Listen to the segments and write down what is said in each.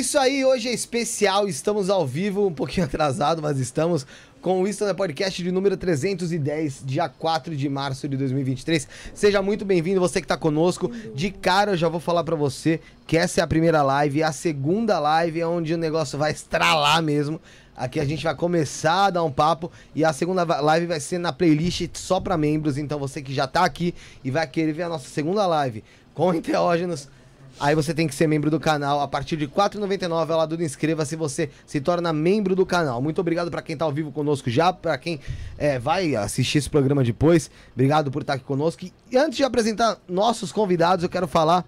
isso aí, hoje é especial, estamos ao vivo, um pouquinho atrasado, mas estamos com o Insta Podcast de número 310, dia 4 de março de 2023. Seja muito bem-vindo, você que está conosco. De cara, eu já vou falar para você que essa é a primeira live, a segunda live é onde o negócio vai estralar mesmo. Aqui a gente vai começar a dar um papo e a segunda live vai ser na playlist só para membros. Então você que já tá aqui e vai querer ver a nossa segunda live com enteógenos, aí você tem que ser membro do canal. A partir de R$ 4,99 lá do inscreva-se, você se torna membro do canal. Muito obrigado para quem tá ao vivo conosco já, para quem é, vai assistir esse programa depois. Obrigado por estar aqui conosco. E antes de apresentar nossos convidados, eu quero falar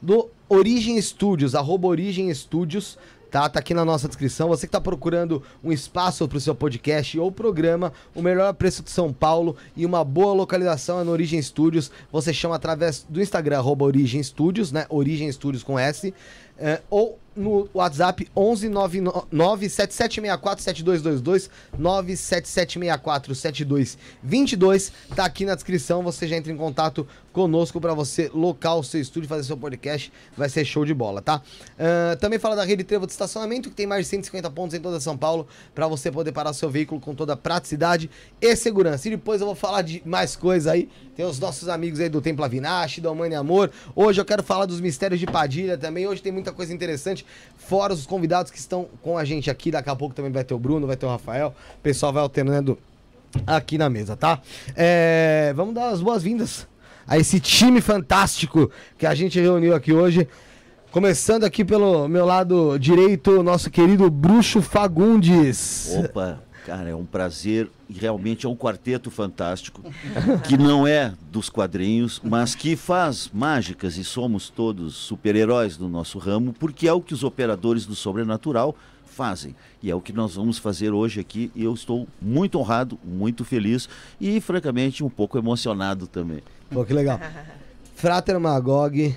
do Origem Studios, arroba Origem Studios tá? Tá aqui na nossa descrição. Você que está procurando um espaço para o seu podcast ou programa, o melhor preço de São Paulo e uma boa localização é no Origem Studios. Você chama através do Instagram, arroba Origem Studios, né? Origem Studios com S. É, ou no WhatsApp 11 97764 7222 97764 7222 tá aqui na descrição, você já entra em contato conosco para você local o seu estúdio, fazer seu podcast, vai ser show de bola, tá? Uh, também fala da Rede Trevo de Estacionamento, que tem mais de 150 pontos em toda São Paulo, para você poder parar seu veículo com toda praticidade e segurança. E depois eu vou falar de mais coisas aí, tem os nossos amigos aí do Templo Avinash, do Amani Amor, hoje eu quero falar dos mistérios de Padilha também, hoje tem muita coisa interessante, fora os convidados que estão com a gente aqui, daqui a pouco também vai ter o Bruno, vai ter o Rafael, o pessoal vai alternando aqui na mesa, tá? É, vamos dar as boas-vindas a esse time fantástico que a gente reuniu aqui hoje. Começando aqui pelo meu lado direito, nosso querido Bruxo Fagundes. Opa, cara, é um prazer e realmente é um quarteto fantástico que não é dos quadrinhos, mas que faz mágicas e somos todos super-heróis do nosso ramo, porque é o que os operadores do sobrenatural fazem. E é o que nós vamos fazer hoje aqui. E eu estou muito honrado, muito feliz e, francamente, um pouco emocionado também. Pô, que legal. Frater Magog,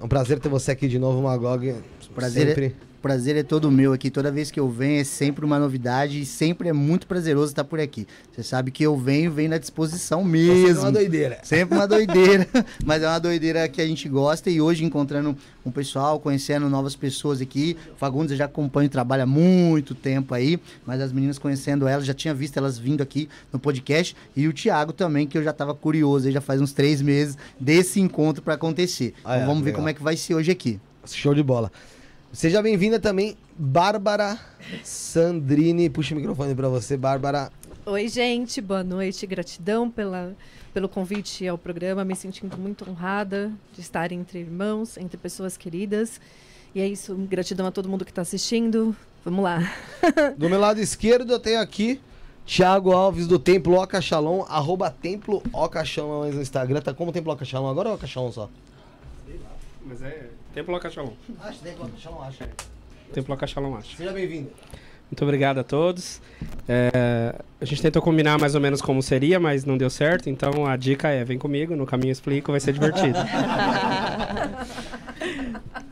é um prazer ter você aqui de novo, Magog. Prazer sempre. É prazer é todo meu aqui. Toda vez que eu venho é sempre uma novidade e sempre é muito prazeroso estar por aqui. Você sabe que eu venho, venho na disposição mesmo. Sempre uma doideira. Sempre uma doideira, mas é uma doideira que a gente gosta e hoje encontrando um pessoal, conhecendo novas pessoas aqui. O Fagundes eu já acompanho, trabalha há muito tempo aí, mas as meninas conhecendo elas, já tinha visto elas vindo aqui no podcast e o Thiago também, que eu já estava curioso, aí já faz uns três meses desse encontro para acontecer. Ah, então é, vamos legal. ver como é que vai ser hoje aqui. Show de bola. Seja bem-vinda também, Bárbara Sandrini. Puxa o microfone para você, Bárbara. Oi, gente. Boa noite. Gratidão pela, pelo convite ao programa. Me sentindo muito honrada de estar entre irmãos, entre pessoas queridas. E é isso. Gratidão a todo mundo que está assistindo. Vamos lá. Do meu lado esquerdo eu tenho aqui Thiago Alves do Templo Oca Shalom, arroba Templo Oca Shalom no Instagram. Tá como Templo Oca Shalom agora ou Oca Shalom só? Mas é Templo Acachalon. Acho, Templo Acachalon, acho. Templo Acachalon, acho. Seja bem-vindo. Muito obrigado a todos. É, a gente tentou combinar mais ou menos como seria, mas não deu certo. Então a dica é: vem comigo, no caminho explico, vai ser divertido.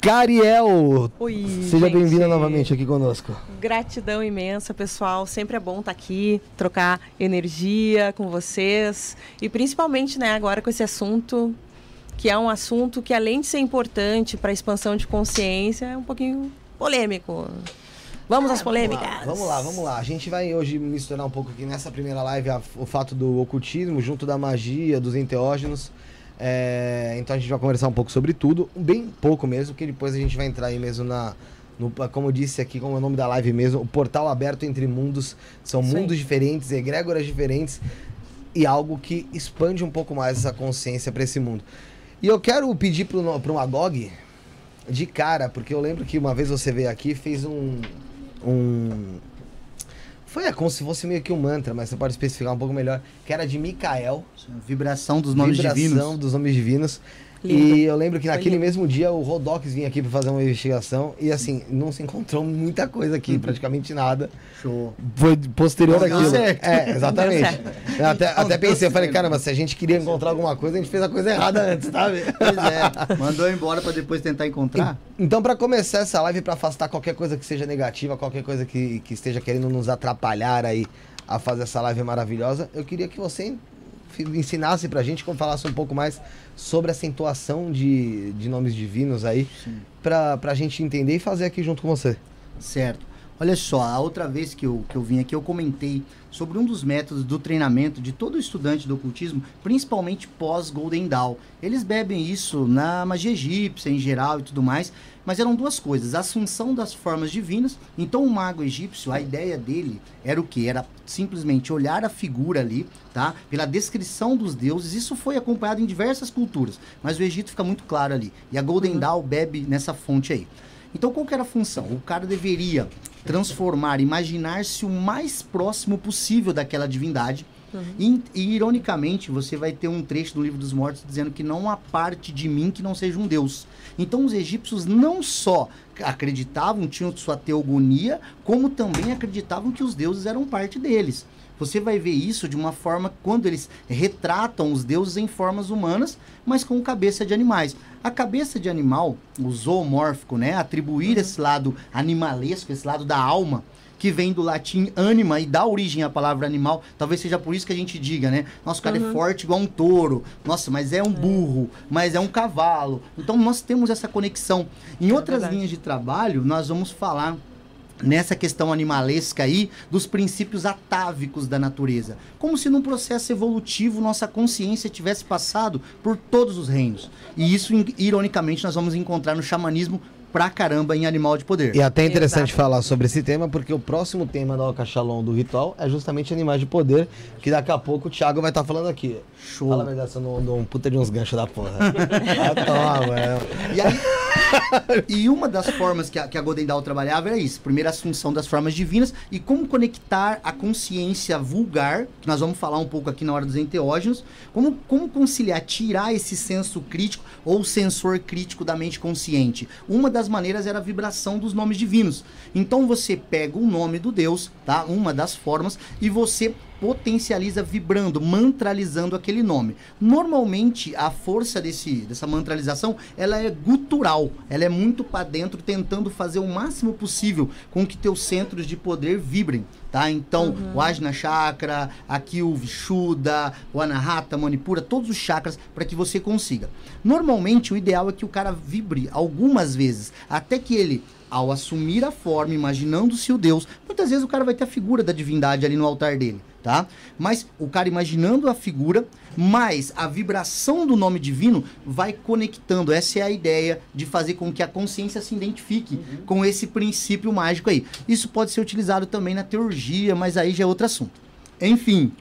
Cariel! Oi, Seja bem-vinda novamente aqui conosco. Gratidão imensa, pessoal. Sempre é bom estar aqui, trocar energia com vocês. E principalmente, né, agora com esse assunto que é um assunto que, além de ser importante para a expansão de consciência, é um pouquinho polêmico. Vamos é, às polêmicas. Vamos lá, vamos lá, vamos lá. A gente vai hoje misturar um pouco aqui nessa primeira live a, o fato do ocultismo junto da magia, dos enteógenos. É, então a gente vai conversar um pouco sobre tudo, bem pouco mesmo, que depois a gente vai entrar aí mesmo na, no, como eu disse aqui, como é o nome da live mesmo, o portal aberto entre mundos. São mundos diferentes, egrégoras diferentes e algo que expande um pouco mais essa consciência para esse mundo. E eu quero pedir pro, pro Magog de cara, porque eu lembro que uma vez você veio aqui e fez um. um foi é, como se fosse meio que um mantra, mas você pode especificar um pouco melhor. Que era de Micael. Vibração dos nomes vibração divinos. Vibração dos nomes divinos. Lindo. E eu lembro que naquele mesmo dia o Rodox vinha aqui para fazer uma investigação e assim, não se encontrou muita coisa aqui, uhum. praticamente nada. Show. Foi posterior não, àquilo. Certo. É, exatamente. até, até pensei, eu falei, caramba, se a gente queria encontrar alguma coisa, a gente fez a coisa errada antes, sabe? Pois é. Mandou embora para depois tentar encontrar. Então, para começar essa live, para afastar qualquer coisa que seja negativa, qualquer coisa que, que esteja querendo nos atrapalhar aí a fazer essa live maravilhosa, eu queria que você ensinasse pra gente, como falasse um pouco mais sobre essa entoação de, de nomes divinos aí, pra, pra gente entender e fazer aqui junto com você. Certo. Olha só, a outra vez que eu, que eu vim aqui, eu comentei sobre um dos métodos do treinamento de todo estudante do ocultismo, principalmente pós-Golden Dawn. Eles bebem isso na magia egípcia em geral e tudo mais, mas eram duas coisas: a assunção das formas divinas. Então, o mago egípcio, a ideia dele era o que? Era simplesmente olhar a figura ali, tá? Pela descrição dos deuses. Isso foi acompanhado em diversas culturas, mas o Egito fica muito claro ali. E a Golden Dawn bebe nessa fonte aí. Então, qual que era a função? O cara deveria transformar, imaginar-se o mais próximo possível daquela divindade. E, e, ironicamente, você vai ter um trecho do Livro dos Mortos dizendo que não há parte de mim que não seja um deus. Então, os egípcios não só acreditavam, tinham sua teogonia, como também acreditavam que os deuses eram parte deles. Você vai ver isso de uma forma quando eles retratam os deuses em formas humanas, mas com cabeça de animais. A cabeça de animal, o zoomórfico, né, atribuir esse lado animalesco, esse lado da alma, que vem do latim anima e dá origem à palavra animal. Talvez seja por isso que a gente diga, né? Nossa, o cara é forte igual um touro. Nossa, mas é um burro, mas é um cavalo. Então nós temos essa conexão. Em outras verdade. linhas de trabalho, nós vamos falar nessa questão animalesca aí dos princípios atávicos da natureza. Como se num processo evolutivo nossa consciência tivesse passado por todos os reinos. E isso, ironicamente, nós vamos encontrar no xamanismo pra caramba em Animal de Poder. E até é interessante Exato. falar sobre esse tema, porque o próximo tema da Alcachalon do ritual é justamente animais de poder, que daqui a pouco o Thiago vai estar falando aqui. Show. Fala a verdade, você não dou um puta de uns ganchos da porra. ah, toma. E, aí, e uma das formas que a, que a Golden Dawn trabalhava era isso. Primeiro, a assunção das formas divinas e como conectar a consciência vulgar, que nós vamos falar um pouco aqui na hora dos enteógenos, como, como conciliar, tirar esse senso crítico ou sensor crítico da mente consciente. Uma das maneiras era a vibração dos nomes divinos. Então você pega o nome do Deus, tá? Uma das formas, e você potencializa vibrando, mantralizando aquele nome. Normalmente a força desse, dessa mantralização, ela é gutural, ela é muito para dentro, tentando fazer o máximo possível com que teus centros de poder vibrem, tá? Então, o Ajna Chakra, aqui o Vishuddha, o Anahata, Manipura, todos os chakras para que você consiga. Normalmente o ideal é que o cara vibre algumas vezes, até que ele ao assumir a forma, imaginando-se o Deus, muitas vezes o cara vai ter a figura da divindade ali no altar dele, tá? Mas o cara imaginando a figura, mais a vibração do nome divino vai conectando. Essa é a ideia de fazer com que a consciência se identifique com esse princípio mágico aí. Isso pode ser utilizado também na teurgia, mas aí já é outro assunto. Enfim,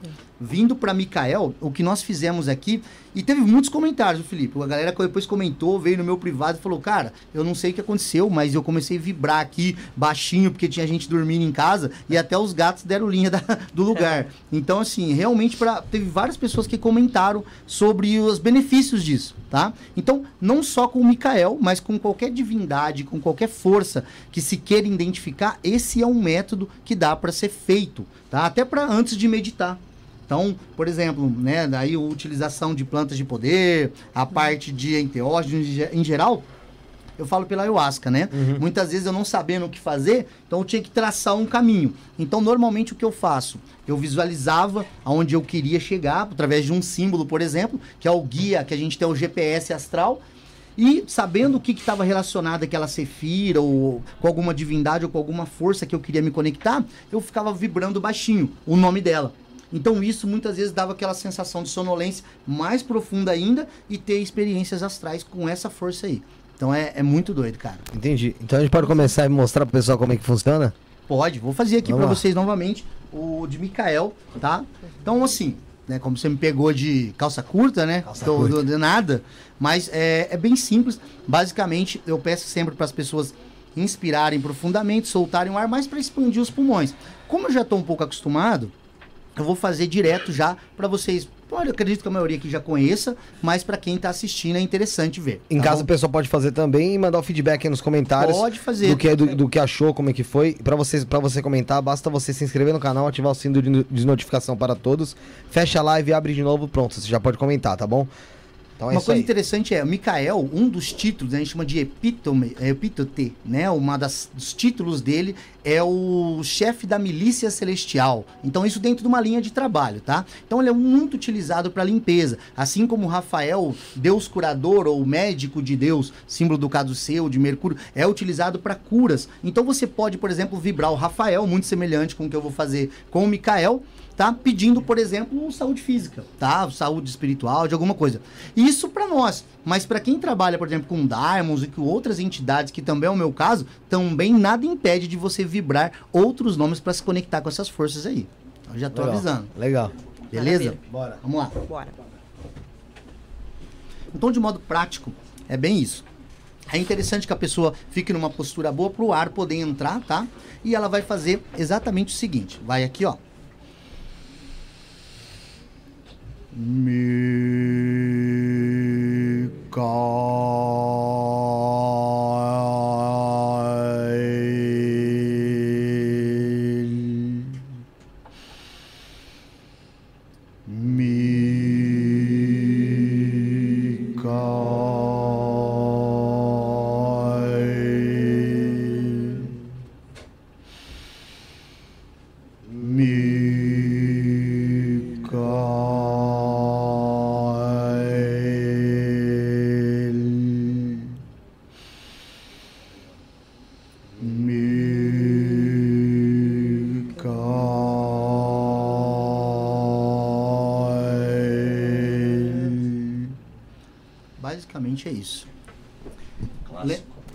vindo para Mikael, o que nós fizemos aqui, e teve muitos comentários, o Felipe. A galera depois comentou, veio no meu privado e falou: Cara, eu não sei o que aconteceu, mas eu comecei a vibrar aqui baixinho, porque tinha gente dormindo em casa, e até os gatos deram linha da- do lugar. Então, assim, realmente pra, teve várias pessoas que comentaram sobre os benefícios disso, tá? Então, não só com o Mikael, mas com qualquer divindade, com qualquer força que se queira identificar, esse é um método que dá para ser feito, tá? Até para antes de meditar. Então, por exemplo, né, daí a utilização de plantas de poder, a parte de enteógenos em ge- em geral, eu falo pela ayahuasca, né? Muitas vezes eu não sabendo o que fazer, então eu tinha que traçar um caminho. Então, normalmente o que eu faço? Eu visualizava aonde eu queria chegar, através de um símbolo, por exemplo, que é o guia, que a gente tem o GPS astral, e sabendo o que estava relacionado àquela cefira, ou com alguma divindade, ou com alguma força que eu queria me conectar, eu ficava vibrando baixinho o nome dela. Então isso muitas vezes dava aquela sensação de sonolência mais profunda ainda e ter experiências astrais com essa força aí. Então é, é muito doido, cara. Entendi. Então a gente pode começar e mostrar pro pessoal como é que funciona? Pode, vou fazer aqui para vocês novamente o de Mikael, tá? Então assim, né, como você me pegou de calça curta, né? Calça Tô- curta. de nada, mas é, é bem simples. Basicamente, eu peço sempre para as pessoas inspirarem profundamente, soltarem o ar, mais para expandir os pulmões. Como eu já estou um pouco acostumado, eu vou fazer direto já para vocês. Olha, eu acredito que a maioria aqui já conheça, mas para quem está assistindo é interessante ver. Em tá casa bom? o pessoal pode fazer também e mandar o feedback aí nos comentários. Pode fazer. Do que, do, do que achou, como é que foi. Pra você, pra você comentar, basta você se inscrever no canal, ativar o sino de, no- de notificação para todos. Fecha a live, abre de novo, pronto, você já pode comentar, tá bom? Então é Uma coisa aí. interessante é, Micael, um dos títulos, né, a gente chama de epítome, é, epítote, né? Uma das, dos títulos dele é o chefe da milícia celestial. Então isso dentro de uma linha de trabalho, tá? Então ele é muito utilizado para limpeza, assim como Rafael, Deus curador ou médico de Deus, símbolo do caduceu, de Mercúrio, é utilizado para curas. Então você pode, por exemplo, vibrar o Rafael, muito semelhante com o que eu vou fazer com o Micael, tá? Pedindo, por exemplo, saúde física, tá? Saúde espiritual, de alguma coisa. Isso para nós, mas para quem trabalha, por exemplo, com Diamonds e com outras entidades, que também é o meu caso, também nada impede de você vibrar outros nomes para se conectar com essas forças aí. Eu já tô Legal. avisando. Legal. Beleza? Maravilha. Bora. Vamos lá. Bora. Então, de modo prático, é bem isso. É interessante que a pessoa fique numa postura boa para o ar poder entrar, tá? E ela vai fazer exatamente o seguinte: vai aqui, ó. Micael.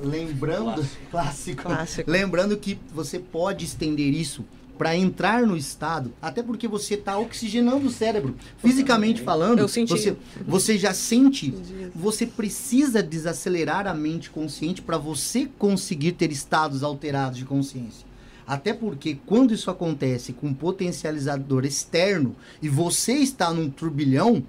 Lembrando, clássico. Clássico. Lembrando que você pode estender isso para entrar no estado, até porque você está oxigenando o cérebro. Fisicamente falando, Eu senti. você, você já sente. Você precisa desacelerar a mente consciente para você conseguir ter estados alterados de consciência. Até porque quando isso acontece com um potencializador externo e você está num turbilhão,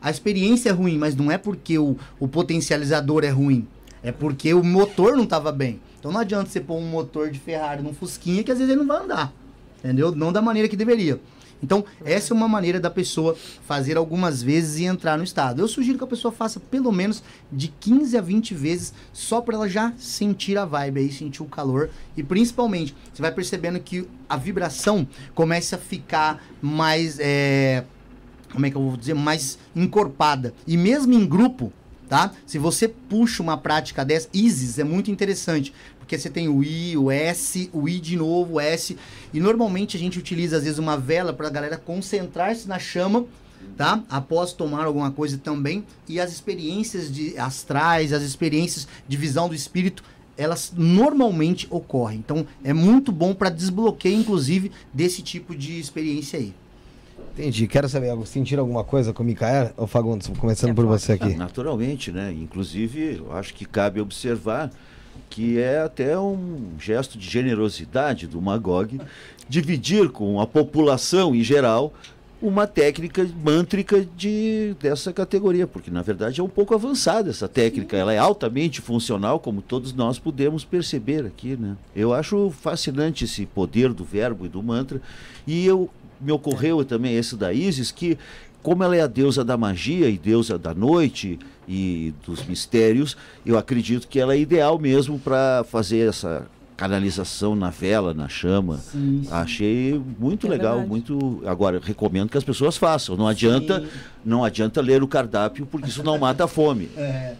a experiência é ruim, mas não é porque o, o potencializador é ruim. É porque o motor não estava bem. Então não adianta você pôr um motor de Ferrari num Fusquinha que às vezes ele não vai andar. Entendeu? Não da maneira que deveria. Então, essa é uma maneira da pessoa fazer algumas vezes e entrar no estado. Eu sugiro que a pessoa faça pelo menos de 15 a 20 vezes, só para ela já sentir a vibe aí, sentir o calor. E principalmente, você vai percebendo que a vibração começa a ficar mais. é, como é que eu vou dizer? Mais encorpada. E mesmo em grupo, tá? Se você puxa uma prática dessa, ISIS é muito interessante, porque você tem o I, o S, o I de novo, o S, e normalmente a gente utiliza às vezes uma vela para a galera concentrar-se na chama, tá? Após tomar alguma coisa também, e as experiências de astrais, as experiências de visão do espírito, elas normalmente ocorrem. Então é muito bom para desbloqueio inclusive desse tipo de experiência aí. Entendi. Quero saber, sentir alguma coisa com o Micael? Ô, Fagundes, começando É, por você aqui. Naturalmente, né? Inclusive, eu acho que cabe observar que é até um gesto de generosidade do Magog dividir com a população em geral uma técnica mântrica de, dessa categoria, porque na verdade é um pouco avançada essa técnica, ela é altamente funcional, como todos nós podemos perceber aqui, né? Eu acho fascinante esse poder do verbo e do mantra, e eu me ocorreu também esse da Isis que como ela é a deusa da magia e deusa da noite e dos mistérios, eu acredito que ela é ideal mesmo para fazer essa canalização na vela, na chama. Achei muito É legal, verdade. muito. Agora recomendo que as pessoas façam. Não adianta, Sim. não adianta ler o cardápio porque isso não mata a fome. É,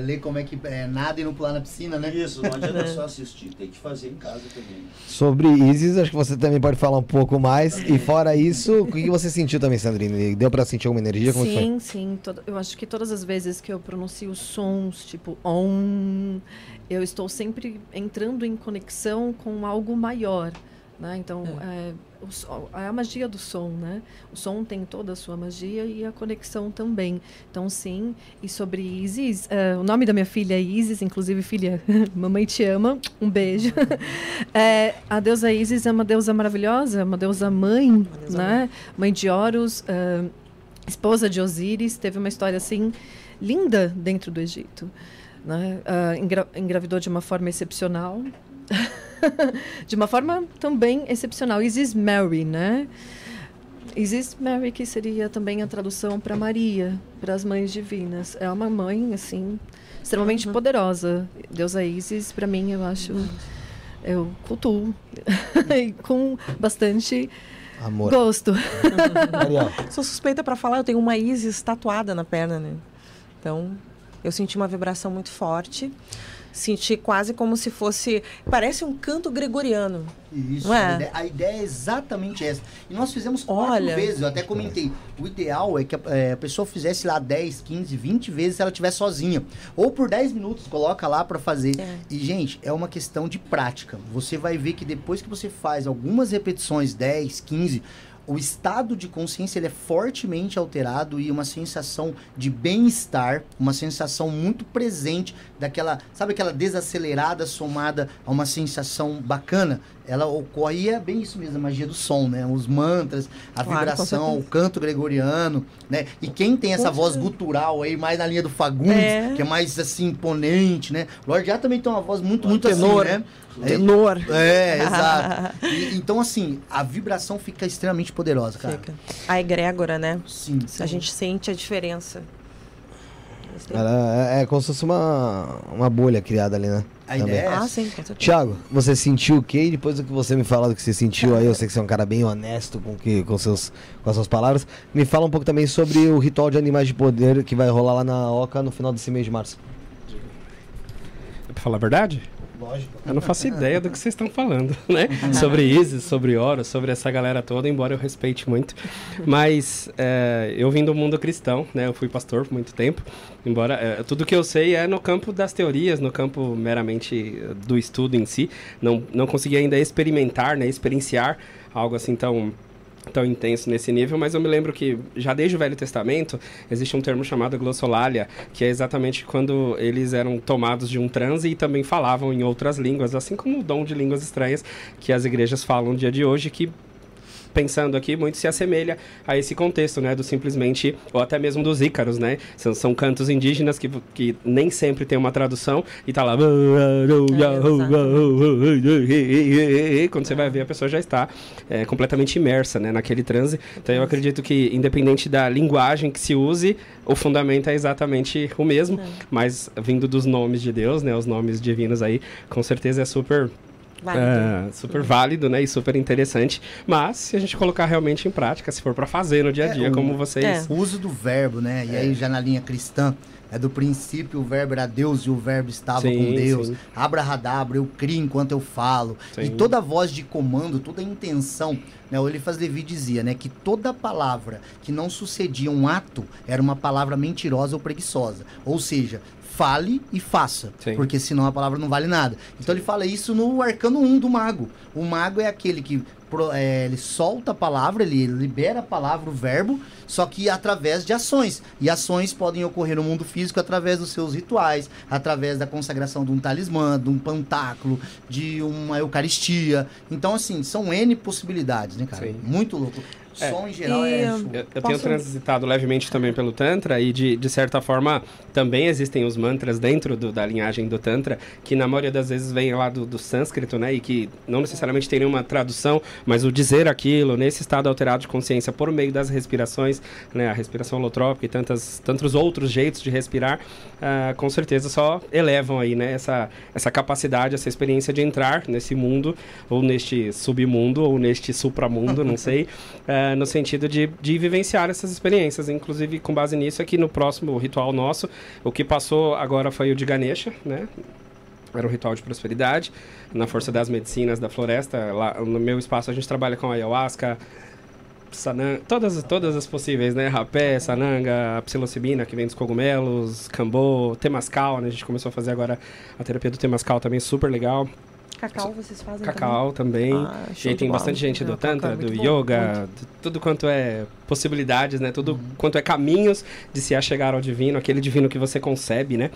ler como é que é, nada e não pular na piscina, né? Isso, não adianta só assistir, tem que fazer em casa também. Sobre Isis, acho que você também pode falar um pouco mais. E fora isso, o que você sentiu também, Sandrine? Deu pra sentir alguma energia? Como foi? Sim, sim. todo- eu acho que todas as vezes que eu pronuncio sons, tipo om, eu estou sempre entrando em conexão com algo maior. Né? Então, é, o é a magia do som, né? O som tem toda a sua magia e a conexão também. Então, sim. E sobre Isis, é, o nome da minha filha é Isis, inclusive, filha, mamãe te ama, um beijo. É, a deusa Isis é uma deusa maravilhosa, uma deusa mãe, né? Mãe de Horus, é, esposa de Osíris, teve uma história assim linda dentro do Egito. Né? Ah, engra- engravidou de uma forma excepcional. de uma forma também excepcional. Isis Mary, né? Isis Mary, que seria também a tradução para Maria, para as mães divinas. É uma mãe, assim, extremamente Uhum. poderosa. Deusa Isis, para mim, eu acho. Eu cultuo. e com bastante Amor. gosto. Sou suspeita para falar, eu tenho uma Isis tatuada na perna, né? Então, eu senti uma vibração muito forte. Senti quase como se fosse. Parece um canto gregoriano. Isso, é? a, ideia, a ideia é exatamente essa. E nós fizemos quatro Olha. vezes, eu até comentei. O ideal é que a, é, a pessoa fizesse lá 10, 15, 20 vezes se ela estiver sozinha. Ou por 10 minutos, coloca lá pra fazer. É. E, gente, é uma questão de prática. Você vai ver que depois que você faz algumas repetições, 10, 15, o estado de consciência ele é fortemente alterado e uma sensação de bem-estar, uma sensação muito presente daquela, sabe aquela desacelerada somada a uma sensação bacana, ela ocorre e é bem isso mesmo, a magia do som, né? Os mantras, a Claro, vibração, o canto gregoriano, né? E quem tem essa voz gutural aí, mais na linha do Fagundes, É. que é mais assim, imponente, né? Lord A também tem uma voz muito, muito Tenor. assim, né? Tenor. é, exato. E- então, assim, a vibração fica extremamente poderosa, cara. Fica. A egrégora, né? Sim. A gente sente a diferença. Ela é, é como se fosse uma, uma bolha criada ali, né? A ideia é Ah, sim, com certeza. Tiago, você sentiu o quê? E depois do que você me falou do que você sentiu aí, eu sei que você é um cara bem honesto com, que, com, seus, com as suas palavras. Me fala um pouco também sobre o ritual de animais de poder que vai rolar lá na Oca no final desse mês de março. É pra falar a verdade? Lógico. Eu não faço ideia do que vocês estão falando, né? sobre Isis, sobre Horus, sobre essa galera toda, embora eu respeite muito. Mas é, eu vim do mundo cristão, né? Eu fui pastor por muito tempo. Embora é, tudo que eu sei é no campo das teorias, no campo meramente eh, do estudo em si. Não, não consegui ainda experimentar, né? Experienciar algo assim tão tão intenso nesse nível, mas eu me lembro que já desde o Velho Testamento existe um termo chamado glossolalia, que é exatamente quando eles eram tomados de um transe e também falavam em outras línguas, assim como o dom de línguas estranhas que as igrejas falam no dia de hoje, que pensando aqui, muito se assemelha a esse contexto, né, do simplesmente, ou até mesmo dos ícaros, né, são, são cantos indígenas que, que nem sempre tem uma tradução e tá lá, quando você vai ver a pessoa já está é, completamente imersa, né, naquele transe, então eu acredito que independente da linguagem que se use, o fundamento é exatamente o mesmo, mas vindo dos nomes de Deus, né, os nomes divinos aí, com certeza é super Válido. é, super válido, né? E super interessante. Mas se a gente colocar realmente em prática, se for para fazer no dia a É, dia, o- como vocês. É. O uso do verbo, né? E aí já na linha cristã, é do princípio o verbo era Deus e o verbo estava Sim, com Deus. sim. Abrahadabra, eu crio enquanto eu falo. Sim. E toda voz de comando, toda intenção, né? O Elifas Levi dizia, né? Que toda palavra que não sucedia um ato era uma palavra mentirosa ou preguiçosa. Ou seja, fale e faça. Sim. Porque senão a palavra não vale nada. Então ele fala isso no arcano 1 do mago. O mago é aquele que pro- é, ele solta a palavra, ele libera a palavra, o verbo, só que através de ações. E ações podem ocorrer no mundo físico através dos seus rituais, através da consagração de um talismã, de um pantáculo, de uma eucaristia. Então, assim, são N possibilidades, né, cara? Sim. Muito louco. É. Som em geral E, é. hum, show. Eu, eu tenho transitado levemente também pelo Tantra e, de, de certa forma, também existem os mantras dentro do- da linhagem do Tantra, que na maioria das vezes vem lá do, do sânscrito, né? E que não necessariamente tem nenhuma tradução, mas o dizer aquilo, nesse estado alterado de consciência, por meio das respirações, né? A respiração holotrópica e tantas, tantos outros jeitos de respirar, ah, com certeza só elevam aí, né? Essa, essa capacidade, essa experiência de entrar nesse mundo, ou neste submundo, ou neste supramundo, não sei, eh, no sentido de, de vivenciar essas experiências. Inclusive, com base nisso, aqui no próximo ritual nosso, o que passou agora foi o de Ganesha, né? Era um ritual de prosperidade, na Força das Medicinas da Floresta. Lá no meu espaço a gente trabalha com ayahuasca, sananga, todas, todas as possíveis, né? Rapé, sananga, psilocibina, que vem dos cogumelos, cambô, temascal, né? A gente começou a fazer agora a terapia do temascal também, super legal. Cacau vocês fazem Cacau também. Ah, e tem bastante gente do É, Tantra, é do bom, Yoga, de tudo quanto é possibilidades, né? Tudo quanto é caminhos de se achegar ao divino, aquele divino que você concebe, né?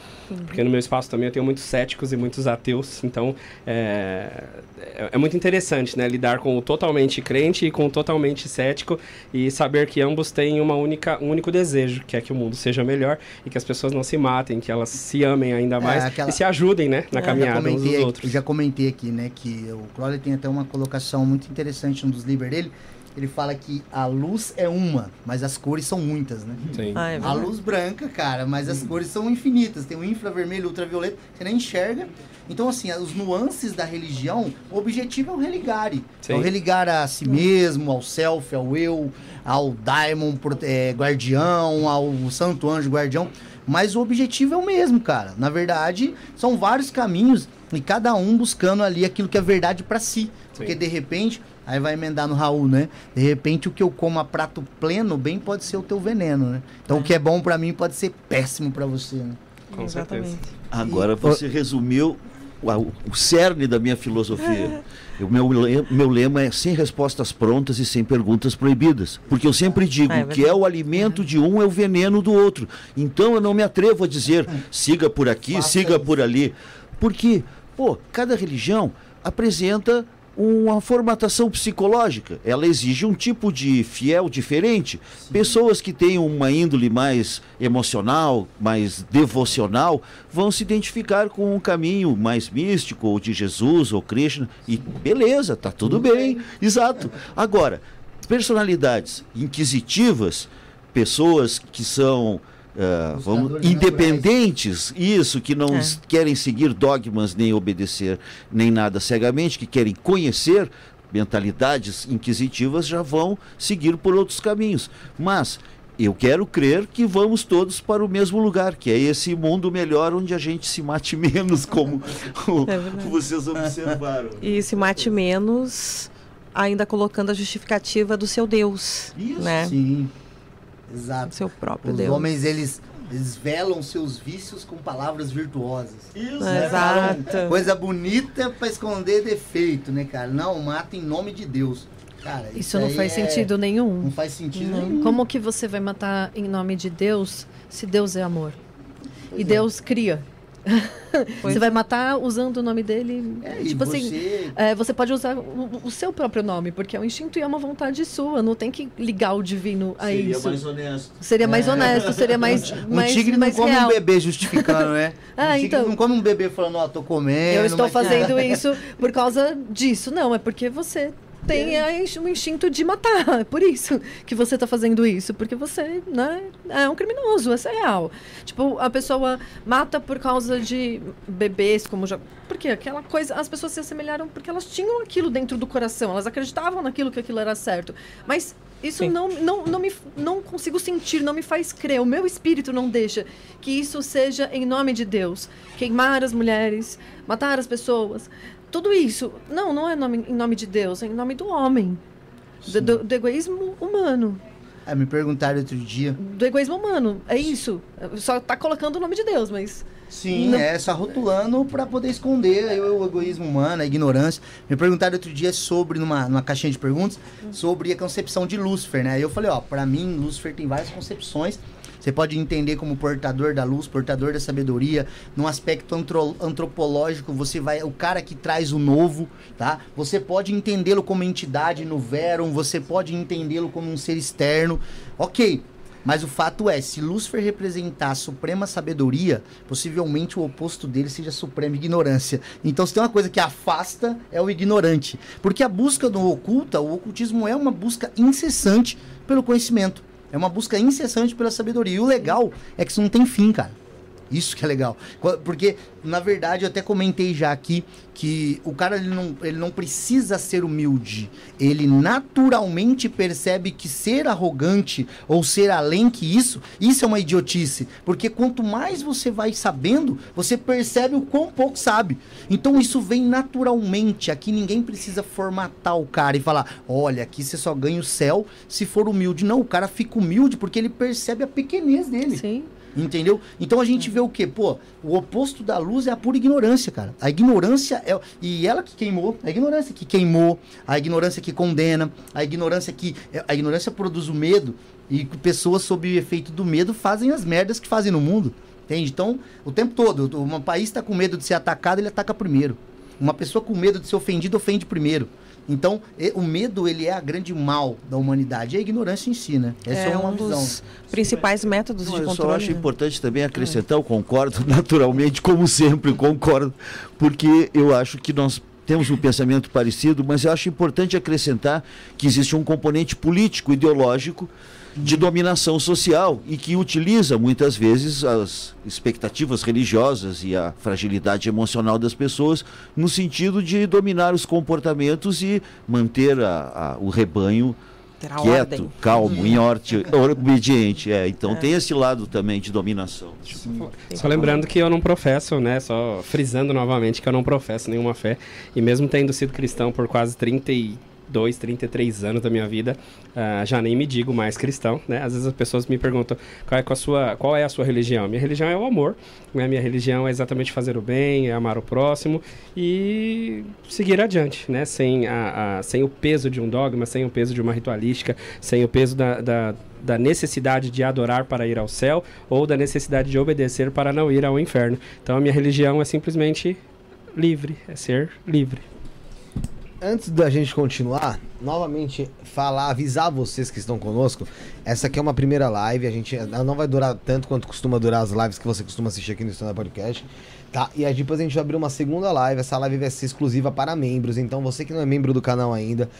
Porque no meu espaço também eu tenho muitos céticos e muitos ateus, então é, é, é muito interessante, né? Lidar com o totalmente crente e com o totalmente cético e saber que ambos têm uma única, um único desejo, que é que o mundo seja melhor e que as pessoas não se matem, que elas se amem ainda mais aquela- e se ajudem, né? Na É, caminhada uns dos aqui- outros. já comentei aqui, né, que o Crowley tem até uma colocação muito interessante, um dos livros dele, ele fala que a luz é uma, mas as cores são muitas, né? Sim. Ah, é A luz branca, cara, mas as cores são infinitas. Tem o infravermelho, ultravioleta, você nem enxerga. Então, assim, os nuances da religião, o objetivo é o religare. É o Sim. religar a si mesmo, ao self, ao eu, ao daimon prote- eh, guardião, ao santo anjo guardião. Mas o objetivo é o mesmo, cara. Na verdade, são vários caminhos e cada um buscando ali aquilo que é verdade pra si. Porque Sim. de repente, aí vai emendar no Raul, né? De repente o que eu como a prato pleno bem pode ser o teu veneno, né? Então o que é bom pra mim pode ser péssimo pra você, né? Com certeza. Exatamente. Agora você resumiu o, o cerne da minha filosofia. O meu, meu lema é sem respostas prontas e sem perguntas proibidas. Porque eu sempre digo Ah, é que é o alimento de um é o veneno do outro. Então eu não me atrevo a dizer siga por aqui, Faça siga isso. por ali. Porque, pô, cada religião apresenta uma formatação psicológica. Ela exige um tipo de fiel diferente. Pessoas que têm uma índole mais emocional, mais devocional, vão se identificar com um caminho mais místico, ou de Jesus, ou Krishna, e beleza, tá tudo bem. Exato. Agora, personalidades inquisitivas, pessoas que são ah, vamos, independentes, isso, que não É. querem seguir dogmas nem obedecer nem nada cegamente, que querem conhecer mentalidades inquisitivas, já vão seguir por outros caminhos. Mas eu quero crer que vamos todos para o mesmo lugar, que é esse mundo melhor onde a gente se mate menos, como o- É vocês observaram. E se mate menos, ainda colocando a justificativa do seu Deus, Isso. né? Sim. Exato. seu próprio Os Deus. homens, eles, eles velam seus vícios com palavras virtuosas. Isso, né? Exato. Coisa bonita pra esconder defeito, né, cara? Não, mata em nome de Deus. Cara, Isso não aí faz é- sentido nenhum. Não faz sentido Não. nenhum. Como que você vai matar em nome de Deus se Deus é amor? Pois e é. Deus cria. Você vai matar usando o nome dele. É, tipo assim, você... é, você pode usar o, o seu próprio nome, porque é um instinto e é uma vontade sua. Não tem que ligar o divino a isso. honesto. Seria mais É. honesto, seria mais, Um mais, tigre não mais come real. um bebê justificando, né? Ah, um tigre então. não come um bebê falando, ó, tô comendo. Eu estou mas- fazendo isso por causa disso. Não, é porque você tem ins- um instinto de matar. É por isso que você está fazendo isso. Porque você né, é um criminoso, essa é real. Tipo, a pessoa mata por causa de bebês, como já. Porque aquela coisa. As pessoas se assemelharam porque elas tinham aquilo dentro do coração. Elas acreditavam naquilo que aquilo era certo. Mas. Isso Sim. não, não, não, me, não consigo sentir, não me faz crer. O meu espírito não deixa que isso seja em nome de Deus. Queimar as mulheres, matar as pessoas. Tudo isso. Não, não é nome, em nome de Deus, é em nome do homem. Do, do- do egoísmo humano. É, me perguntaram outro dia. Do egoísmo humano. É isso. Só tá colocando o nome de Deus, mas. Sim, Não- é só rotulando pra poder esconder o egoísmo humano, a ignorância. Me perguntaram outro dia sobre, numa, numa caixinha de perguntas, sobre a concepção de Lúcifer, né? Aí eu falei, ó, pra mim, Lúcifer tem várias concepções. Você pode entender como portador da luz, portador da sabedoria. Num aspecto antro- antropológico, você vai. O cara que traz o novo, tá? Você pode entendê-lo como entidade no Verum, você pode entendê-lo como um ser externo. Ok. Mas o fato é, se Lúcifer representar a suprema sabedoria, possivelmente o oposto dele seja a suprema ignorância. Então, se tem uma coisa que afasta, é o ignorante. Porque a busca do oculta, o ocultismo é uma busca incessante pelo conhecimento. É uma busca incessante pela sabedoria. E o legal é que isso não tem fim, cara. Isso que é legal. Porque, na verdade, eu até comentei já aqui que o cara ele não, ele não precisa ser humilde. Ele naturalmente percebe que ser arrogante ou ser além que isso, isso é uma idiotice. Porque quanto mais você vai sabendo, você percebe o quão pouco sabe. Então isso vem naturalmente. Aqui ninguém precisa formatar o cara e falar: olha, aqui você só ganha o céu se for humilde. Não, o cara fica humilde porque ele percebe a pequenez dele. Sim. Entendeu? Então a gente vê o quê? Pô, o oposto da luz é a pura ignorância, cara. A ignorância é. E ela que queimou, a ignorância que queimou, a ignorância que condena, a ignorância que. A ignorância produz o medo e pessoas sob o efeito do medo fazem as merdas que fazem no mundo. Entende? Então, o tempo todo, um país está com medo de ser atacado, ele ataca primeiro. Uma pessoa com medo de ser ofendida, ofende primeiro. Então, o medo, ele é a grande mal da humanidade. E a ignorância em si, né? Essa é, é uma um visão. dos principais métodos Não, de eu só controle. acho né? importante também acrescentar, eu concordo naturalmente, como sempre, concordo, porque eu acho que nós temos um pensamento parecido, mas eu acho importante acrescentar que existe um componente político, ideológico, de dominação social e que utiliza muitas vezes as expectativas religiosas e a fragilidade emocional das pessoas no sentido de dominar os comportamentos e manter a, a, o rebanho Terá quieto, ordem. calmo, em orte, obediente. É, então tem esse lado também de dominação. Só lembrando que eu não professo, né? Só frisando novamente que eu não professo nenhuma fé. E mesmo tendo sido cristão por quase 32, 33 anos da minha vida, ah, já nem me digo mais cristão, né? Às vezes as pessoas me perguntam qual é, a sua, qual é a sua religião. Minha religião é o amor, né? Minha religião é exatamente fazer o bem, é amar o próximo e seguir adiante, né? Sem, a, a- sem o peso de um dogma, sem o peso de uma ritualística, sem o peso da- da, da necessidade de adorar para ir ao céu ou da necessidade de obedecer para não ir ao inferno. Então a minha religião é simplesmente livre, é ser livre. Antes da gente continuar, novamente falar, avisar vocês que estão conosco. Essa aqui é uma primeira live, a gente ela não vai durar tanto quanto costuma durar as lives que você costuma assistir aqui no Stand Up Podcast, tá? E aí depois a gente vai abrir uma segunda live, essa live vai ser exclusiva para membros, então você que não é membro do canal ainda,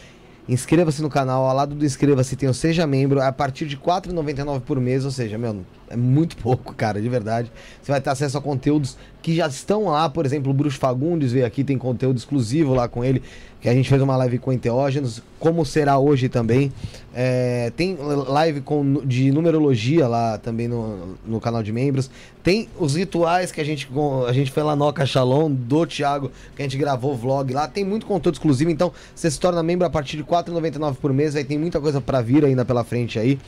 inscreva-se no canal, ao lado do inscreva-se tem o Seja Membro, a partir de R$ 4,99 por mês, ou seja, meu, é muito pouco, cara, de verdade. Você vai ter acesso a conteúdos que já estão lá, por exemplo, o Bruxo Fagundes veio aqui, tem conteúdo exclusivo lá com ele, que a gente fez uma live com enteógenos, como será hoje também. É, tem live com, de numerologia lá também no, no canal de membros. Tem os rituais que a gente, a gente foi lá no Oca Shalom, do Thiago, que a gente gravou vlog lá. Tem muito conteúdo exclusivo, então você se torna membro a partir de R$ 4,99 por mês. Aí tem muita coisa para vir ainda pela frente aí.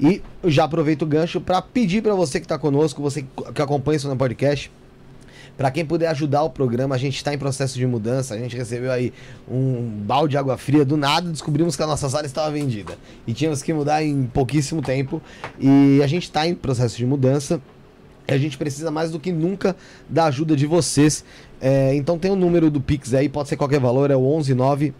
E já aproveito o gancho para pedir para você que está conosco, você que acompanha isso no podcast, para quem puder ajudar o programa, a gente está em processo de mudança. A gente recebeu aí um balde de água fria do nada, descobrimos que a nossa sala estava vendida e tínhamos que mudar em pouquíssimo tempo. E a gente está em processo de mudança. A gente precisa mais do que nunca da ajuda de vocês. É, então tem o número do Pix aí, pode ser qualquer valor, é o 119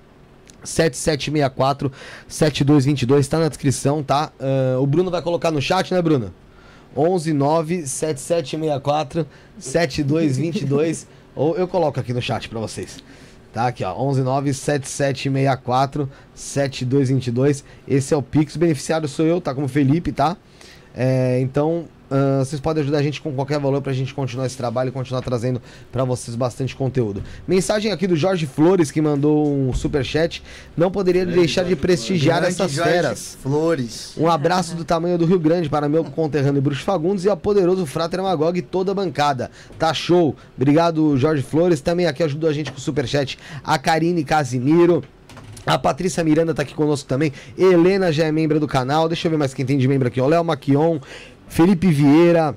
7764 7222, tá na descrição, tá? Ah, o Bruno vai colocar no chat, né, Bruno? 11 9 7764 7222 ou eu coloco aqui no chat pra vocês. Tá aqui, ó, 11 9 7764 7222. Esse é o Pix, beneficiário sou eu, tá como Felipe, tá? É, então, ah, vocês podem ajudar a gente com qualquer valor pra gente continuar esse trabalho e continuar trazendo pra vocês bastante conteúdo. Mensagem aqui do Jorge Flores que mandou um super chat. Não poderia deixar de prestigiar Grande essas Jorge feras. Flores. Um abraço do tamanho do Rio Grande para meu conterrâneo Bruxo Fagundes e ao poderoso Frater Magog e toda a bancada. Tá show. Obrigado, Jorge Flores. Também aqui ajudou a gente com o superchat a Karine Casimiro. A Patrícia Miranda tá aqui conosco também. Helena já é membro do canal. Deixa eu ver mais quem tem de membro aqui. O Léo Maquion, Felipe Vieira,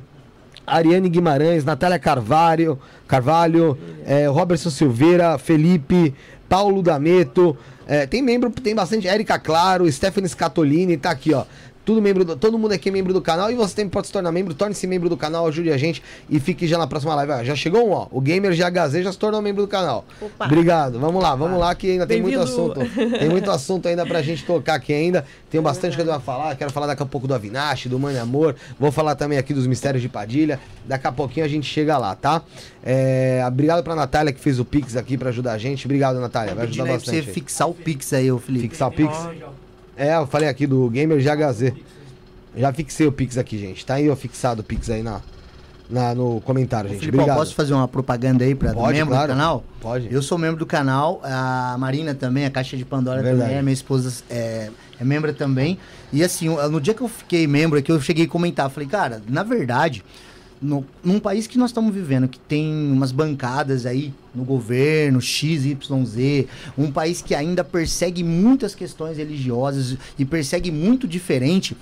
Ariane Guimarães, Natália Carvalho, Carvalho, eh, Robertson Silveira, Felipe, Paulo D'Ameto. eh, tem membro, tem bastante. Érica Claro, Stephanie Scatolini, tá aqui, ó. Tudo membro do- todo mundo aqui é membro do canal e você também pode se tornar membro. Torne-se membro do canal, ajude a gente e fique já na próxima live. Ah, já chegou um, ó. O Gamer GHZ já se tornou membro do canal. Opa. Obrigado. Vamos lá, vamos lá que ainda tem muito assunto. Tem muito assunto ainda pra gente tocar aqui ainda. Tenho bastante coisa pra falar. Quero falar daqui a pouco do Avinash, do Mano e Amor. Vou falar também aqui dos mistérios de Padilha. Daqui a pouquinho a gente chega lá, tá? É, obrigado pra Natália que fez o Pix aqui pra ajudar a gente. Obrigado, Natália. Vai ajudar você bastante. aí. fixar o Pix aí, ô Felipe. Fixar o Pix? É, eu falei aqui do Gamer GHZ. Já fixei o Pix aqui, gente. Tá aí, ó, fixado o Pix aí na, na, no comentário, gente. Filipão, Obrigado. posso fazer uma propaganda aí pra Pode, membro claro. do canal? Pode. Eu sou membro do canal, a Marina também, a Caixa de Pandora Verdade. também, a minha esposa é, é membro também. E assim, no dia que eu fiquei membro aqui, eu cheguei a comentar, falei, cara, na verdade, no, num país que nós estamos vivendo, que tem umas bancadas aí no governo, XYZ, um país que ainda persegue muitas questões religiosas e persegue muito diferente,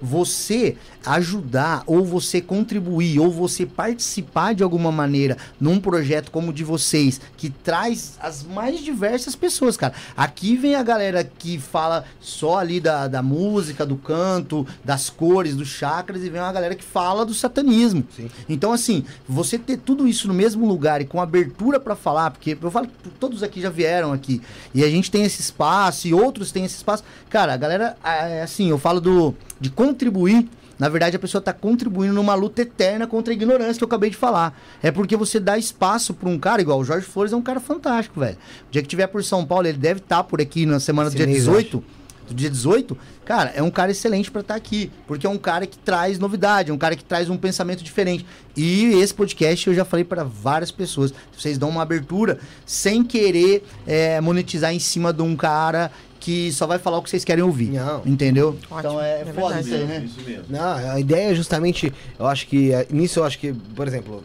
você ajudar ou você contribuir ou você participar de alguma maneira num projeto como o de vocês, que traz as mais diversas pessoas, cara. Aqui vem a galera que fala só ali da, da música, do canto, das cores, dos chakras, e vem uma galera que fala do satanismo. Sim. Então, assim, você ter tudo isso no mesmo lugar e com abertura pra falar, porque eu falo que todos aqui já vieram aqui, e a gente tem esse espaço, e outros têm esse espaço. Cara, a galera, ah, é assim, eu falo do de contribuir na verdade a pessoa está contribuindo numa luta eterna contra a ignorância que eu acabei de falar. É porque você dá espaço para um cara, igual o Jorge Flores é um cara fantástico, velho. O dia que tiver por São Paulo, ele deve estar tá por aqui na semana do dia mês, 18 do dia 18, cara, é um cara excelente para estar tá aqui, porque é um cara que traz novidade, é um cara que traz um pensamento diferente. E esse podcast eu já falei para várias pessoas, vocês dão uma abertura sem querer é, monetizar em cima de um cara que só vai falar o que vocês querem ouvir. Não. Entendeu? Ótimo. Então é, é foda isso aí, né? Isso mesmo. Não, a ideia é justamente, eu acho que, é, nisso eu acho que, por exemplo,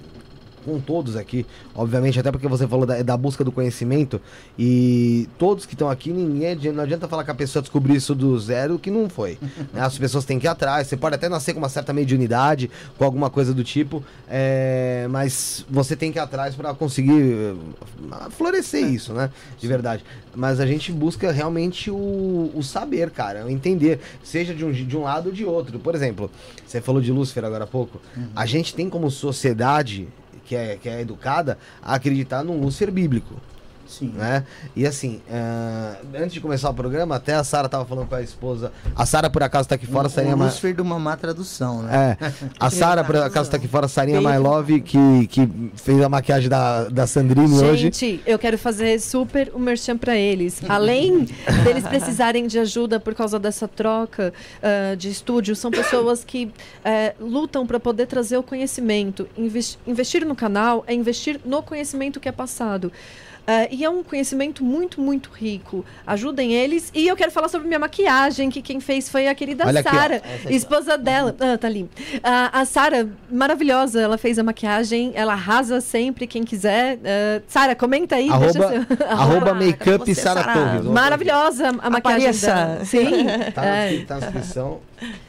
com todos aqui, obviamente, até porque você falou da, da busca do conhecimento, e todos que estão aqui, ninguém, não adianta falar que a pessoa descobriu isso do zero, que não foi. né? As pessoas têm que ir atrás, você pode até nascer com uma certa mediunidade, com alguma coisa do tipo, é, mas você tem que ir atrás para conseguir eh, florescer isso, né? De verdade. Mas a gente busca realmente o, o saber, cara, o entender, seja de um, de um lado ou de outro. Por exemplo, você falou de Lúcifer agora há pouco, uhum. a gente tem como sociedade que é, que é educada a acreditar num Lúcifer bíblico. Sim. Né? E assim, uh, antes de começar o programa, até a Sara tava falando com a esposa. A Sara, por acaso, tá aqui fora, um, Sarinha um Lúcifer de uma má tradução, né? É. A Sara, por acaso, tá aqui fora, Sarinha My Love, que, que fez a maquiagem da, da Sandrine Gente, hoje. Gente, eu quero fazer super o um merchan pra eles. Além deles precisarem de ajuda por causa dessa troca uh, de estúdio, são pessoas que uh, lutam para poder trazer o conhecimento. Invest investir no canal é investir no conhecimento que é passado. Uh, e é um conhecimento muito, muito rico. Ajudem eles. E eu quero falar sobre minha maquiagem, que quem fez foi a querida Sara, esposa dela. Ah, tá ali. Uh, a Sara, maravilhosa, ela fez a maquiagem, ela arrasa sempre, quem quiser. Uh, Sara, comenta aí. Arroba, arroba makeup Sara Torres. Maravilhosa a maquiagem Apareça. dela. Sim. tá, é. tá na descrição.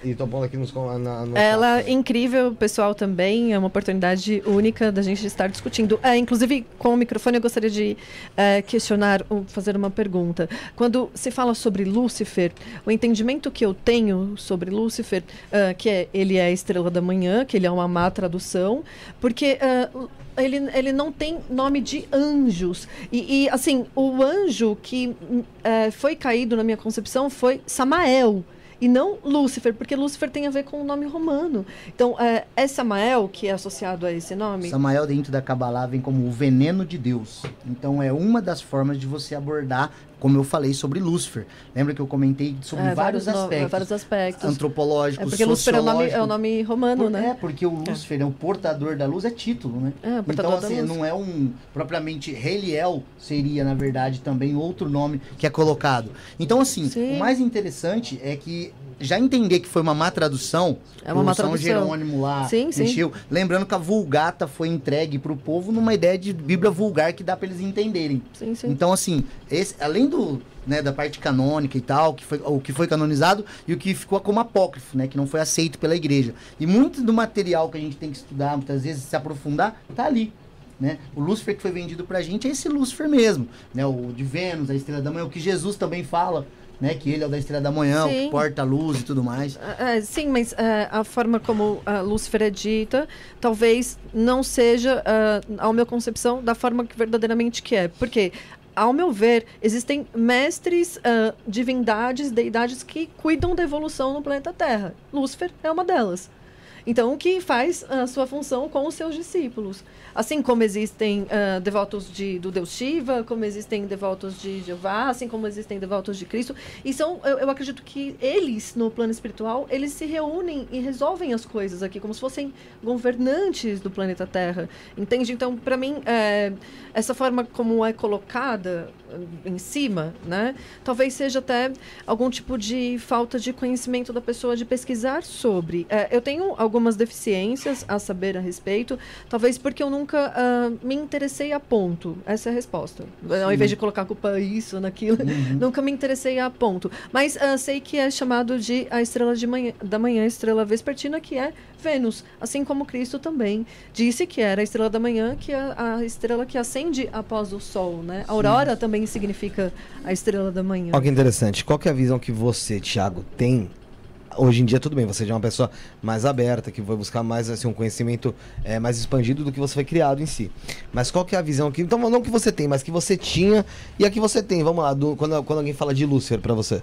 E tô pondo aqui nos, na, Ela é incrível, pessoal, também. É uma oportunidade única da gente estar discutindo. É, inclusive, com o microfone, eu gostaria de é, questionar, fazer uma pergunta. Quando se fala sobre Lúcifer, o entendimento que eu tenho sobre Lúcifer, uh, que é, ele é a estrela da manhã, que ele é uma má tradução, porque uh, ele, ele não tem nome de anjos. E, e assim, o anjo que uh, foi caído na minha concepção foi Samael e não Lúcifer, porque Lúcifer tem a ver com o nome romano. Então, é, é Samael que é associado a esse nome? Samael, dentro da Kabbalah, vem como o veneno de Deus. Então, é uma das formas de você abordar como eu falei sobre Lúcifer. Lembra que eu comentei sobre é, vários, vários, aspectos, vários aspectos. Antropológicos, é porque Lúcifer é o, nome, é o nome romano, Por, né? É, porque o Lúcifer é. é o portador da luz, é título, né? É, então, assim, não é um... Propriamente, Reliel seria, na verdade, também outro nome que é colocado. Então, assim, Sim. o mais interessante é que já entender que foi uma má tradução, é uma má tradução. São Jerônimo lá sim. Sim. Lembrando que a Vulgata foi entregue para o povo numa ideia de Bíblia vulgar que dá para eles entenderem. Sim, sim. Então, assim, esse, além do, né, da parte canônica e tal, que foi, o que foi canonizado e o que ficou como apócrifo, né, que não foi aceito pela igreja. E muito do material que a gente tem que estudar, muitas vezes se aprofundar, tá ali. Né? O Lúcifer que foi vendido pra gente é esse Lúcifer mesmo, né? O de Vênus, a estrela da manhã, o que Jesus também fala, né? Que ele é o da estrela da manhã, sim. o que porta a luz e tudo mais. Uh, sim, mas uh, a forma como a Lúcifer é dita, talvez não seja, uh, ao meu concepção, da forma que verdadeiramente que é. Porque ao meu ver, existem mestres, uh, divindades, deidades que cuidam da evolução no planeta Terra. Lúcifer é uma delas. Então, que faz a sua função com os seus discípulos. Assim como existem uh, devotos de, do Deus Shiva, como existem devotos de Jeová, assim como existem devotos de Cristo. E são, eu, eu acredito que eles, no plano espiritual, eles se reúnem e resolvem as coisas aqui, como se fossem governantes do planeta Terra. Entende? Então, para mim, é, essa forma como é colocada eh, em cima, né? Talvez seja até algum tipo de falta de conhecimento da pessoa de pesquisar sobre. É, eu tenho algumas deficiências a saber a respeito, talvez porque eu nunca uh, me interessei a ponto. Essa é a resposta. Sim. Ao invés de colocar a culpa isso, naquilo, uhum. nunca me interessei a ponto. Mas uh, sei que é chamado de a estrela de manhã, da manhã, estrela vespertina, que é Vênus, assim como Cristo também disse que era a estrela da manhã, que é a estrela que acende após o sol, né? A aurora também significa a estrela da manhã. Olha que interessante. Qual que é a visão que você, Thiago, tem hoje em dia tudo bem, você já é uma pessoa mais aberta, que vai buscar mais assim, um conhecimento é, mais expandido do que você foi criado em si. Mas qual que é a visão que. Então, não que você tem, mas que você tinha e a que você tem. Vamos lá, do, quando, quando alguém fala de Lúcifer para você.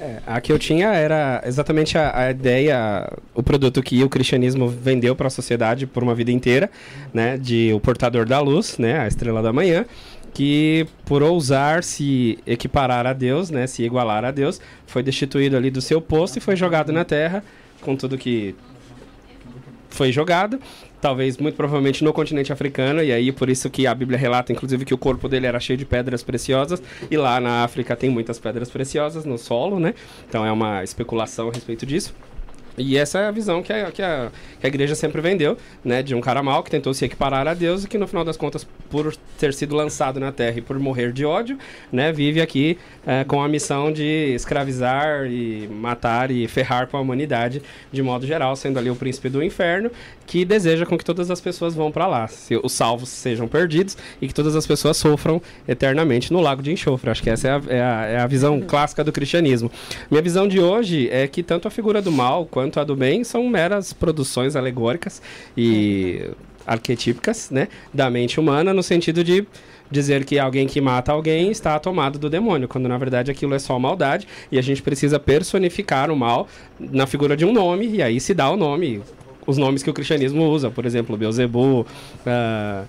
É, a que eu tinha era exatamente a, a ideia, o produto que o cristianismo vendeu para a sociedade por uma vida inteira, né, de o portador da luz, né, a estrela da manhã, que por ousar se equiparar a Deus, né, se igualar a Deus, foi destituído ali do seu posto e foi jogado na terra com tudo que foi jogado, talvez muito provavelmente no continente africano, e aí por isso que a Bíblia relata, inclusive, que o corpo dele era cheio de pedras preciosas, e lá na África tem muitas pedras preciosas no solo, né? Então é uma especulação a respeito disso. E essa é a visão que a, que a, que a igreja sempre vendeu, né? De um cara mau que tentou se equiparar a Deus e que no final das contas, por ter sido lançado na Terra e por morrer de ódio, né? Vive aqui é, com a missão de escravizar e matar e ferrar com a humanidade de modo geral, sendo ali o príncipe do inferno, que deseja com que todas as pessoas vão para lá, se os salvos sejam perdidos e que todas as pessoas sofram eternamente no lago de enxofre. Acho que essa é a, é a, é a visão clássica do cristianismo. Minha visão de hoje é que tanto a figura do mal quanto a do bem são meras produções alegóricas e arquetípicas, né, da mente humana, no sentido de dizer que alguém que mata alguém está tomado do demônio, quando na verdade aquilo é só maldade e a gente precisa personificar o mal na figura de um nome e aí se dá o nome, os nomes que o cristianismo usa, por exemplo, Beelzebub, uh,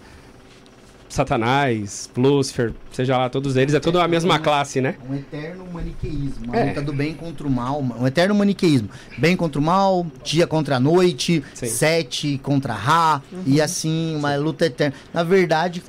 Satanás, Lúcifer, seja lá todos eles, é tudo a mesma classe, né? Um eterno maniqueísmo, a é. luta do bem contra o mal, um eterno maniqueísmo. Bem contra o mal, dia contra a noite, Sim. sete contra Ra, uhum. e assim, uma luta eterna. Na verdade,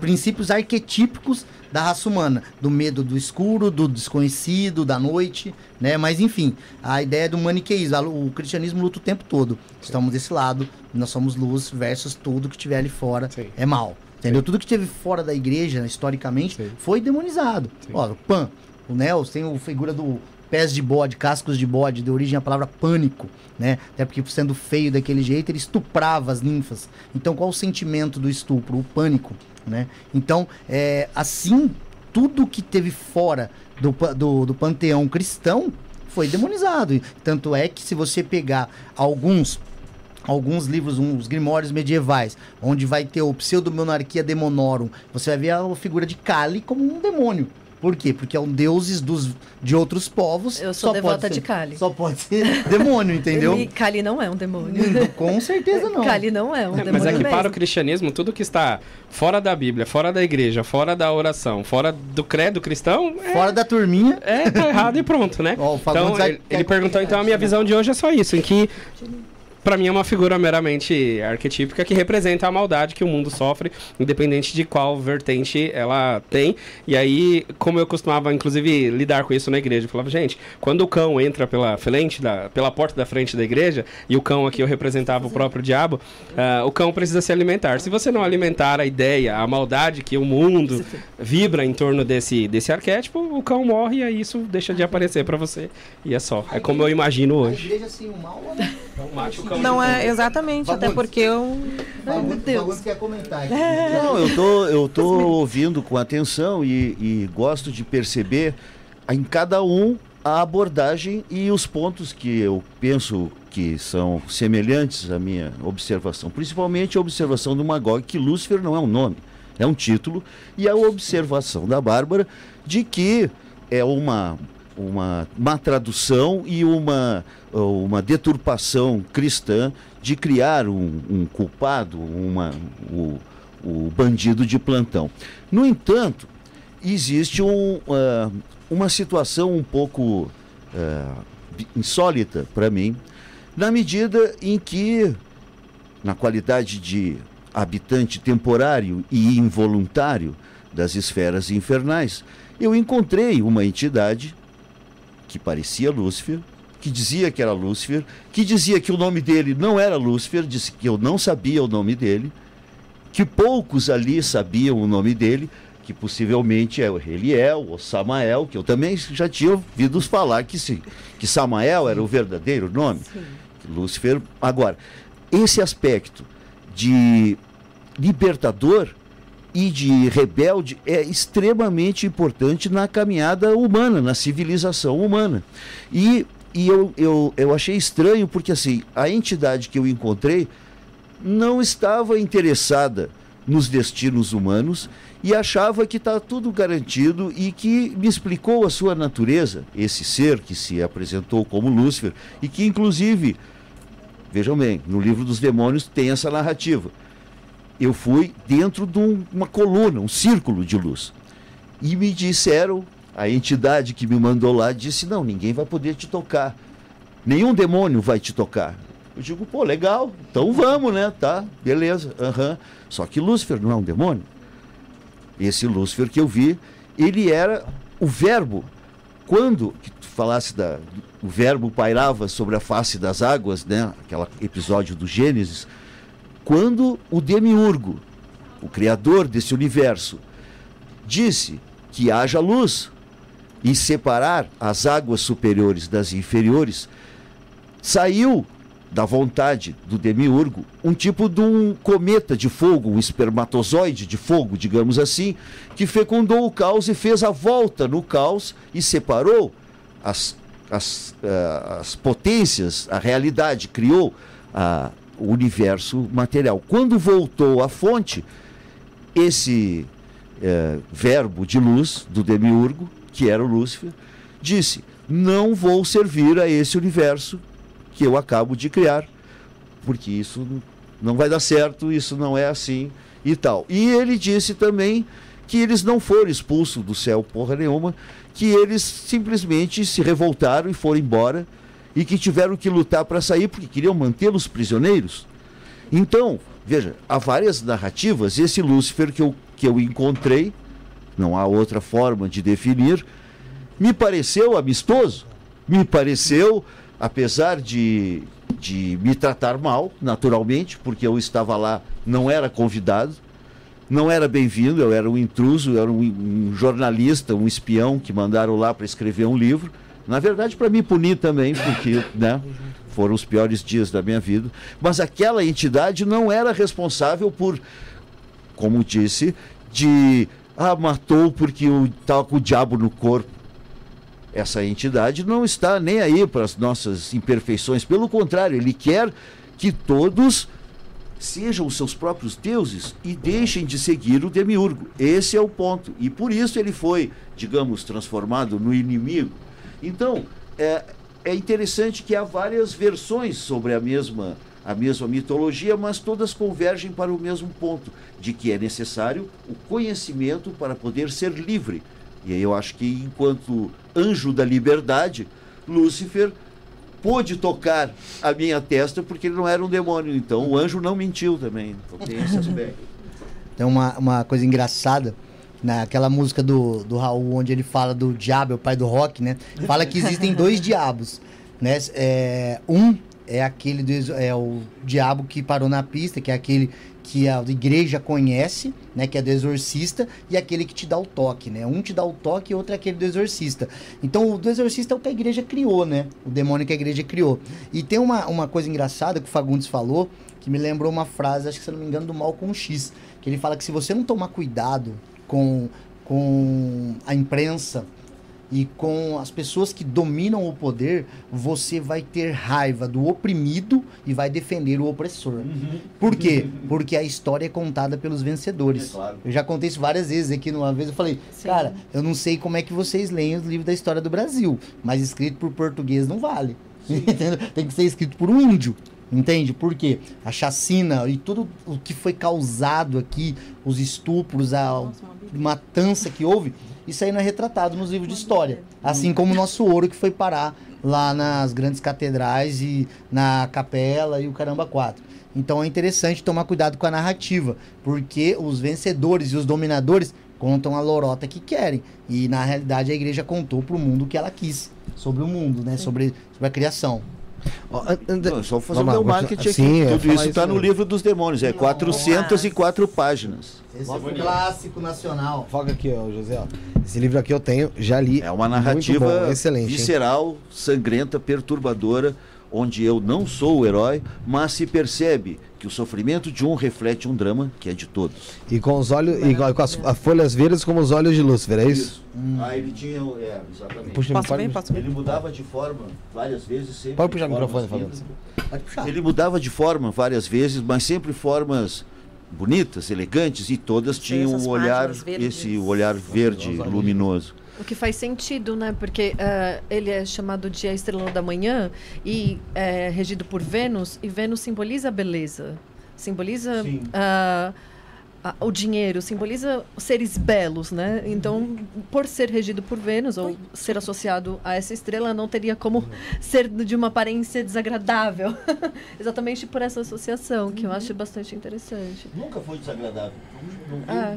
princípios arquetípicos da raça humana, do medo do escuro, do desconhecido, da noite, né? Mas enfim, a ideia do maniqueísmo, o cristianismo luta o tempo todo. Estamos desse lado, nós somos luz versus tudo que tiver ali fora Sim. é mal. Entendeu? Sim. Tudo que teve fora da igreja, historicamente, Sim. foi demonizado. Sim. Ó, o Pan, o Nels tem a figura do pés de bode, cascos de bode, de origem à palavra pânico, né? Até porque sendo feio daquele jeito, ele estuprava as ninfas. Então, qual o sentimento do estupro? O pânico, né? Então, é, assim, tudo que teve fora do, do, do panteão cristão foi demonizado. Tanto é que se você pegar alguns alguns livros, uns grimórios medievais, onde vai ter o pseudo-monarquia demonorum, você vai ver a figura de Kali como um demônio. Por quê? Porque é um deuses dos, de outros povos. Eu sou devota ser, de Kali. Só pode ser demônio, entendeu? E Kali não é um demônio. Com certeza não. Kali não é um é, demônio. Mas é que mesmo. para o cristianismo, tudo que está fora da Bíblia, fora da igreja, fora da oração, fora do credo cristão. É, fora da turminha. É, tá errado e pronto, né? Oh, então, ele, ele perguntou, então a minha visão de hoje é só isso, em que para mim é uma figura meramente arquetípica que representa a maldade que o mundo sofre, independente de qual vertente ela tem. E aí, como eu costumava, inclusive, lidar com isso na igreja, eu falava, gente, quando o cão entra pela frente, da, pela porta da frente da igreja, e o cão aqui eu representava o próprio diabo, uh, o cão precisa se alimentar. Se você não alimentar a ideia, a maldade que o mundo vibra em torno desse, desse arquétipo, o cão morre e aí isso deixa de aparecer para você. E é só. É como eu imagino hoje. A igreja, assim, o mal, né? Mate o não é, exatamente, até porque eu. Ai, meu Deus. quer comentar aqui. É. Não, eu tô, eu tô ouvindo com atenção e, e gosto de perceber em cada um a abordagem e os pontos que eu penso que são semelhantes à minha observação, principalmente a observação do Magog que Lúcifer não é um nome, é um título, e a observação da Bárbara de que é uma uma má tradução e uma, uma deturpação cristã de criar um, um culpado, uma, o, o bandido de plantão. No entanto, existe um, uh, uma situação um pouco uh, insólita para mim, na medida em que, na qualidade de habitante temporário e involuntário das esferas infernais, eu encontrei uma entidade que parecia Lúcifer, que dizia que era Lúcifer, que dizia que o nome dele não era Lúcifer, disse que eu não sabia o nome dele, que poucos ali sabiam o nome dele, que possivelmente é Eliel ou Samael, que eu também já tinha ouvido falar que, se, que Samael era o verdadeiro nome. Sim. Lúcifer. Agora, esse aspecto de libertador e de rebelde é extremamente importante na caminhada humana, na civilização humana. E, e eu, eu, eu achei estranho porque assim, a entidade que eu encontrei não estava interessada nos destinos humanos e achava que está tudo garantido e que me explicou a sua natureza, esse ser que se apresentou como Lúcifer e que inclusive, vejam bem, no livro dos demônios tem essa narrativa. Eu fui dentro de um, uma coluna, um círculo de luz. E me disseram, a entidade que me mandou lá disse: "Não, ninguém vai poder te tocar. Nenhum demônio vai te tocar. Eu digo, pô, legal, então vamos, né? Tá, beleza. Uhum. Só que Lúcifer não é um demônio. Esse Lúcifer que eu vi, ele era o verbo. Quando que tu falasse da o verbo pairava sobre a face das águas, né? Aquele episódio do Gênesis, quando o demiurgo, o criador desse universo, disse que haja luz e separar as águas superiores das inferiores, saiu da vontade do demiurgo um tipo de um cometa de fogo, um espermatozoide de fogo, digamos assim, que fecundou o caos e fez a volta no caos e separou as, as, uh, as potências, a realidade, criou uh, o universo material. Quando voltou à fonte, esse uh, verbo de luz do demiurgo, que era o Lúcifer, disse: Não vou servir a esse universo que eu acabo de criar, porque isso não vai dar certo, isso não é assim e tal. E ele disse também que eles não foram expulsos do céu porra nenhuma, que eles simplesmente se revoltaram e foram embora e que tiveram que lutar para sair porque queriam mantê-los prisioneiros. Então, veja, há várias narrativas, esse Lúcifer que eu, que eu encontrei, não há outra forma de definir, me pareceu amistoso, me pareceu apesar de, de me tratar mal, naturalmente, porque eu estava lá, não era convidado, não era bem-vindo, eu era um intruso, eu era um, um jornalista, um espião que mandaram lá para escrever um livro. Na verdade, para me punir também, porque né, foram os piores dias da minha vida. Mas aquela entidade não era responsável por, como disse, de ah, matou porque estava com o diabo no corpo essa entidade não está nem aí para as nossas imperfeições, pelo contrário, ele quer que todos sejam os seus próprios deuses e deixem de seguir o demiurgo. Esse é o ponto. E por isso ele foi, digamos, transformado no inimigo. Então, é, é interessante que há várias versões sobre a mesma, a mesma mitologia, mas todas convergem para o mesmo ponto, de que é necessário o conhecimento para poder ser livre. E aí eu acho que enquanto anjo da liberdade, Lúcifer pôde tocar a minha testa porque ele não era um demônio. Então o anjo não mentiu também. Então tem esse aspecto. Uma, uma coisa engraçada naquela música do, do Raul, onde ele fala do diabo, é o pai do rock, né? Fala que existem dois diabos, né? É, um é aquele do, é o diabo que parou na pista, que é aquele que a igreja conhece, né, que é do exorcista, e aquele que te dá o toque, né? Um te dá o toque e outro é aquele do exorcista. Então, o do exorcista é o que a igreja criou, né? O demônio que a igreja criou. E tem uma, uma coisa engraçada que o Fagundes falou, que me lembrou uma frase, acho que se não me engano, do Mal com X, que ele fala que se você não tomar cuidado com, com a imprensa, e com as pessoas que dominam o poder, você vai ter raiva do oprimido e vai defender o opressor. Uhum. Por quê? Porque a história é contada pelos vencedores. É claro. Eu já contei isso várias vezes aqui. Uma vez eu falei, Sim. cara, eu não sei como é que vocês leem os livros da história do Brasil, mas escrito por português não vale. Tem que ser escrito por um índio. Entende? Por quê? A chacina e tudo o que foi causado aqui, os estupros, a matança que houve, isso aí não é retratado nos livros de história. Assim como o nosso ouro que foi parar lá nas grandes catedrais e na capela e o caramba quatro. Então é interessante tomar cuidado com a narrativa, porque os vencedores e os dominadores contam a lorota que querem. E na realidade a igreja contou para o mundo o que ela quis sobre o mundo, né? Sobre, sobre a criação. Oh, Não, só fazer o meu marketing aqui. Sim, Tudo isso está no livro dos demônios. É 404 páginas. Esse é um clássico nacional. Foca aqui, ó, José. Esse livro aqui eu tenho, já li. É uma narrativa bom, excelente, visceral, hein? sangrenta, perturbadora, onde eu não sou o herói, mas se percebe que o sofrimento de um reflete um drama que é de todos. E com os olhos, e com as, as folhas verdes como os olhos de Lúcifer, é isso? isso. Hum. Ah, ele tinha, é, exatamente. Puxa, posso bem, posso Ele mudava de forma várias vezes, sempre. Pode puxar o microfone, falando. Pode puxar. Ele mudava de forma várias vezes, mas sempre formas bonitas, elegantes, e todas tinham o olhar, verdes. esse olhar verde, luminoso. O que faz sentido, né? Porque ah, ele é chamado de a estrela da manhã e é regido por Vênus, e Vênus simboliza a beleza. Simboliza a- o dinheiro, simboliza seres belos, né? Então, por ser regido por Vênus, ou ser associado a essa estrela, não teria como ser de uma aparência desagradável. Exatamente por essa associação, que eu acho bastante interessante. Nunca foi desagradável. Ah,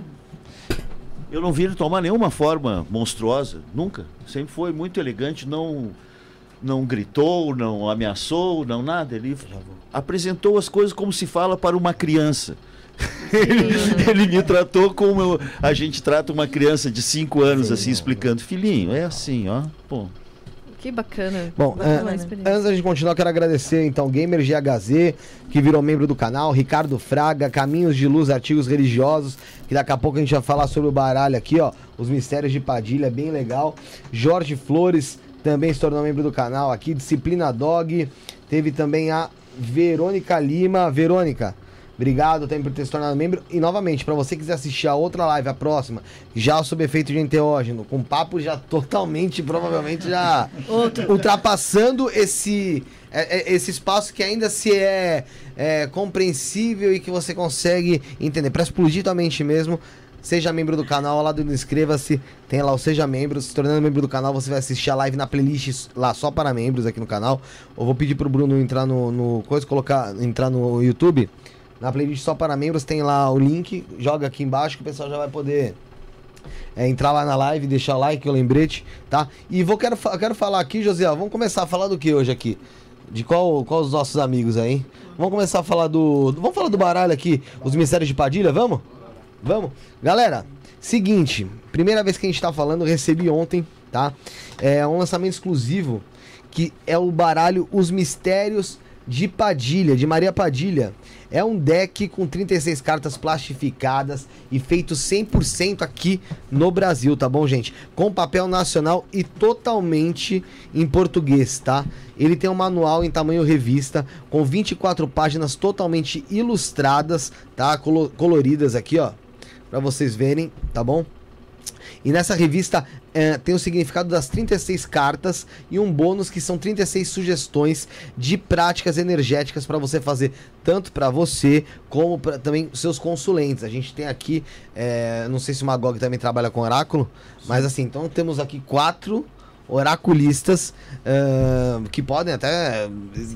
Eu não vi ele tomar nenhuma forma monstruosa, nunca. Sempre foi muito elegante, não não gritou, não ameaçou, não nada. Ele apresentou as coisas como se fala para uma criança. ele, ele me tratou como eu- a gente trata uma criança de 5 anos, assim, explicando. Filhinho, é assim, ó. Pô, que bacana. Bom, Bacana a experiência. antes da gente continuar, quero agradecer então Gamer GHZ, que virou membro do canal, Ricardo Fraga, Caminhos de Luz, Artigos Religiosos, que daqui a pouco a gente vai falar sobre o baralho aqui, ó, os mistérios de Padilha, bem legal. Jorge Flores também se tornou membro do canal aqui, Disciplina Dog, teve também a Verônica Lima. Verônica, Obrigado também por ter se tornado membro. E novamente, para você que quiser assistir a outra live, a próxima, já sob efeito de enteógeno, com papo já totalmente, provavelmente já ultrapassando esse, é- é- esse espaço que ainda se é, é compreensível e que você consegue entender. Para explodir tua mente mesmo, seja membro do canal, ao lado do inscreva-se, tem lá o Seja Membro. Se tornando membro do canal, você vai assistir a live na playlist lá só para membros aqui no canal. Eu vou pedir pro Bruno entrar no, no coisa, colocar, entrar no YouTube. Na playlist só para membros tem lá o link, joga aqui embaixo que o pessoal já vai poder é, entrar lá na live, deixar like, o lembrete, tá? E vou quero, quero falar aqui, José, vamos começar a falar do que hoje aqui? De qual, qual os nossos amigos aí? Vamos começar a falar do, Vamos falar do baralho aqui, os mistérios de Padilha, vamos? Vamos? Galera, seguinte, primeira vez que a gente tá falando, recebi ontem, tá? É um lançamento exclusivo que é o baralho Os Mistérios de Padilha, de Maria Padilha. É um deck com 36 cartas plastificadas e feito 100% aqui no Brasil, tá bom, gente? Com papel nacional e totalmente em português, tá? Ele tem um manual em tamanho revista com 24 páginas totalmente ilustradas, tá? Colo- coloridas aqui, ó, Pra vocês verem, tá bom? E nessa revista eh, tem o significado das 36 cartas e um bônus que são 36 sugestões de práticas energéticas para você fazer tanto para você como para também seus consulentes. A gente tem aqui, eh, não sei se o Magog também trabalha com oráculo, mas assim, então temos aqui quatro oraculistas ah, que podem até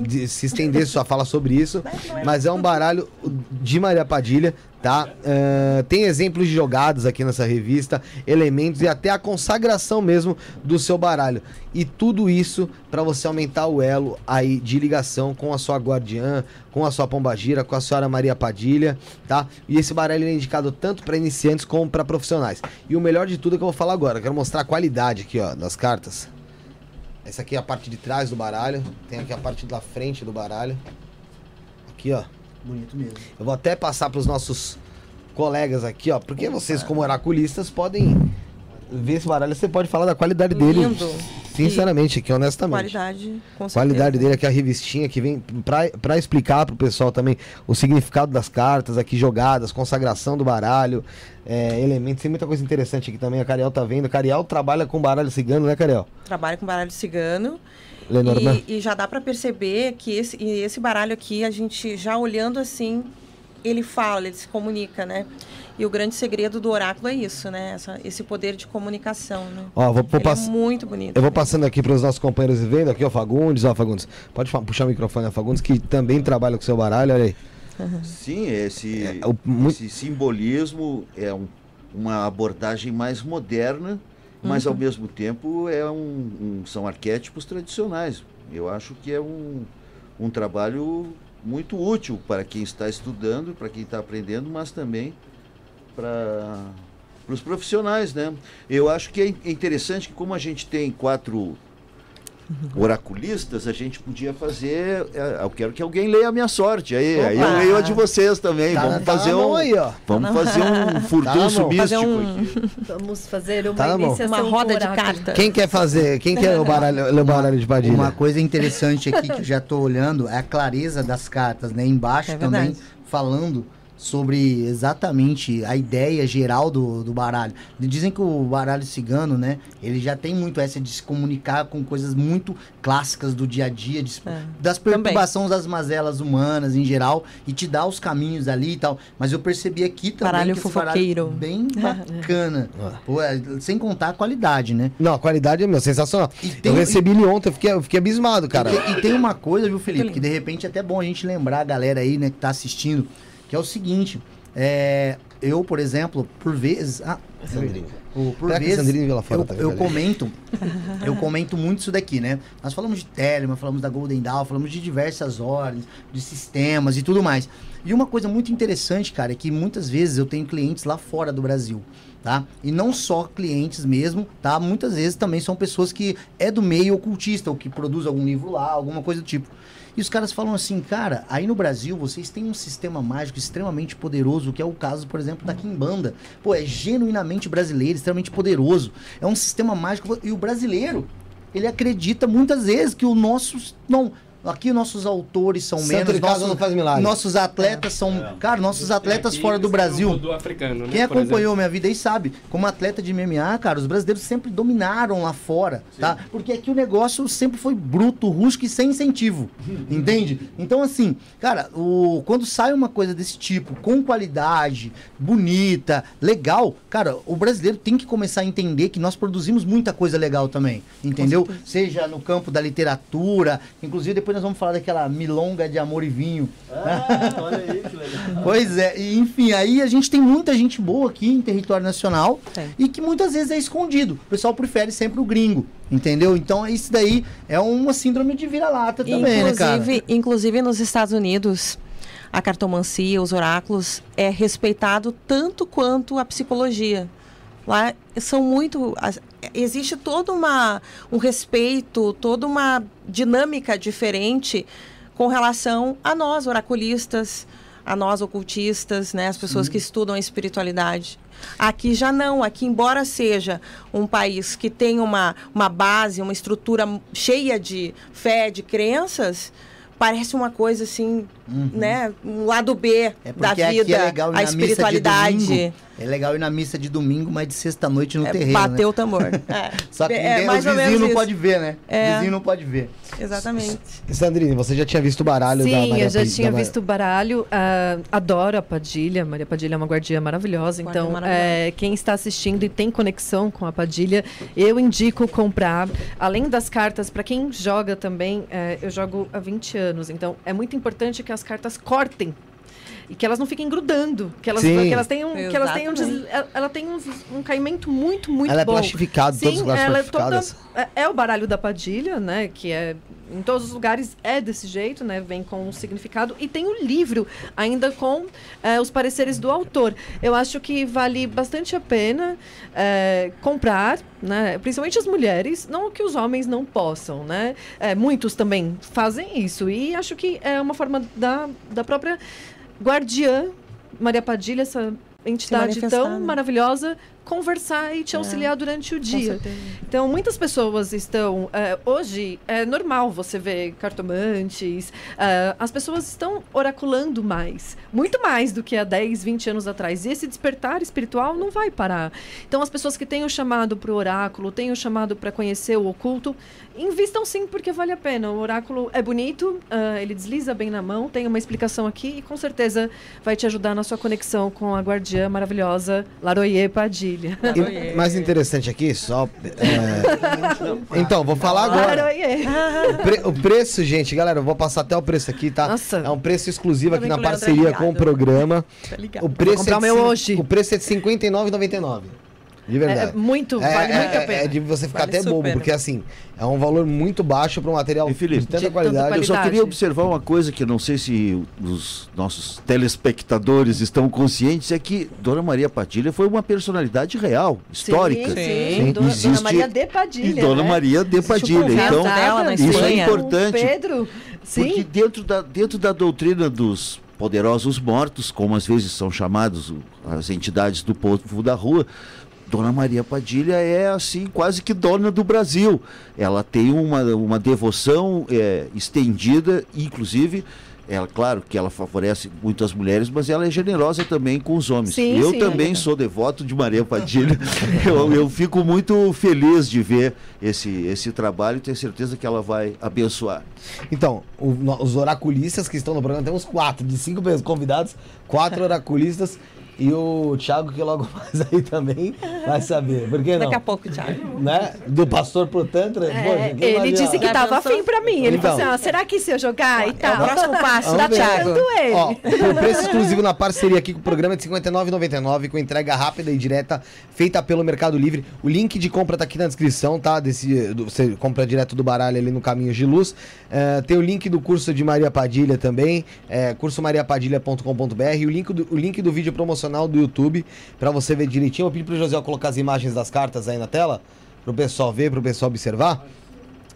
de- se estender sua fala sobre isso, mas é um baralho de Maria Padilha, tá? Ah, tem exemplos de jogadas aqui nessa revista, elementos e até a consagração mesmo do seu baralho. E tudo isso para você aumentar o elo aí de ligação com a sua guardiã, com a sua pombagira, com a senhora Maria Padilha, tá? E esse baralho é indicado tanto para iniciantes como para profissionais. E o melhor de tudo é que eu vou falar agora, eu quero mostrar a qualidade aqui, ó, das cartas. Essa aqui é a parte de trás do baralho, tem aqui a parte da frente do baralho. Aqui, ó. Bonito mesmo. Eu vou até passar para os nossos colegas aqui, ó, porque vocês como oraculistas podem ver esse baralho, você pode falar da qualidade dele. Lindo. Sinceramente, aqui honestamente. Qualidade, com Qualidade certeza. dele aqui é a revistinha que vem pra, pra explicar pro pessoal também o significado das cartas aqui jogadas, consagração do baralho, é, elementos, tem muita coisa interessante aqui também. A Cariel tá vendo. A Cariel trabalha com baralho cigano, né, Cariel? Trabalha com baralho cigano. Lenormand? E, e já dá para perceber que esse, e esse baralho aqui, a gente já olhando assim, ele fala, ele se comunica, né? E o grande segredo do oráculo é isso, né? Essa- esse poder de comunicação, né? Ó, vou, vou é pass- muito bonito. Eu vou passando aqui para os nossos companheiros vendo aqui, ó, Fagundes, ó, Fagundes. Pode puxar o microfone, ó, Fagundes, que também trabalha com seu baralho, olha aí. Sim, esse, É, o- mu- esse simbolismo é um- uma abordagem mais moderna, mas ao mesmo tempo é um, um- são arquétipos tradicionais. Eu acho que é um, um trabalho muito útil para quem está estudando, para quem está aprendendo, mas também para os profissionais, né? Eu acho que é é interessante que como a gente tem quatro oraculistas, a gente podia fazer. é, Eu quero que alguém leia a minha sorte. Aí, aí eu leio a de vocês também. Tá vamos tá fazer um. aí, ó. Vamos fazer um furdunço mão. místico Fazer um- aqui. Vamos fazer uma Tá Uma roda de cartas. Quem quer fazer? Quem quer o baralho, ler o baralho de Padilha? Uma coisa interessante aqui que eu já tô olhando é a clareza das cartas, né? Embaixo É também falando sobre exatamente a ideia geral do, do baralho. Dizem que o baralho cigano, né, ele já tem muito essa de se comunicar com coisas muito clássicas do dia a dia, de, É. das perturbações das mazelas humanas em geral, e te dá os caminhos ali e tal. Mas eu percebi aqui também Baralho que esse fofoqueiro. baralho bem bacana. Ah. Pô, é, sem contar a qualidade, né? Não, a qualidade é meu, sensacional. E tem- eu recebi ele ontem, eu fiquei, eu fiquei abismado, cara. E, e tem uma coisa, viu, Felipe, que de repente é até bom a gente lembrar a galera aí, né, que tá assistindo, que é o seguinte, é, eu, por exemplo, por vezes... Ah, Sandrinho. o- por vezes, Sandrine viu lá fora eu, também, eu peraí? comento, eu comento muito isso daqui, né? Nós falamos de Telemann, falamos da Golden Dawn, falamos de diversas ordens, de sistemas e tudo mais. E uma coisa muito interessante, cara, é que muitas vezes eu tenho clientes lá fora do Brasil, tá? E não só clientes mesmo, tá? Muitas vezes também são pessoas que é do meio ocultista, ou que produz algum livro lá, alguma coisa do tipo. E os caras falam assim, cara, aí no Brasil vocês têm um sistema mágico extremamente poderoso, que é o caso, por exemplo, da Kimbanda. Pô, é genuinamente brasileiro, extremamente poderoso. É um sistema mágico. E o brasileiro, ele acredita muitas vezes que os nossos. Não. Aqui nossos autores são Santo menos. nossos, não faz milagre. nossos atletas são. Cara, nossos atletas Aqui fora do Brasil. Do africano, né, Quem acompanhou minha vida aí sabe, como atleta de MMA, cara, os brasileiros sempre dominaram lá fora, tá? Porque aqui o negócio sempre foi bruto, rústico e sem incentivo, entende? Então, assim, cara, o, quando sai uma coisa desse tipo, com qualidade, bonita, legal, cara, o brasileiro tem que começar a entender que nós produzimos muita coisa legal também, entendeu? Seja no campo da literatura, inclusive depois nós vamos falar daquela milonga de amor e vinho, olha aí que legal. Pois é, e, enfim, aí a gente tem muita gente boa aqui em território nacional Tem. e que muitas vezes é escondido. O pessoal prefere sempre o gringo, entendeu? Então isso daí é uma síndrome de vira-lata também, né, cara? inclusive, inclusive nos Estados Unidos, a cartomancia, os oráculos, é respeitado tanto quanto a psicologia. Lá são muito. Existe todo uma, um respeito, toda uma dinâmica diferente com relação a nós, oraculistas, a nós, ocultistas, né, as pessoas que estudam a espiritualidade. Aqui já não. Aqui, embora seja um país que tem uma, uma base, uma estrutura cheia de fé, de crenças, parece uma coisa assim, né? Um lado B Uhum. É da aqui vida, é legal ir a na missa de espiritualidade. domingo. É legal ir na missa de domingo, mas de sexta-noite no É, terreiro, bater né? o tambor. É, Só que é ninguém, menos vizinhos não podem ver, né? É. O vizinho não pode ver. Exatamente. Sandrine, você já tinha visto o baralho da Sim, Maria eu já Padilha- tinha da- visto o baralho. ah, adoro a Padilha. Maria Padilha é uma guardia maravilhosa. Guardia então, maravilhosa. é, quem está assistindo e tem conexão com a Padilha, eu indico comprar. Além das cartas, para quem joga também, é, eu jogo há 20 anos. Então, é muito importante que as cartas cortem. E que elas não fiquem grudando. Que elas, Sim. que elas tenham, que elas tenham des- ela- ela tem um, um caimento muito, muito Ela é bom. plastificada, todas as Sim, classes ela é toda. plastificadas. É, é o baralho da Padilha, né? Que é. Em todos os lugares é desse jeito, né? Vem com um significado. E tem o livro, ainda com é, os pareceres do autor. Eu acho que vale bastante a pena é, comprar, né? Principalmente as mulheres. Não que os homens não possam, né? É, muitos também fazem isso. E acho que é uma forma da, da própria guardiã Maria Padilha, essa entidade tão maravilhosa, conversar e te auxiliar durante o dia. Então, muitas pessoas estão. é, hoje é normal você ver cartomantes. é, as pessoas estão oraculando mais. Muito mais do que há 10, 20 anos atrás. E esse despertar espiritual não vai parar. Então, as pessoas que têm o chamado para o oráculo, têm o chamado para conhecer o oculto, invistam sim, porque vale a pena. O oráculo é bonito, ah, ele desliza bem na mão, tem uma explicação aqui e com certeza vai te ajudar na sua conexão com a guardiã maravilhosa Laroyer E mais interessante aqui, só. é, Então, vou falar agora. O, pre- o preço, gente, galera, eu vou passar até o preço aqui, tá? Nossa. É um preço exclusivo aqui na é parceria com o programa. Tá ligado. O preço é de hoje. O preço é de R$ 59,99. De É, verdade. é muito, É, vale é- muito a é- pena. é de você ficar Vale até bobo, porque assim, é um valor muito baixo para um material E, Felipe, de tanta de tanta qualidade. Eu só Qualidade. queria observar uma coisa que eu não sei se os nossos telespectadores estão conscientes, é que Dona Maria Padilha foi uma personalidade real, histórica. Sim, Sim. sim. Dona, Existe- Dona Maria de E Padilha. Dona né? Maria de Padilha. Então, dela isso é importante. Pedro, sim. Porque dentro da, dentro da doutrina dos poderosos mortos, como às vezes são chamados as entidades do povo da rua, Dona Maria Padilha é assim, quase que dona do Brasil. Ela tem uma, uma devoção é, estendida, inclusive ela, claro que ela favorece muito as mulheres, mas ela é generosa também com os homens. Sim, eu sim, também é. sou devoto de Maria Padilha. eu, eu fico muito feliz de ver esse, esse trabalho e tenho certeza que ela vai abençoar. Então, o- os oraculistas que estão no programa, temos quatro, de cinco convidados, quatro oraculistas. E o Thiago, que logo mais aí também vai saber. Por que não? Daqui a pouco, Thiago. Né? Do pastor pro Tantra? É, Poxa, que ele disse que Já tava pensou? afim pra mim. Ele Então. falou assim: ah, será que se eu jogar e É o tal? próximo passo, tirando ele. Ó, por preço exclusivo na parceria aqui com o programa é de R$ 59,99 com entrega rápida e direta feita pelo Mercado Livre. O link de compra tá aqui na descrição, tá? Desse, do- você compra direto do baralho ali no Caminhos de Luz. É, tem o link do curso de Maria Padilha também, é, cursomariapadilha.com.br e o link, do, o link do vídeo promocional do YouTube pra você ver direitinho. Eu pedi pro José colocar as imagens das cartas aí na tela, pro pessoal ver, pro pessoal observar.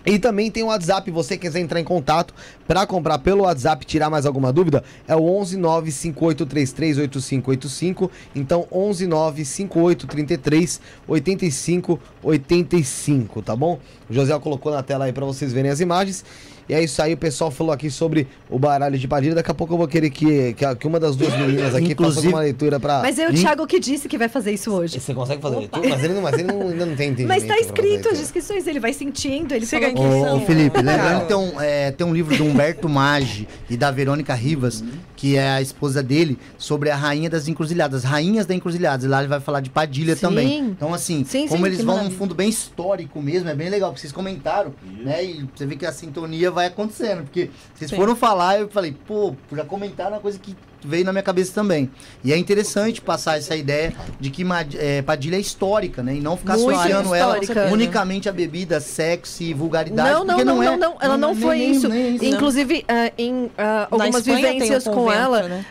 E também tem o WhatsApp, você quiser entrar em contato para comprar pelo WhatsApp, tirar mais alguma dúvida, é o 11 95833 8585. Então 11 95833 8585, tá bom? O José colocou na tela aí para vocês verem as imagens. E é isso aí, o pessoal falou aqui sobre o baralho de Padilha. Daqui a pouco eu vou querer que, que, que uma das duas meninas aqui faça Inclusive- uma leitura pra. Mas é o Thiago que disse que vai fazer isso hoje. Você consegue fazer leitura? Mas ele, não, mas ele não, ainda não tem entendimento. Mas tá escrito as descrições, ele vai sentindo, ele Siga falou a que. Ô, Felipe, lembrando que tem um, é, tem um livro do Humberto Maggi e da Verônica Rivas, que é a esposa dele, sobre a rainha das encruzilhadas, rainhas da encruzilhadas. E lá ele vai falar de Padilha Sim. também. Então, assim, Sim, como sim, eles vão num fundo bem histórico mesmo, é bem legal, porque vocês comentaram, né? E você vê que a sintonia vai acontecendo. Porque vocês Sim. foram falar, eu falei, pô, já comentaram uma coisa que veio na minha cabeça também. E é interessante passar essa ideia de que é, Padilha é histórica, né? E não ficar Muito associando ela unicamente a bebida, sexo e vulgaridade. Não, não, porque não, é. não, não, ela não nem- foi nem- isso. nem isso. Inclusive, eh, em ah, algumas tem um vivências com convento, ela, né?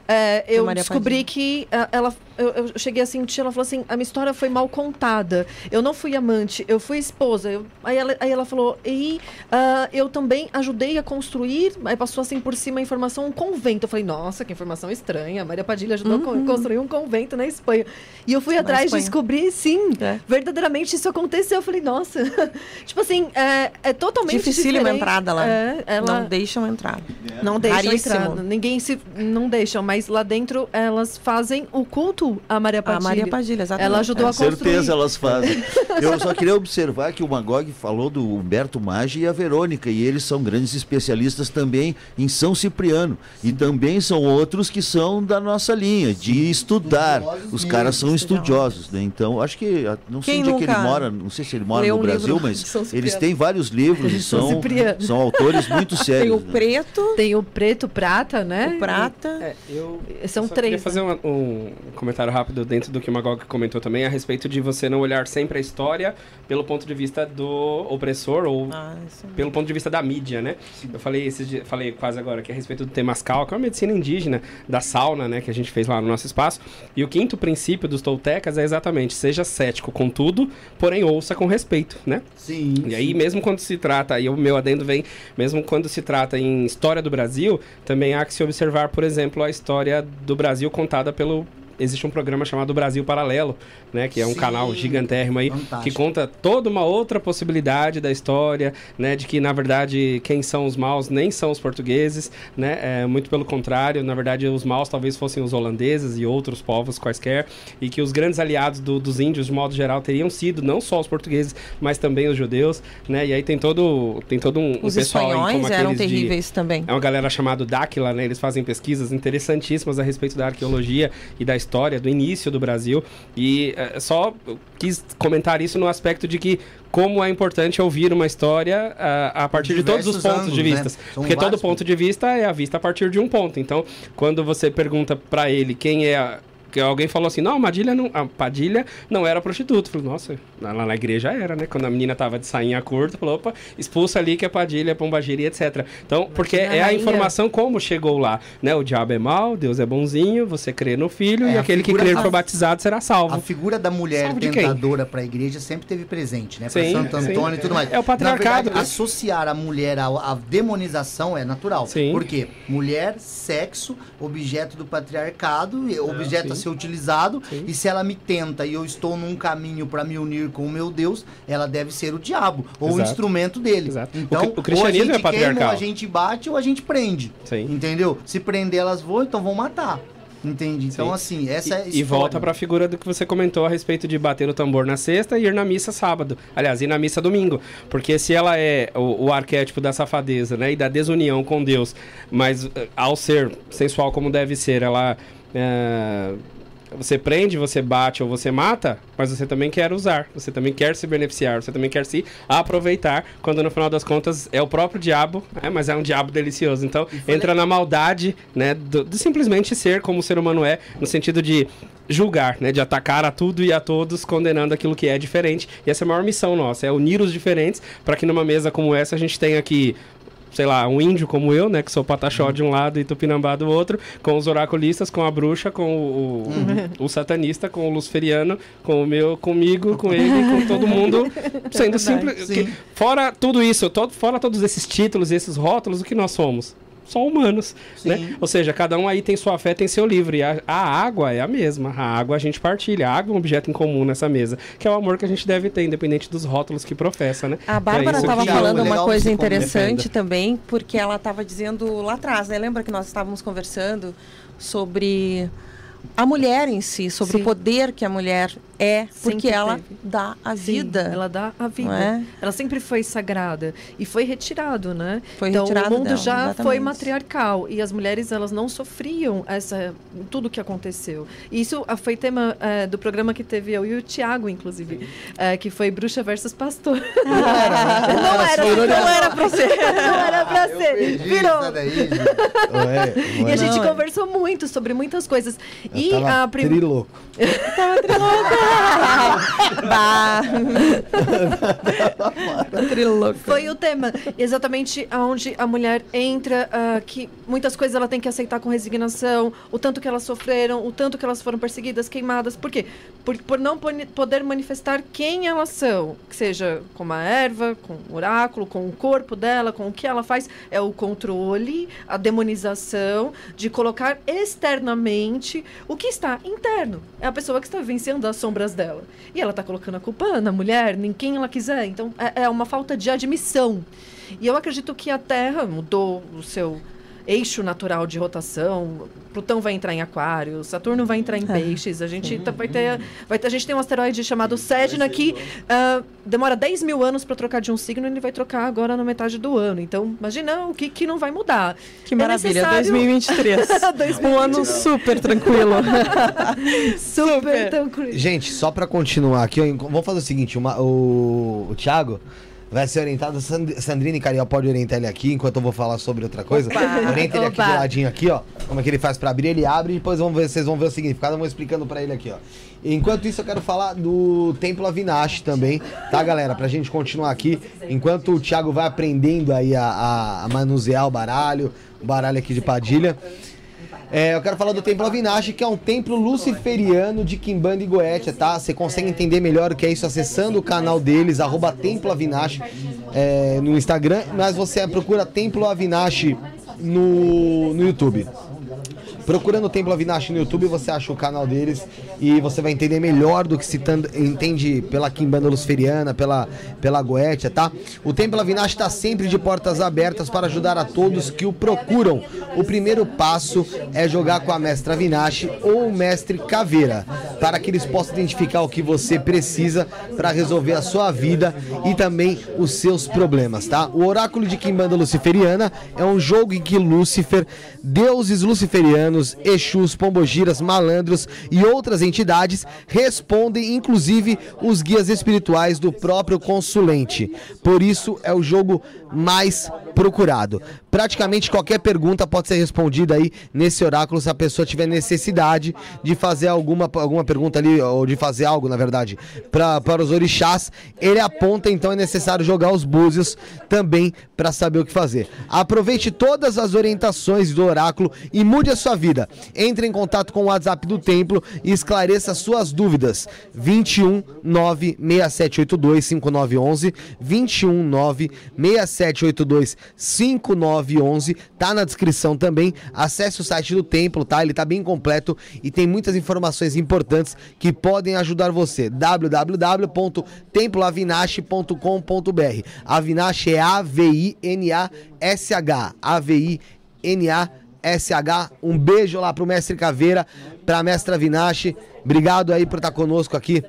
De eu descobri Padilha. que ela. Eu, eu cheguei a sentir, ela falou assim: a minha história foi mal contada. Eu não fui amante, eu fui esposa. Eu- aí, ela, aí ela falou: e ah, eu também ajudei a construir, aí passou assim por cima a informação, um convento. Eu falei: nossa, que informação estranha. A Maria Padilha ajudou a Uhum. co- construir um convento na Espanha. E eu fui Na atrás de descobrir, sim, É. verdadeiramente isso aconteceu. Eu falei: nossa, tipo assim, é, é totalmente Dificílima entrada lá. É, ela Não deixam entrar. não deixam Raríssimo. entrar. Ninguém se. Não deixam, mas lá dentro elas fazem o culto à Maria A Padilha. Maria Padilha, exatamente. Ela ajudou a Com certeza construir. elas fazem. Eu só queria observar que o Magog falou do Humberto Maggi e a Verônica, e eles são grandes especialistas também em São Cipriano. E também são outros que são da nossa linha, de estudar. Estudiosos Os caras são estudiosos. né? Então, acho que, ah, não sei Quem onde é que ele mora, não sei se ele mora no um Brasil, mas eles têm vários livros e São são, autores muito Tem sérios. o né? preto, Tem o preto, prata, né? o prata. É, eu São só três, queria fazer um, um comentário rápido dentro do que o Magog comentou também a respeito de você não olhar sempre a história pelo ponto de vista do opressor ou Ah, mesmo. pelo ponto de vista da mídia, né? Eu falei esses dias- falei quase agora que é a respeito do Temascal, que é uma medicina indígena da sauna, né, que a gente fez lá no nosso espaço. E o quinto princípio dos toltecas é exatamente seja cético com tudo, porém ouça com respeito, né? Sim. E aí, mesmo quando se trata, aí o meu adendo vem, mesmo quando se trata em história do Brasil, também há que se observar, por exemplo, a história do Brasil contada pelo. Existe um programa chamado Brasil Paralelo, né? Que é um Sim. canal gigantérrimo aí, Fantástico. que conta toda uma outra possibilidade da história, né? De que, na verdade, quem são os maus nem são os portugueses, né? É, muito pelo contrário, na verdade, os maus talvez fossem os holandeses e outros povos quaisquer, e que os grandes aliados do- dos índios, de modo geral, teriam sido não só os portugueses, mas também os judeus, né? E aí tem todo, tem todo um, um Os pessoal aí, como espanhóis eram aqueles de- terríveis também. é uma galera chamada Dáquila, né? Eles fazem pesquisas interessantíssimas a respeito da arqueologia e da história do início do Brasil. E eh, só quis comentar isso no aspecto de que como é importante ouvir uma história ah, a partir de todos os pontos de ângulos, né? vista. São Porque todo ponto de vista é a vista a partir de um ponto. Então, quando você pergunta pra ele quem é a que alguém falou assim, não, a Padilha não, a Padilha não era prostituta. Eu Falei, nossa, lá na igreja era, né? Quando a menina tava de sainha curta, falou, opa, expulsa ali que é Padilha, pombagira, etc. Então, porque a é a informação como chegou lá, né? O diabo é mau, Deus é bonzinho, você crê no filho É, e a aquele que crer for batizado será A salvo. figura da mulher tentadora para a igreja sempre teve presente, né? Para Sim, Santo sim. Antônio e tudo mais. É o patriarcado, verdade, né? associar a mulher à, à demonização é natural. Sim. Por quê? Mulher, sexo, objeto do patriarcado, e objeto sim. Ser utilizado. E se ela me tenta e eu estou num caminho para me unir com o meu Deus, ela deve ser o diabo ou o Exato. instrumento dele. Exato. O Então, cri- o ou a cristianismo gente é patriarcal. queima, ou a gente bate ou a gente prende. Sim. Entendeu? Se prender elas vão, então vão matar. Entende? Então, Sim. assim, essa é a E, e volta pra figura do que você comentou a respeito de bater o tambor na sexta e ir na missa sábado. Aliás, ir na missa domingo. Porque se ela é o, o arquétipo da safadeza, né? E da desunião com Deus, mas eh, ao ser sensual como deve ser, ela. Eh, você prende, você bate ou você mata, mas você também quer usar, você também quer se beneficiar, você também quer se aproveitar, quando no final das contas é o próprio diabo, né, mas é um diabo delicioso. Então entra na maldade, né, do, de simplesmente ser como o ser humano é, no sentido de julgar, né, de atacar a tudo e a todos, condenando aquilo que é diferente. E essa é a maior missão nossa, é unir os diferentes para que numa mesa como essa a gente tenha aqui sei lá, um índio como eu, né, que sou pataxó de um lado e tupinambá do outro, com os oraculistas, com a bruxa, com o, o, o satanista, com o luciferiano, com o meu, comigo, com ele, com todo mundo, sendo simples. Fora tudo isso, todo, fora todos esses títulos, esses rótulos, o que nós somos? Só humanos, Sim. né? Ou seja, cada um aí tem sua fé, tem seu livro. E a, a água é a mesma. A água a gente partilha. A água é um objeto em comum nessa mesa. Que é o amor que a gente deve ter, independente dos rótulos que professa, né? A Bárbara É isso estava que- falando uma coisa interessante também, porque ela estava dizendo lá atrás, né? Lembra que nós estávamos conversando sobre a mulher em si, sobre Sim. o poder que a mulher é, porque Sempre ela teve. dá a Sim, vida. ela dá a vida. É? Ela sempre foi sagrada e foi retirado, né? Foi então retirado o mundo dela, já exatamente. foi matriarcal e as mulheres elas não sofriam essa tudo que aconteceu. E isso ah, foi tema eh, do programa que teve eu e o Tiago, inclusive, eh, que foi bruxa versus pastor. Não era? Não era, só não era pra ser. Não era pra Eu ser. Virou. daí. Ué, E a gente Não, é. conversou muito sobre muitas coisas. Eu E tava a primeira trilouco. bah. Trilouca. Foi o tema, exatamente aonde a mulher entra, ah, que muitas coisas ela tem que aceitar com resignação, o tanto que elas sofreram, o tanto que elas foram perseguidas, queimadas, por quê? Por, por não poder manifestar quem elas são, que seja com a erva, com o oráculo, com o corpo dela, com o que ela faz, é o controle, a demonização, de colocar externamente o que está interno. É a pessoa que está vencendo as dela. E ela está colocando a culpa na mulher, em quem ela quiser. Então, é, é uma falta de admissão. E eu acredito que a Terra mudou o seu eixo natural de rotação. Plutão vai entrar em Aquário, Saturno vai entrar em Peixes. A gente tá- vai ter, vai ter, a gente tem um asteroide chamado Sedna que ah, demora 10 mil anos para trocar de um signo e ele vai trocar agora na metade do ano. Então, imagina o que, que não vai mudar. Que É maravilha, necessário- 2023. um ano super tranquilo. Super tranquilo. Gente, só pra continuar aqui, vamos fazer o seguinte: uma- o, o Thiago vai ser orientado. Sandrine Cariel pode orientar ele aqui enquanto eu vou falar sobre outra coisa. Orienta ele aqui Opa. do ladinho aqui, ó. Como é que ele faz pra abrir, ele abre e depois vamos ver, vocês vão ver o significado, eu vou explicando pra ele aqui, ó. Enquanto isso, eu quero falar do Templo Avinash também, tá, galera? Pra gente continuar aqui. Enquanto o Thiago vai aprendendo aí a, a- a manusear o baralho, o baralho aqui de Padilha. É, eu quero falar do Templo Avinash, que é um templo luciferiano de Kimbanda e Goetia, tá? Você consegue entender melhor o que é isso acessando o canal deles, arroba Templo Avinash é, no Instagram, mas você procura Templo Avinash no, no YouTube. Procurando o Templo Avinash no YouTube, você acha o canal deles e você vai entender melhor do que se entende pela Kimbanda Luciferiana, pela, pela Goetia, tá? O Templo Avinash está sempre de portas abertas para ajudar a todos que o procuram. O primeiro passo é jogar com a Mestra Avinash ou o Mestre Caveira, para que eles possam identificar o que você precisa para resolver a sua vida e também os seus problemas, tá? O Oráculo de Kimbanda Luciferiana é um jogo em que Lúcifer, deuses luciferianos, Exus, Pombogiras, malandros e outras entidades respondem, inclusive, os guias espirituais do próprio consulente. Por isso é o jogo mais procurado. Praticamente qualquer pergunta pode ser respondida aí nesse oráculo se a pessoa tiver necessidade de fazer alguma, alguma pergunta ali, ou de fazer algo, na verdade, para os orixás. Ele aponta, então é necessário jogar os búzios também para saber o que fazer. Aproveite todas as orientações do oráculo e mude a sua vida. Entre em contato com o WhatsApp do templo e esclareça suas dúvidas. 21 96782 5911 21 96782 5911 tá na descrição também. Acesse o site do templo, tá? Ele tá bem completo e tem muitas informações importantes que podem ajudar você. www.temploavinash.com.br. Avinash é A V I N A S H. A V I N A SH. Um beijo lá pro mestre Caveira, pra mestra Vinache. Obrigado aí por estar conosco aqui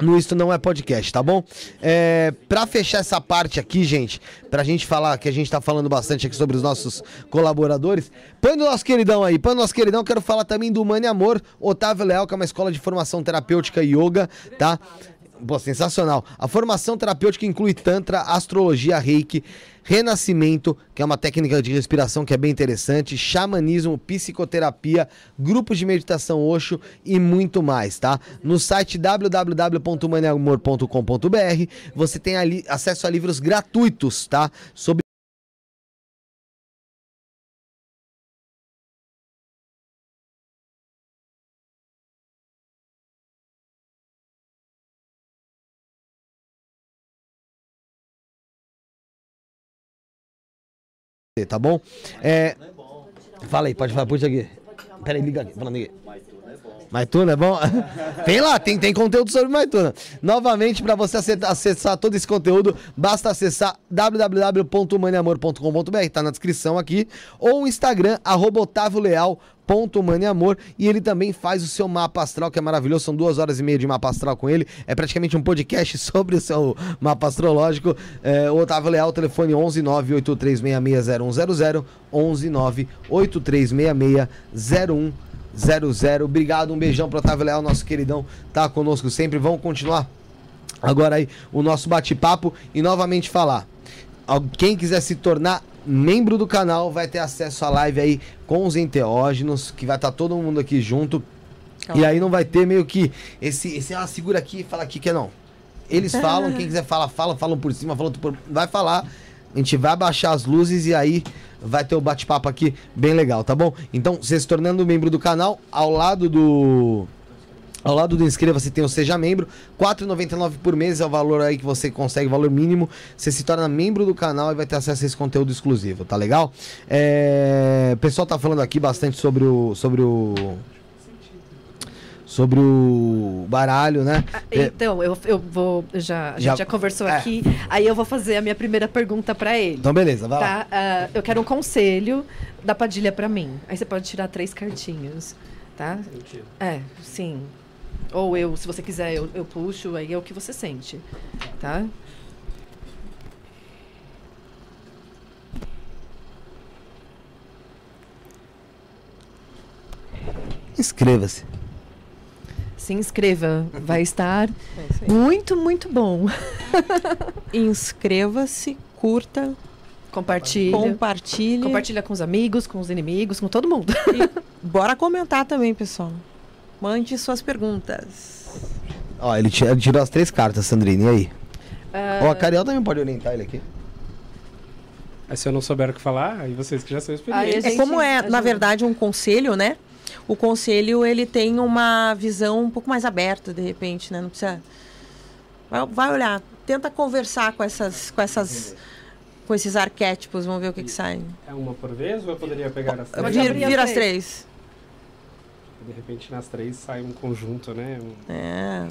no Isto Não É Podcast, tá bom? É, pra fechar essa parte aqui, gente, pra gente falar, que a gente tá falando bastante aqui sobre os nossos colaboradores, põe no nosso queridão aí, põe no nosso queridão, quero falar também do Mani Amor, Otávio Leal, que é uma escola de formação terapêutica e yoga, tá? Pô, sensacional. A formação terapêutica inclui Tantra, Astrologia, Reiki, Renascimento, que é uma técnica de respiração que é bem interessante, xamanismo, psicoterapia, grupos de meditação Osho e muito mais, tá? No site www.maniamor.com.br você tem ali acesso a livros gratuitos, tá? Sobre tá bom? É... Fala aí, pode falar, puxa aqui. Pera aí, liga aqui, falando aqui. Maituna é bom? tem lá, tem, tem conteúdo sobre Maituna. Novamente, para você acessar todo esse conteúdo, basta acessar www.maniamor.com.br, tá na descrição aqui, ou o Instagram, arroba Otávio Leal, ponto Amor, e ele também faz o seu mapa astral, que é maravilhoso, são duas horas e meia de mapa astral com ele, é praticamente um podcast sobre o seu mapa astrológico, é, o Otávio Leal, telefone 11 983660100, 11 983660100, 00. Obrigado, um beijão pro Otávio Leal, nosso queridão, tá conosco sempre. Vamos continuar agora aí o nosso bate-papo e novamente falar. Quem quiser se tornar membro do canal vai ter acesso à live aí com os enteógenos, que vai estar tá todo mundo aqui junto. Calma. E aí não vai ter meio que esse, esse ah, segura aqui e fala aqui que é não. Eles falam, quem quiser falar, fala, falam por cima, falam por... vai falar. A gente vai baixar as luzes e aí vai ter o bate-papo aqui bem legal, tá bom? Então, você se tornando membro do canal, ao lado do ao lado do inscreva-se tem o Seja Membro, R$ 4,99 por mês é o valor aí que você consegue, valor mínimo. Você se torna membro do canal e vai ter acesso a esse conteúdo exclusivo, tá legal? É... O pessoal tá falando aqui bastante sobre o. sobre o. Sobre o baralho, né? Ah, então, eu, eu vou. Já, a gente já, já conversou é. aqui. Aí eu vou fazer a minha primeira pergunta para ele. Então, beleza, vai tá? lá. Uh, eu quero um conselho da Padilha para mim. Aí você pode tirar três cartinhas, tá? É, sim. Ou eu, se você quiser, eu, eu puxo, aí é o que você sente, tá? Inscreva-se. Se inscreva, vai estar é muito, muito bom. Inscreva-se, curta, compartilha, compartilha, compartilha com os amigos, com os inimigos, com todo mundo. E bora comentar também, pessoal. Mande suas perguntas. Ó, ele, tirou as três cartas, Sandrine, e aí? Uh... Ó, a Cariel também pode orientar ele aqui. Aí se eu não souber o que falar, aí vocês que já são experientes. É como é, na verdade, um conselho, né? O conselho, ele tem uma visão um pouco mais aberta, de repente, né? Não precisa... Vai, vai olhar, tenta conversar com essas... Com essas com esses arquétipos, vamos ver o que, que sai. É uma por vez ou eu poderia pegar as três? Vir, vir as três. De repente nas três sai um conjunto, né? É.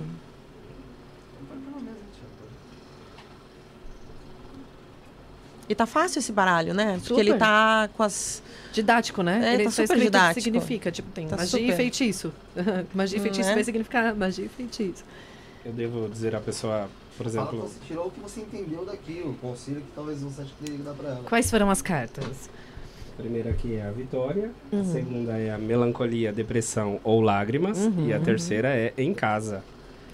E tá fácil esse baralho, né? Super. Porque ele tá com as. Didático, né? É, ele tá super didático. que significa. Tipo, tem tá magia super. e feitiço. magia e feitiço é? vai significar magia e feitiço. Eu devo dizer à pessoa, por exemplo. Fala, você tirou o que você entendeu daqui, o conselho que talvez você ache que dar pra ela. Quais foram as cartas? A primeira aqui é a vitória, uhum. a segunda é a melancolia, depressão ou lágrimas, uhum. e a terceira é em casa.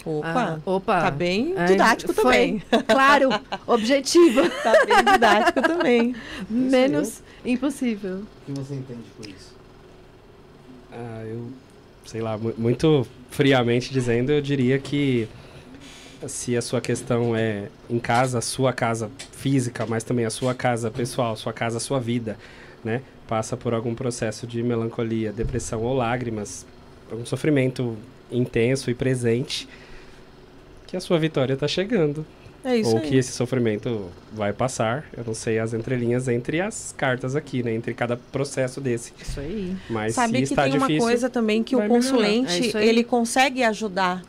Opa, ah, opa. Tá bem didático Foi, também. Claro, objetivo. Tá bem didático também. Menos impossível. O que você entende por isso? Ah, eu sei lá, muito friamente dizendo, eu diria que se a sua questão é em casa, a sua casa física, mas também a sua casa pessoal, sua casa, a sua vida, né, passa por algum processo de melancolia, depressão ou lágrimas, um sofrimento intenso e presente, que a sua vitória está chegando. É isso ou aí. que esse sofrimento vai passar. Eu não sei as entrelinhas entre as cartas aqui, né? Entre cada processo desse. Isso aí. Mas Sabe se que está tem difícil, uma coisa também que o. É consulente, aí. ele consegue ajudar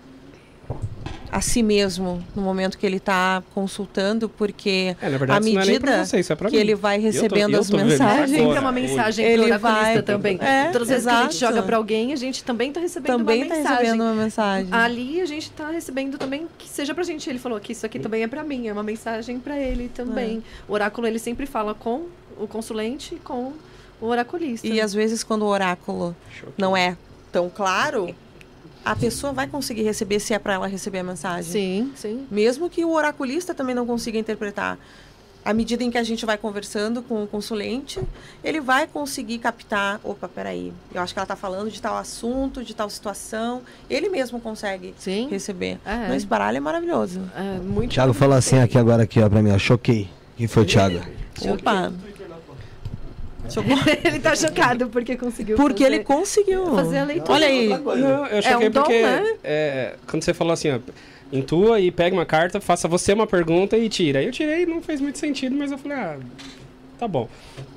a si mesmo no momento que ele está consultando, porque É, na verdade, à isso não é medida você, isso é pra que mim. ele vai Eu tô- recebendo eu as tô vivendo isso mensagens, Sempre é uma mensagem Ele vai- também. É, Todas as vezes que a gente exato. joga pra alguém, a gente também tá recebendo também uma está mensagem. recebendo uma mensagem. Ali a gente tá recebendo também que seja pra gente. Ele falou que isso aqui também é pra mim, é uma mensagem pra ele também. É. O oráculo ele sempre fala com o consulente e com o oraculista. E às vezes quando o oráculo não é tão claro, a pessoa vai conseguir receber se é para ela receber a mensagem. Sim, sim. Mesmo que o oraculista também não consiga interpretar. À medida em que a gente vai conversando com o consulente, ele vai conseguir captar, opa, peraí, eu acho que ela está falando de tal assunto, de tal situação. Ele mesmo consegue Sim. receber. É. Mas esse baralho é maravilhoso. É muito Thiago falou assim aqui agora aqui, ó, pra mim, ó. Choquei. Quem foi o Thiago? Opa! ele tá chocado porque conseguiu Porque fazer, ele conseguiu. fazer a leitura. Olha aí. Não, eu choquei um dom, porque né? é, quando você falou assim, ó, intua e pega uma carta, faça você uma pergunta e tira. Aí eu tirei, não fez muito sentido, mas eu falei, ah, tá bom.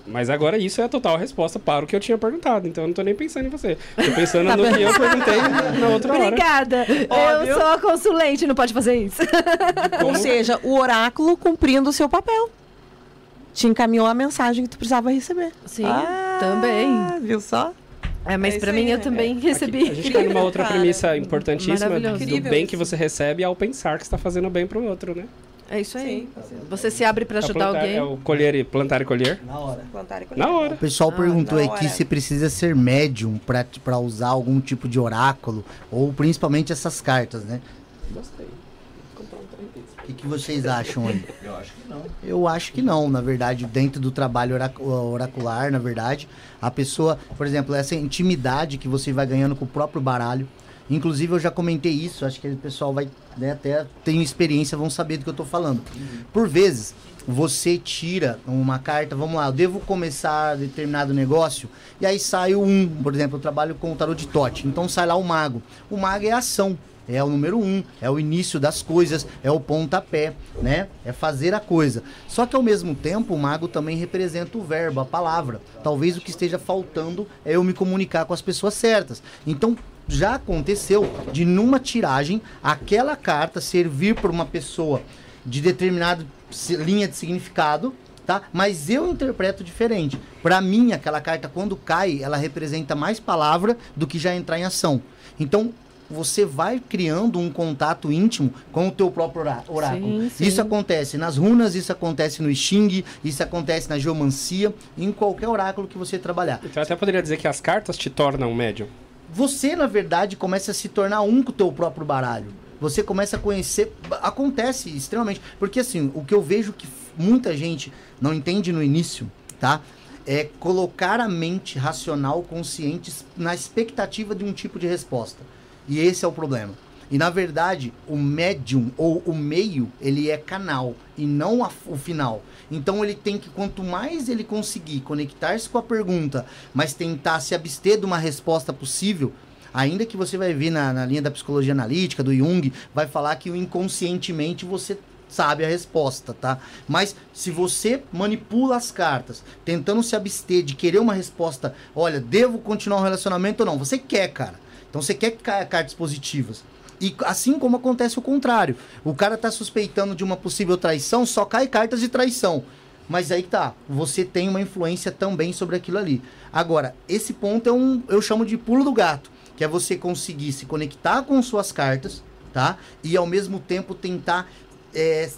Mas agora isso é a total resposta para o que eu tinha perguntado, então eu não tô nem pensando em você. Tô pensando Tá no vendo? que eu perguntei na outra hora. Obrigada. Eu sou a consulente, não pode fazer isso. Ou seja, o oráculo cumprindo o seu papel. Te encaminhou a mensagem que tu precisava receber. Sim, Ah, também. Viu só? É, mas É pra isso mim aí, eu né? também recebi. A gente cai numa outra Cara, premissa importantíssima do Incrível bem isso. que você recebe ao pensar que está fazendo bem pro outro, né? É isso aí. Sim. Você se abre pra É o ajudar plantar- alguém. É o colher e plantar e colher. Na hora. Plantar e colher. Na hora. O pessoal Ah, perguntou aqui hora. se precisa ser médium para usar algum tipo de oráculo, ou principalmente essas cartas, né? Que, que vocês acham aí? Eu acho que não. Eu acho que não, na verdade, dentro do trabalho orac- oracular, na verdade, a pessoa, por exemplo, essa intimidade que você vai ganhando com o próprio baralho. Inclusive, eu já comentei isso, acho que o pessoal vai, né, até tem experiência, vão saber do que eu tô falando. Por vezes, você tira uma carta, vamos lá, eu devo começar determinado negócio, e aí sai o um, por exemplo, eu trabalho com o tarot de Tote, então sai lá o mago. O mago é ação, é o número um, é o início das coisas, é o pontapé, né? É fazer a coisa. Só que ao mesmo tempo, o mago também representa o verbo, a palavra. Talvez o que esteja faltando é eu me comunicar com as pessoas certas. Então, já aconteceu de numa tiragem aquela carta servir para uma pessoa de determinada linha de significado, tá? Mas eu interpreto diferente. Para mim, aquela carta quando cai, ela representa mais palavra do que já entrar em ação. Então, você vai criando um contato íntimo com o teu próprio orá- oráculo. Sim, sim. Isso acontece nas runas, isso acontece no Xing, isso acontece na geomancia, em qualquer oráculo que você trabalhar. Então eu até poderia dizer que as cartas te tornam médium. Você, na verdade, começa a se tornar um com o teu próprio baralho. Você começa a conhecer. Acontece extremamente. Porque, assim, o que eu vejo que muita gente não entende no início, tá? É colocar a mente racional, consciente, na expectativa de um tipo de resposta. E esse é o problema. E, na verdade, o médium ou o meio, ele é canal e não a- o final. Então, ele tem que, quanto mais ele conseguir conectar-se com a pergunta, mas tentar se abster de uma resposta possível, ainda que você vai ver na, na linha da psicologia analítica, do Jung, vai falar que o inconscientemente você sabe a resposta, tá? Mas se você manipula as cartas, tentando se abster de querer uma resposta, olha, devo continuar um relacionamento ou não? Você quer, cara. Então você quer cartas positivas. E assim como acontece o contrário. O cara tá suspeitando de uma possível traição, só cai cartas de traição. Mas aí tá, você tem uma influência também sobre aquilo ali. Agora, esse ponto é um, eu chamo de pulo do gato, que é você conseguir se conectar com suas cartas, tá? E ao mesmo tempo tentar é,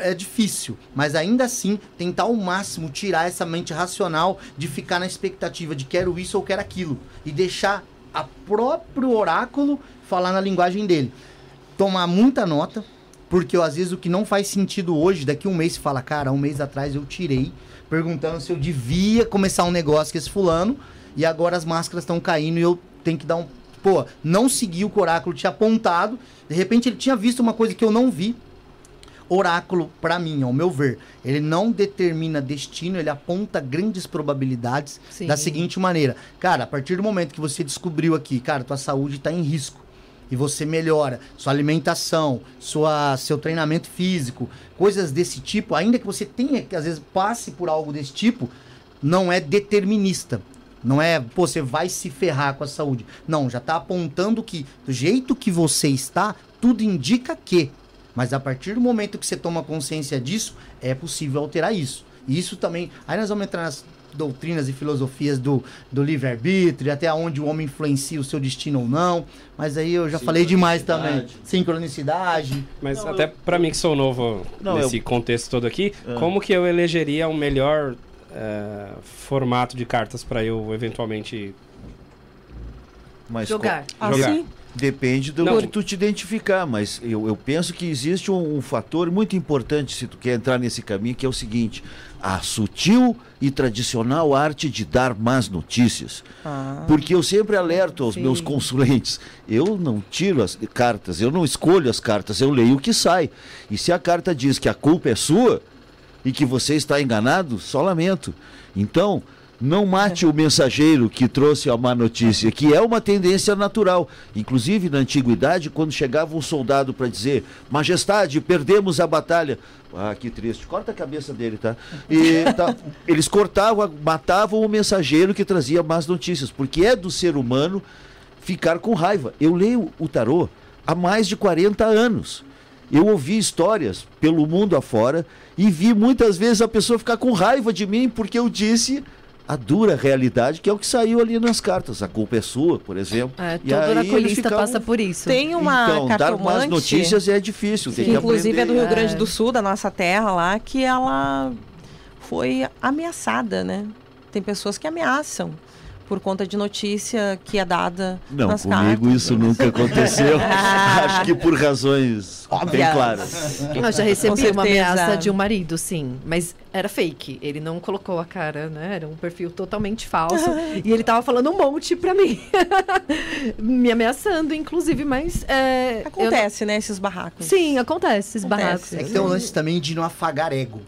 é difícil, mas ainda assim tentar ao máximo tirar essa mente racional de ficar na expectativa de quero isso ou quero aquilo e deixar a próprio oráculo falar na linguagem dele. Tomar muita nota, porque às vezes o que não faz sentido hoje, daqui um mês você fala, cara, um mês atrás eu tirei, perguntando se eu devia começar um negócio com esse fulano, e agora as máscaras estão caindo e eu tenho que dar um. Pô, não segui o que o oráculo tinha apontado, de repente ele tinha visto uma coisa que eu não vi. Oráculo, para mim, ao meu ver, ele não determina destino, ele aponta grandes probabilidades Sim. da seguinte maneira. Cara, a partir do momento que você descobriu aqui, cara, tua saúde está em risco e você melhora sua alimentação, sua, seu treinamento físico, coisas desse tipo, ainda que você tenha que às vezes passe por algo desse tipo, não é determinista. Não é, pô, você vai se ferrar com a saúde. Não, já tá apontando que do jeito que você está, tudo indica que. Mas a partir do momento que você toma consciência disso, é possível alterar isso. E isso também. Aí nós vamos entrar nas doutrinas e filosofias do, do livre-arbítrio, até onde o homem influencia o seu destino ou não. Mas aí eu já falei demais também. Sincronicidade. Mas Não, até eu- pra mim que sou novo Não, nesse eu- contexto todo aqui, Ah. como que eu elegeria um melhor eh, formato de cartas pra eu eventualmente Mas Jogar. Ah, Jogar. sim. Depende do Não. que tu te identificar, mas eu, eu penso que existe um, um fator muito importante se tu quer entrar nesse caminho, que é o seguinte: a sutil e tradicional arte de dar más notícias. Ah. Porque eu sempre alerto aos Sim. meus consulentes, eu não tiro as cartas, eu não escolho as cartas, eu leio o que sai. E se a carta diz que a culpa é sua e que você está enganado, só lamento. Então, não mate o mensageiro que trouxe a má notícia, que é uma tendência natural. Inclusive, na antiguidade, quando chegava um soldado para dizer: Majestade, perdemos a batalha. Ah, que triste. Corta a cabeça dele, tá? E tá, eles cortavam, matavam o mensageiro que trazia más notícias, porque é do ser humano ficar com raiva. Eu leio o tarô há mais de 40 anos. Eu ouvi histórias pelo mundo afora e vi muitas vezes a pessoa ficar com raiva de mim porque eu disse a dura realidade, que é o que saiu ali nas cartas. A culpa é sua, por exemplo. É, E todo aí eles oraculista passa por isso. Tem uma então, dar cartomante, más notícias é difícil. tem que inclusive é do aprender. Rio Grande É. do Sul, da nossa terra lá, que ela foi ameaçada, né? Tem pessoas que ameaçam por conta de notícia que é dada Não, nas comigo cartas. isso nunca aconteceu. Ah. Acho que por razões bem Óbvias. claras. Eu já recebi uma ameaça de um marido, sim. Mas era fake. Ele não colocou a cara, né? Era um perfil totalmente falso. e ele tava falando um monte pra mim. Me ameaçando, inclusive, mas. é, eu Acontece, né, esses barracos. Sim, acontece esses Acontece. barracos. É que tem um lance também de não afagar ego.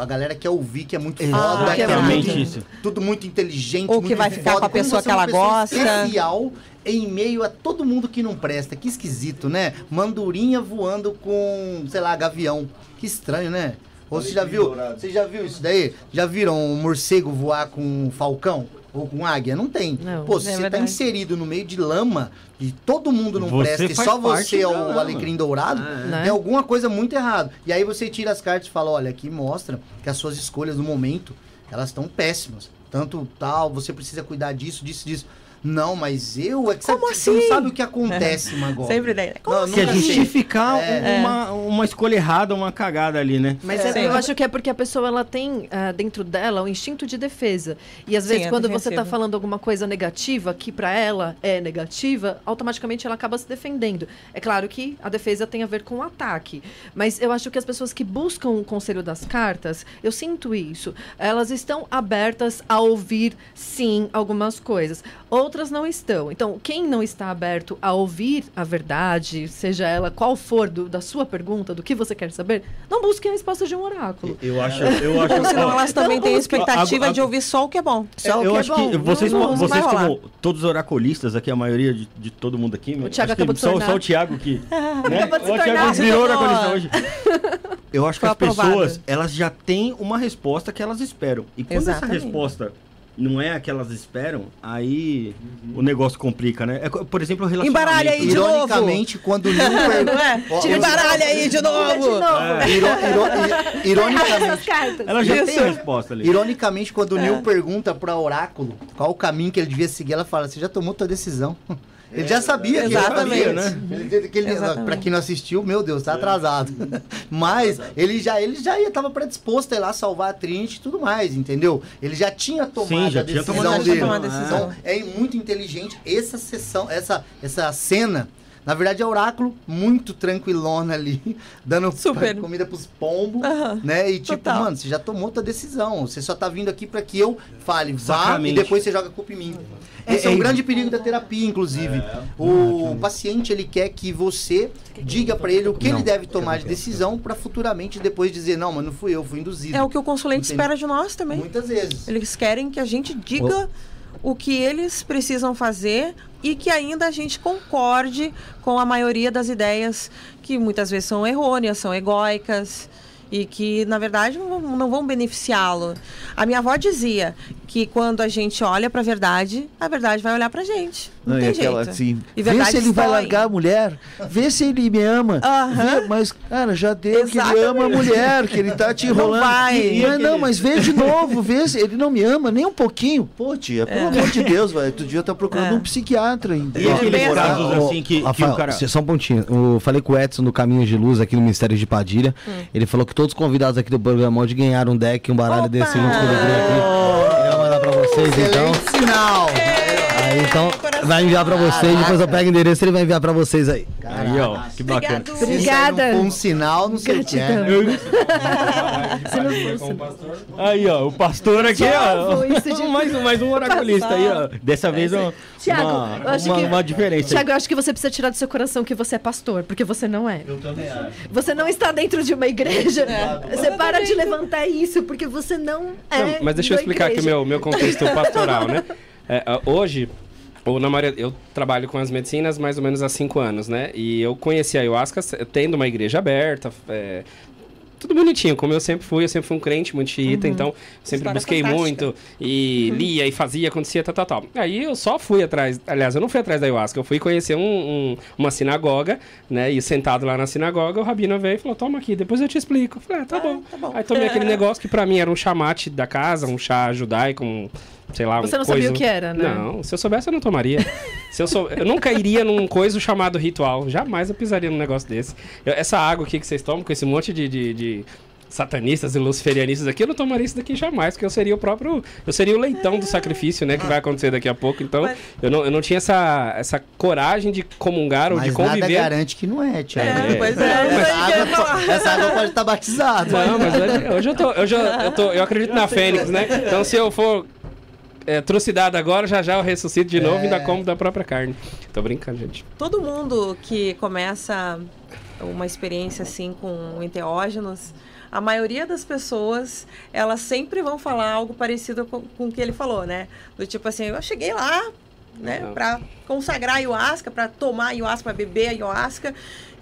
A galera quer ouvir que é muito Ah, foda, que é que muito- muito, isso. tudo muito inteligente, Ou que muito vai ficar foda. com a pessoa que ela gosta. Especial em meio a todo mundo que não presta. Que esquisito, né? Mandurinha voando com, sei lá, gavião. Que estranho, né? Ou você já viu? Você já viu isso daí? Já viram um morcego voar com um falcão? Ou com águia? Não tem. Não. Pô, se É você tá verdade. inserido no meio de lama e todo mundo não Você presta e só você é o lama. alecrim dourado, Né? tem alguma coisa muito errada. E aí você tira as cartas e fala, olha, aqui mostra que as suas escolhas no momento, elas estão péssimas. Tanto tal, você precisa cuidar disso, disso, disso. Não, mas eu... É que Como você, você não assim? sabe o que acontece, Magó. Sempre daí. Como Não, assim? Que é justificar É. uma, uma escolha errada, uma cagada ali, né? Mas É. é- Sim. eu acho que é porque a pessoa ela tem ah, dentro dela o instinto de defesa. E às Sim, vezes é quando você está defensiva. falando alguma coisa negativa que para ela é negativa, automaticamente ela acaba se defendendo. É claro que a defesa tem a ver com o ataque, mas eu acho que as pessoas que buscam o conselho das cartas, eu sinto isso. Elas estão abertas a ouvir sim algumas coisas. Outras não estão. Então, quem não está aberto a ouvir a verdade, seja ela qual for do- da sua pergunta, do que você quer saber, não busque a resposta de um oráculo. Eu acho, eu acho. Ou senão elas também têm a expectativa de ouvir só o que é bom. Só o eu que é acho bom. que vocês, Não- vocês como todos os oraculistas aqui, a maioria de, de todo mundo aqui, Thiago acho que acabou de só, só o Thiago que. né? O. Thiago virou oraculista hoje. Eu acho que Foi as aprovado. pessoas, elas já têm uma resposta que elas esperam. E quando Exatamente. essa resposta não é a que elas esperam, aí o negócio complica, né? É por exemplo, o relacionamento. Embaralha aí de novo. Ironicamente, quando o Neil per- Não é? Eu- embaralha aí de novo. De novo. Iro- iro- ironicamente. Ela já Isso. tem a resposta ali. Ironicamente, quando o É. Neil pergunta pra Oráculo qual o caminho que ele devia seguir, ela fala: Você já tomou tua decisão? Ele já sabia que Exatamente. ele sabia, né? Ele, que ele, Exatamente. pra quem não assistiu, meu Deus, tá atrasado. Mas ele já, ele já ia, tava predisposto a ir lá salvar a Trinity e tudo mais, entendeu? Ele já tinha tomado já a tinha decisão tomado a dele. tinha tomado a decisão. Então, é muito inteligente essa sessão, essa, essa cena Na verdade, é oráculo muito tranquilona ali, dando Super. comida pros pombos, Aham, né? E tipo, total. mano, você já tomou tua decisão. Você só tá vindo aqui pra que eu fale, vá e depois você joga a culpa em mim. Esse é, um grande perigo da terapia, inclusive. o paciente, ele quer que você diga pra ele o que ele deve tomar de decisão pra futuramente depois dizer, não, mas não fui eu, fui induzido. É o que o consulente espera de nós também. Muitas vezes. Eles querem que a gente diga o que eles precisam fazer e que ainda a gente concorde com a maioria das ideias que muitas vezes são errôneas, são egóicas e que, na verdade, não vão beneficiá-lo. A minha avó dizia que quando a gente olha para a verdade, a verdade vai olhar para a gente. Não, Não, e aquela jeito. assim, E vê se ele vai largar a mulher, vê se ele me ama. Aham. Vê, mas, cara, já deu que ele Exatamente. ama a mulher, que ele tá te Não enrolando. vai. E- Mas não, mas vê de novo, vê se ele não me ama nem um pouquinho. Pô, tia, pelo amor de Deus, velho, tu devia estar procurando É. um psiquiatra ainda. E aqueles assim. casos Ô, assim que, que Rafael, o cara. Só um pontinho. Eu falei com o Edson do Caminho de Luz aqui no Ministério de Padilha. Ele falou que todos os convidados aqui do programa hoje ganharam um deck, um baralho Opa! desse junto com o aqui. Ele vai mandar pra vocês, então. Excelente sinal. Aí, então, vai enviar pra vocês, depois eu pego o endereço e ele vai enviar pra vocês aí. Aí, ó, que bacana. Obrigado. Obrigada. um sinal, não sei o que é. Aí, ó, o pastor aqui, ó. De- mais, um, mais um oraculista aí, ó. Dessa vez, ó, Tiago, uma, eu acho uma, que- uma diferença. Tiago, eu acho que você precisa tirar do seu coração que você é pastor, porque você não é. Eu também acho. Você não está dentro de uma igreja. Você para de levantar isso, porque você não é. Não, mas deixa eu explicar aqui o igreja. meu, meu contexto pastoral, né? É, hoje, ou na maioria, eu trabalho com as medicinas mais ou menos há cinco anos, né? E eu conheci a ayahuasca tendo uma igreja aberta, é, tudo bonitinho, como eu sempre fui, eu sempre fui um crente muito xiita, então sempre História busquei fantástica. muito e lia e fazia, acontecia, tal, tal, tal. Aí eu só fui atrás, aliás, eu não fui atrás da ayahuasca, eu fui conhecer um- um- uma sinagoga, né? E sentado lá na sinagoga, o rabino veio e falou: toma aqui, depois eu te explico. Eu falei: ah, tá, bom. tá bom. Aí tomei aquele negócio que pra mim era um chamate da casa, um chá judaico, um, sei lá, Você não coisa- sabia o que era, né? Não, se eu soubesse eu não tomaria. se eu, sou... eu nunca iria num coisa chamado ritual. Jamais eu pisaria num negócio desse. Eu- essa água aqui que vocês tomam com esse monte de, de- de satanistas e luciferianistas aqui, eu não tomaria isso daqui jamais, porque eu seria o próprio, eu seria o leitão do sacrifício, né, que vai acontecer daqui a pouco. Então, Mas- eu não, eu não tinha essa, essa coragem de comungar ou de Mas nada conviver. garante que não é, Thiago. É, pois é, Essa, aí que eu ia água, essa água pode estar batizada. Não, mas hoje, hoje eu tô, eu já, eu tô, eu acredito na Fênix, né? Então se eu for é, trucidado agora, já já eu ressuscito de novo e ainda como da própria carne. Tô brincando, gente. Todo mundo que começa uma experiência assim com enteógenos, a maioria das pessoas, elas sempre vão falar algo parecido com, com o que ele falou, né? Do tipo assim, eu cheguei lá, né, para consagrar a ayahuasca, para tomar a ayahuasca, para beber a ayahuasca,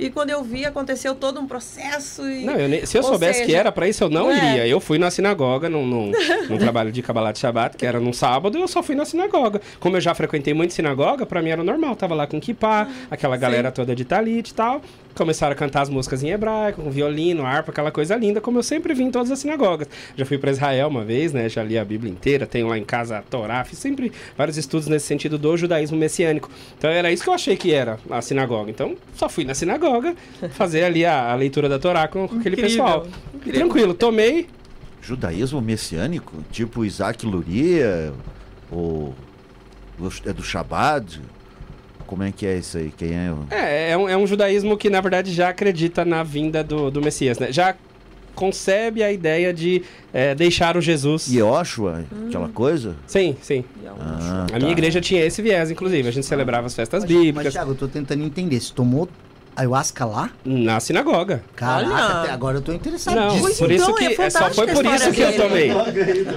e quando eu vi, aconteceu todo um processo e Não, eu nem- se eu Ou soubesse que seja, era pra isso, eu não é. iria. Eu fui na sinagoga, num, num, num trabalho de Kabbalah de Shabbat, que era num sábado, eu só fui na sinagoga. Como eu já frequentei muito sinagoga, pra mim era normal. Tava lá com kippah, aquela galera toda de talit e tal. Começaram a cantar as músicas em hebraico, com violino, harpa, aquela coisa linda, como eu sempre vi em todas as sinagogas. Já fui pra Israel uma vez, né? Já li a Bíblia inteira, tenho lá em casa a Torá, fiz sempre vários estudos nesse sentido do judaísmo messiânico. Então era isso que eu achei que era a sinagoga. Então só fui na sinagoga fazer ali a, a leitura da Torá com, com aquele Incrível, pessoal. incrível. Tranquilo, tomei. Judaísmo messiânico? Tipo Isaac Luria? Ou é do Shabbat? Como é que é isso aí? Quem é? É, é um, é um judaísmo que, na verdade, já acredita na vinda do, do Messias, né? Já concebe a ideia de é, deixar o Jesus. Yoshua? Aquela Hum. coisa? Sim, sim. Ah, A minha tá. igreja tinha esse viés, inclusive. A gente celebrava as festas Mas, mas, bíblicas Thiago, eu tô tentando entender. Você tomou ayahuasca lá? na sinagoga. Caraca, Olha. agora eu tô interessado. Não, Pois por isso então, que é é, só foi por isso que eu tomei.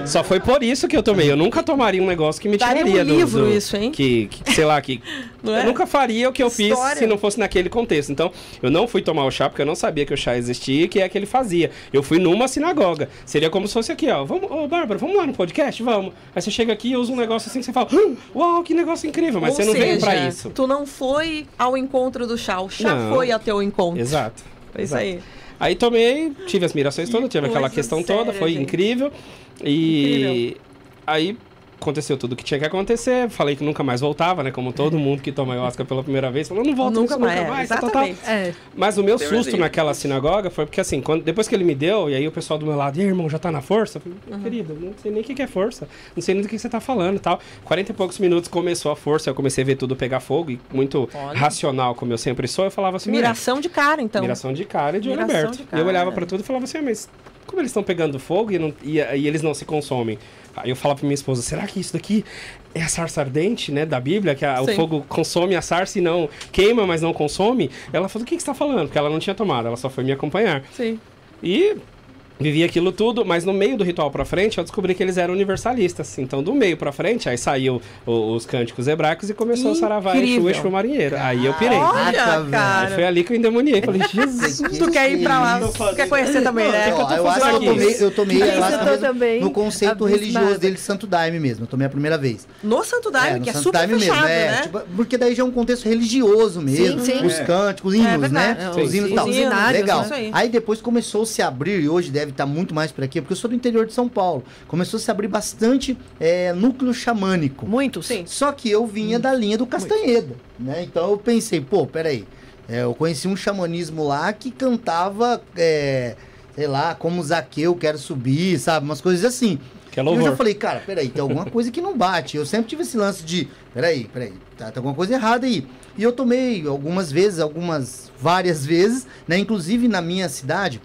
Só foi por isso que eu tomei. Eu nunca tomaria um negócio que me Daria um tiraria do, livro do- isso, hein? Que, que, sei lá, que Não é? eu nunca faria o que eu fiz História. se não fosse naquele contexto. Então, eu não fui tomar o chá porque eu não sabia que o chá existia e que é que ele fazia. Eu fui numa sinagoga. Seria como se fosse aqui, ó. Vamos, ô Bárbara, vamos lá no podcast? Vamos. Aí você chega aqui e usa um negócio assim que você fala, "Hum, uau, que negócio incrível, mas Ou você não veio seja, pra isso. Tu não foi ao encontro do chá, o chá Não. Foi ao teu encontro. Exato. Foi isso exato. aí. Aí tomei, tive as mirações todas, tive aquela questão toda, séria, foi gente. incrível. E Incrível. aí aconteceu tudo o que tinha que acontecer. Falei que nunca mais voltava, né? Como todo mundo que toma ayahuasca pela primeira vez, falou, não volto Nunca mais, nunca mais. tal, tal, tal. exatamente. É, Mas o meu Tem susto naquela sinagoga foi porque, assim, quando, depois que ele me deu, e aí o pessoal do meu lado, e aí, irmão, já tá na força? Eu falei, Uhum. querido, não sei nem o que é força, não sei nem do que você tá falando e tal. 40 e poucos minutos começou a força, eu comecei a ver tudo pegar fogo, e muito Olha. racional, como eu sempre sou, eu falava assim, "Ué, Miração de cara, então. miração de cara e de olho aberto. de E eu olhava cara. pra tudo e falava assim, "Ah, mas como eles estão pegando fogo e, não- e- e eles não se consomem? Aí eu falava pra minha esposa, será que isso daqui é a sarça ardente, né, da Bíblia, que a- o fogo consome a sarça e não queima, mas não consome? Ela falou, o que, que você tá falando? Porque ela não tinha tomado, ela só foi me acompanhar. Sim. E vivi aquilo tudo, mas no meio do ritual pra frente, eu descobri que eles eram universalistas. Então, do meio pra frente, aí saiu o- os cânticos hebraicos e começou o Saravá, Incrível. Exu, Exu Marinheiro. Aí eu pirei. Olha, Caraca, velho. cara. Foi ali que eu endemoniei. Falei, Jesus. Tu quer ir pra lá, tu quer conhecer também, né? Ó, tô eu acho fazendo que eu tomei, eu tomei eu mesmo também no conceito religioso dele, Santo Daime mesmo. Eu tomei a primeira vez. No Santo Daime, no que é Santo super Daime fechado, é, né? tipo, porque daí já é um contexto religioso mesmo. Sim, sim. Os cânticos, hinos, verdade. né? Os hinos e tal. Legal. Aí depois começou a se abrir, e hoje deve estar muito mais por aqui, porque eu sou do interior de São Paulo. Começou a se abrir bastante é, núcleo xamânico. muitos. Sim. Só que eu vinha da linha do Castanheda, né? Então eu pensei, pô, peraí. É, eu conheci um xamanismo lá que cantava, é, sei lá, como Zaqueu, quero subir, sabe? Umas coisas assim. Que é E eu já falei, cara, peraí, tem alguma coisa que não bate. Eu sempre tive esse lance de, peraí, peraí, tá, tem alguma coisa errada aí. E eu tomei algumas vezes, algumas, várias vezes, né? Inclusive na minha cidade,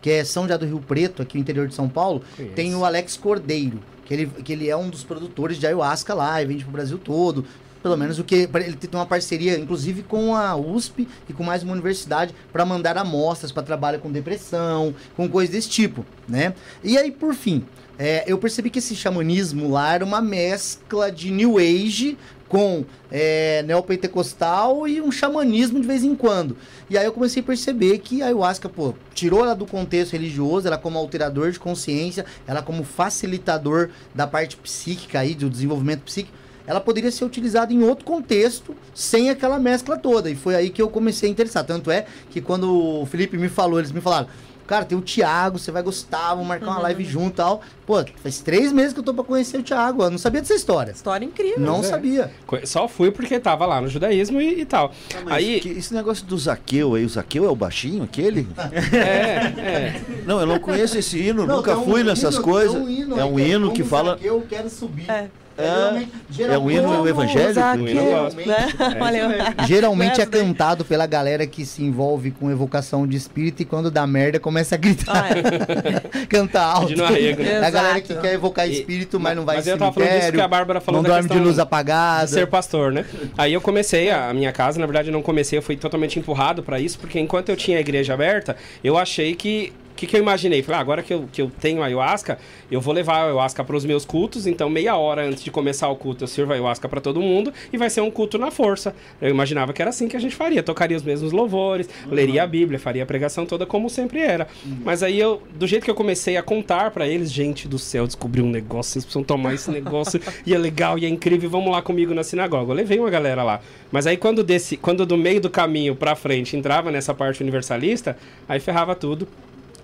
que é São José do Rio Preto, aqui no interior de São Paulo, Conheço. tem o Alex Cordeiro, que ele, que ele é um dos produtores de ayahuasca lá e vende pro Brasil todo. Pelo menos o que. Ele tem uma parceria, inclusive, com a USP e com mais uma universidade para mandar amostras para trabalho com depressão, com coisas desse tipo, né? E aí, por fim, é, eu percebi que esse xamanismo lá era uma mescla de New Age com é, neopentecostal e um xamanismo de vez em quando. E aí eu comecei a perceber que a ayahuasca, pô, tirou ela do contexto religioso, ela como alterador de consciência, ela como facilitador da parte psíquica aí, do desenvolvimento psíquico, ela poderia ser utilizada em outro contexto, sem aquela mescla toda. E foi aí que eu comecei a interessar. Tanto é que quando o Felipe me falou, eles me falaram, cara, tem o Thiago, você vai gostar, vamos marcar uma live junto e tal. Pô, faz três meses que eu tô pra conhecer o Thiago, eu não sabia dessa história. História incrível. Não é. sabia. Só fui porque tava lá no judaísmo e, e tal. Mas Aí, que- esse negócio do Zaqueu aí, o Zaqueu é o baixinho aquele? é, é. Não, eu não conheço esse hino, Não, nunca tem um fui nessas hino- coisas. tem um hino é um é hino que fala. Eu quero subir. É. geralmente, É um hino geralmente- evangélico? Um hino né? Geralmente é Essa daí. cantado pela galera que se envolve com evocação de espírito e quando dá merda começa a gritar, Ah, é. cantar alto. De né? É a galera que quer evocar E- espírito, mas não vai mas em eu tava falando disso que a Bárbara falou não dorme de luz de apagada. ser pastor, né? Aí eu comecei a, minha casa, na verdade eu não comecei, eu fui totalmente empurrado pra isso, porque enquanto eu tinha a igreja aberta, eu achei que o que, que eu imaginei? Falei, ah, agora que eu, que eu tenho a ayahuasca, eu vou levar a ayahuasca para os meus cultos, então meia hora antes de começar o culto eu sirvo a ayahuasca para todo mundo e vai ser um culto na força. Eu imaginava que era assim que a gente faria, tocaria os mesmos louvores, leria a Bíblia, faria a pregação toda como sempre era. Mas aí eu, do jeito que eu comecei a contar para eles, gente do céu, descobri um negócio, vocês precisam tomar esse negócio, e é legal, e é incrível, vamos lá comigo na sinagoga. Eu levei uma galera lá. Mas aí quando desse, quando do meio do caminho pra frente entrava nessa parte universalista, aí ferrava tudo.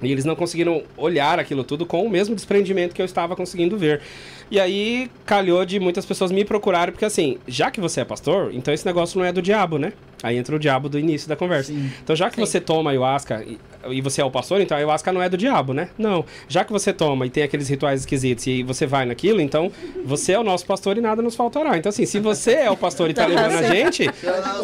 E eles não conseguiram olhar aquilo tudo com o mesmo desprendimento que eu estava conseguindo ver. E aí calhou de muitas pessoas me procurarem, porque assim, já que você é pastor, então esse negócio não é do diabo, né? Aí entra o diabo do início da conversa. Então já que Sim. você toma ayahuasca e, e você é o pastor, então a ayahuasca não é do diabo, né? Não. Já que você toma e tem aqueles rituais esquisitos e você vai naquilo, então você é o nosso pastor e nada nos faltará. Então assim, se você é o pastor e tá levando a gente,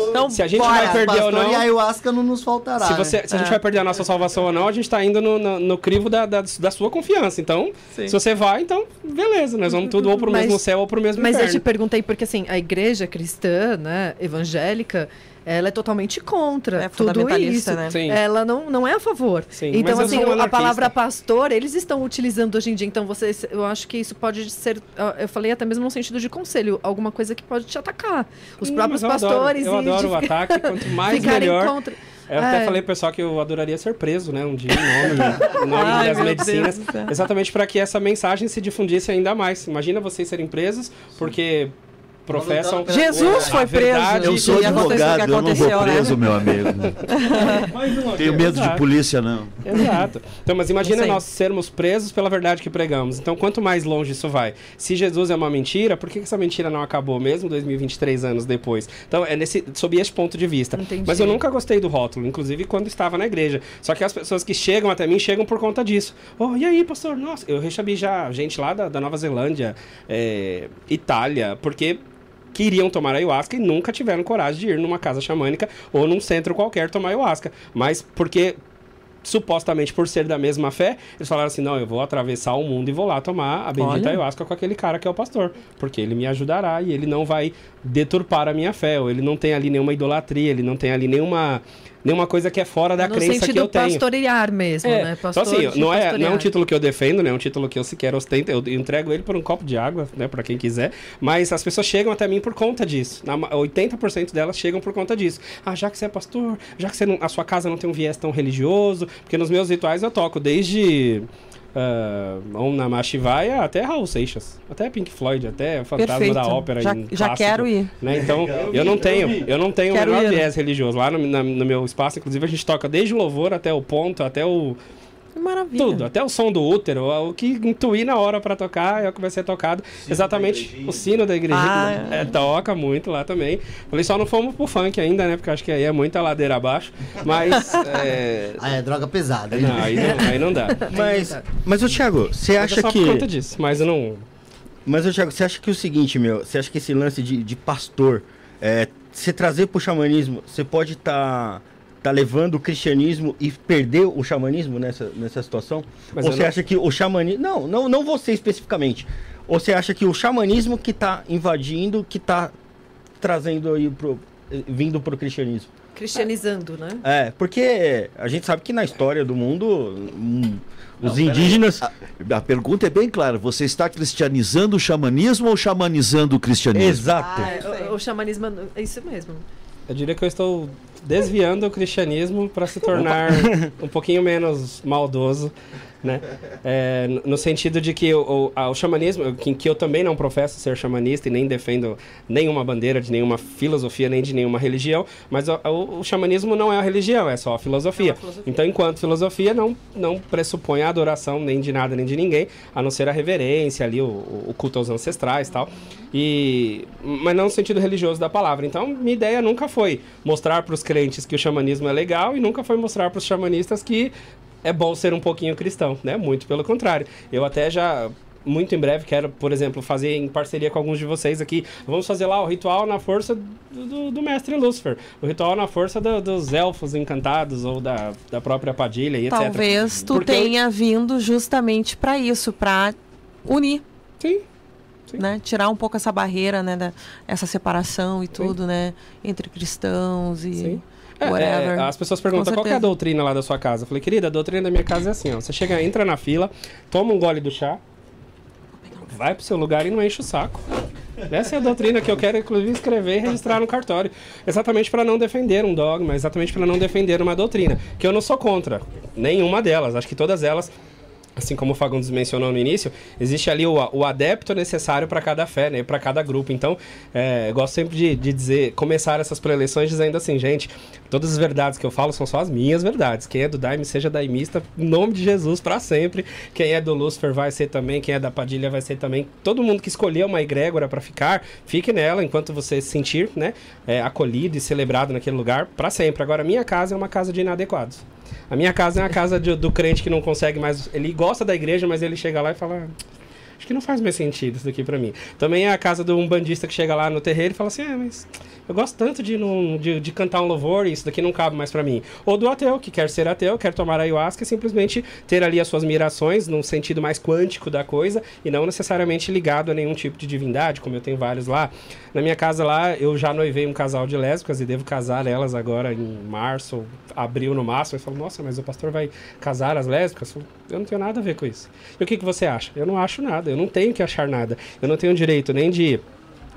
Então, se a gente bora. vai perder ou Pastor não... e ayahuasca não nos faltará. Se, né? você, se a gente vai perder a nossa salvação ou não, a gente tá indo no, no, no crivo da, da, da sua confiança. Então, Sim. se você vai, então, beleza, nós vamos tudo ou pro Mas- mesmo céu ou pro mesmo Mas eu te inferno. perguntei porque, assim, a igreja cristã, né, evangélica, ela é totalmente contra É tudo fundamentalista, isso. né? Sim. Ela não, não é a favor. Sim, então, assim, um a anarquista. palavra pastor, eles estão utilizando hoje em dia. Então, vocês, eu acho que isso pode ser, eu falei até mesmo no sentido de conselho, alguma coisa que pode te atacar. Os Hum, próprios eu adoro- pastores Eu e adoro, de o ataque, quanto mais ficarem melhor. contra. Eu até É. falei pro pessoal que eu adoraria ser preso, né? Um dia, em nome, em nome Ai, das medicinas. Deus. Exatamente para que essa mensagem se difundisse ainda mais. Imagina vocês serem presos, porque professam. Jesus foi preso. verdade. Eu sou E advogado, eu não vou né? preso, meu amigo. Tenho medo de Exato. polícia, não. Exato. Então, mas imagina nós sermos presos pela verdade que pregamos. Então, quanto mais longe isso vai? Se Jesus é uma mentira, por que que essa mentira não acabou mesmo 2023 anos depois? Então, é nesse, sob esse ponto de vista. Entendi. Mas eu nunca gostei do rótulo, inclusive quando estava na igreja. Só que as pessoas que chegam até mim chegam por conta disso. Oh, e aí, pastor? Nossa, eu recebi já gente lá da, da Nova Zelândia, é, Itália, porque queriam tomar ayahuasca e nunca tiveram coragem de ir numa casa xamânica ou num centro qualquer tomar ayahuasca. Mas porque supostamente por ser da mesma fé, eles falaram assim: não, eu vou atravessar o mundo e vou lá tomar a bendita Olha. ayahuasca com aquele cara que é o pastor, porque ele me ajudará e ele não vai deturpar a minha fé, ou ele não tem ali nenhuma idolatria, ele não tem ali nenhuma, nenhuma coisa que é fora da no crença que sentido eu tenho. pastorear mesmo, É, né? então Pastor assim, de não é, não é um título que eu defendo, né? É um título que eu sequer ostento. Eu entrego ele por um copo de água, né? Pra quem quiser. Mas as pessoas chegam até mim por conta disso. Na ma- 80% delas chegam por conta disso. Ah, já que você é pastor, já que você não- a sua casa não tem um viés tão religioso. Porque nos meus rituais eu toco desde... Uh, Om Namah Shivaya até Raul Seixas, até Pink Floyd, até Fantasma Perfeito. da Ópera. Já, já clássico quero ir. né? Então, eu não tenho, eu não tenho o menor viés religioso. Lá no, na- no meu espaço, inclusive, a gente toca desde o louvor até o ponto, até o Maravilha. tudo, até o som do útero, o que intuir na hora pra tocar é o que vai ser tocado. Exatamente, o sino da igrejinha. Ah, é, toca muito lá também. Falei, só não fomos pro funk ainda, né? Porque acho que aí é muita ladeira abaixo. Mas. é, Ah, é droga pesada. hein? Não, aí não, aí não dá. Mas, mas ô Thiago, você é acha só que. por conta disso, mas eu não. Mas, ô Thiago, você acha que o seguinte, meu, você acha que esse lance de, de pastor, é, você trazer pro xamanismo, você pode estar tá, levando o cristianismo e perder o xamanismo nessa, nessa situação? Mas Ou você não- acha que o xamanismo. Não, não, não você especificamente. Ou você acha que o xamanismo que tá invadindo, que tá trazendo aí pro. eh, vindo pro cristianismo? Cristianizando, né? É, porque a gente sabe que na história do mundo, hum, os indígenas. A pergunta é bem clara: você está cristianizando o xamanismo ou xamanizando o cristianismo? Exato. É, o, o xamanismo é isso mesmo. Eu diria que eu estou desviando o cristianismo para se tornar um pouquinho menos maldoso, né? É, no- sentido de que o, o, o xamanismo, que, que eu também não professo ser xamanista e nem defendo nenhuma bandeira de nenhuma filosofia nem de nenhuma religião, mas o, o- o xamanismo não é a religião, é só a filosofia. Então, enquanto filosofia, não, não pressupõe a adoração nem de nada nem de ninguém, a não ser a reverência ali, o, o culto aos ancestrais e tal. E, mas não no sentido religioso da palavra. Então, minha ideia nunca foi mostrar para os crentes que o xamanismo é legal e nunca foi mostrar para os xamanistas que é bom ser um pouquinho cristão, né? Muito pelo contrário. Eu até já muito em breve quero, por exemplo, fazer em parceria com alguns de vocês aqui. Vamos fazer lá o ritual na força do, do- do mestre Lúcifer. O ritual na força do- dos elfos encantados ou da, da própria Padilha e etc. Talvez tu Porque eu- tenha vindo justamente para isso, para unir, Sim. Sim. né? Tirar um pouco essa barreira, né? Da, essa separação e tudo, né? Entre cristãos e Sim. É, whatever. é, as pessoas perguntam qual é a doutrina lá da sua casa. Eu falei, querida, a doutrina da minha casa é assim, ó. Você chega, entra na fila, toma um gole do chá, vai pro seu lugar e não enche o saco. Essa é a doutrina que eu quero, inclusive, escrever e registrar no cartório. Exatamente para não defender um dogma, exatamente para não defender uma doutrina. Que eu não sou contra nenhuma delas. Acho que todas elas assim como o Fagundes mencionou no início, existe ali o, o adepto necessário para cada fé, né, para cada grupo. Então, é, eu gosto sempre de, de dizer, começar essas preleções dizendo assim, gente, todas as verdades que eu falo são só as minhas verdades. Quem é do Daime seja daimista, em nome de Jesus para sempre. Quem é do Lúcifer vai ser também, quem é da Padilha vai ser também. Todo mundo que escolher uma egrégora para ficar, fique nela enquanto você se sentir, né, é, acolhido e celebrado naquele lugar para sempre. Agora, minha casa é uma casa de inadequados. A minha casa é uma casa de- do crente que não consegue mais. Ele gosta da igreja, mas ele chega lá e fala. "Ah, Acho que não faz mais sentido isso daqui pra mim. Também é a casa de um bandista que chega lá no terreiro e fala assim: é, mas eu gosto tanto de, não- de, de cantar um louvor e isso daqui não cabe mais pra mim. Ou do ateu, que quer ser ateu, quer tomar ayahuasca e simplesmente ter ali as suas mirações num sentido mais quântico da coisa e não necessariamente ligado a nenhum tipo de divindade, como eu tenho vários lá. Na minha casa lá, eu já noivei um casal de lésbicas e devo casar elas agora em março, abril no máximo. Eu falo, nossa, mas o pastor vai casar as lésbicas? Eu, falo, eu não tenho nada a ver com isso. E o que, que você acha? Eu não acho nada, eu não tenho que achar nada. Eu não tenho direito nem de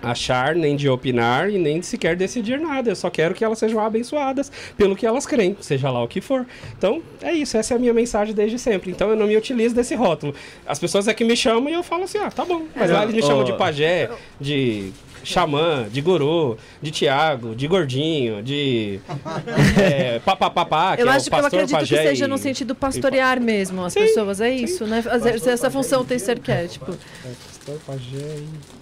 achar, nem de opinar e nem de sequer decidir nada. Eu só quero que elas sejam abençoadas pelo que elas creem, seja lá o que for. Então, é isso, essa é a minha mensagem desde sempre. Então, eu não me utilizo desse rótulo. As pessoas é que me chamam e eu falo assim: "Ah, tá bom". Mas lá eles me chamam de pajé, de xamã, de guru, de Tiago, de gordinho, de é, papapá, que Eu é acho o que eu acredito que seja e- no sentido pastorear mesmo as pessoas, é isso, né? Fazer essa função tem ser arquétipo. Pastor, pajé e...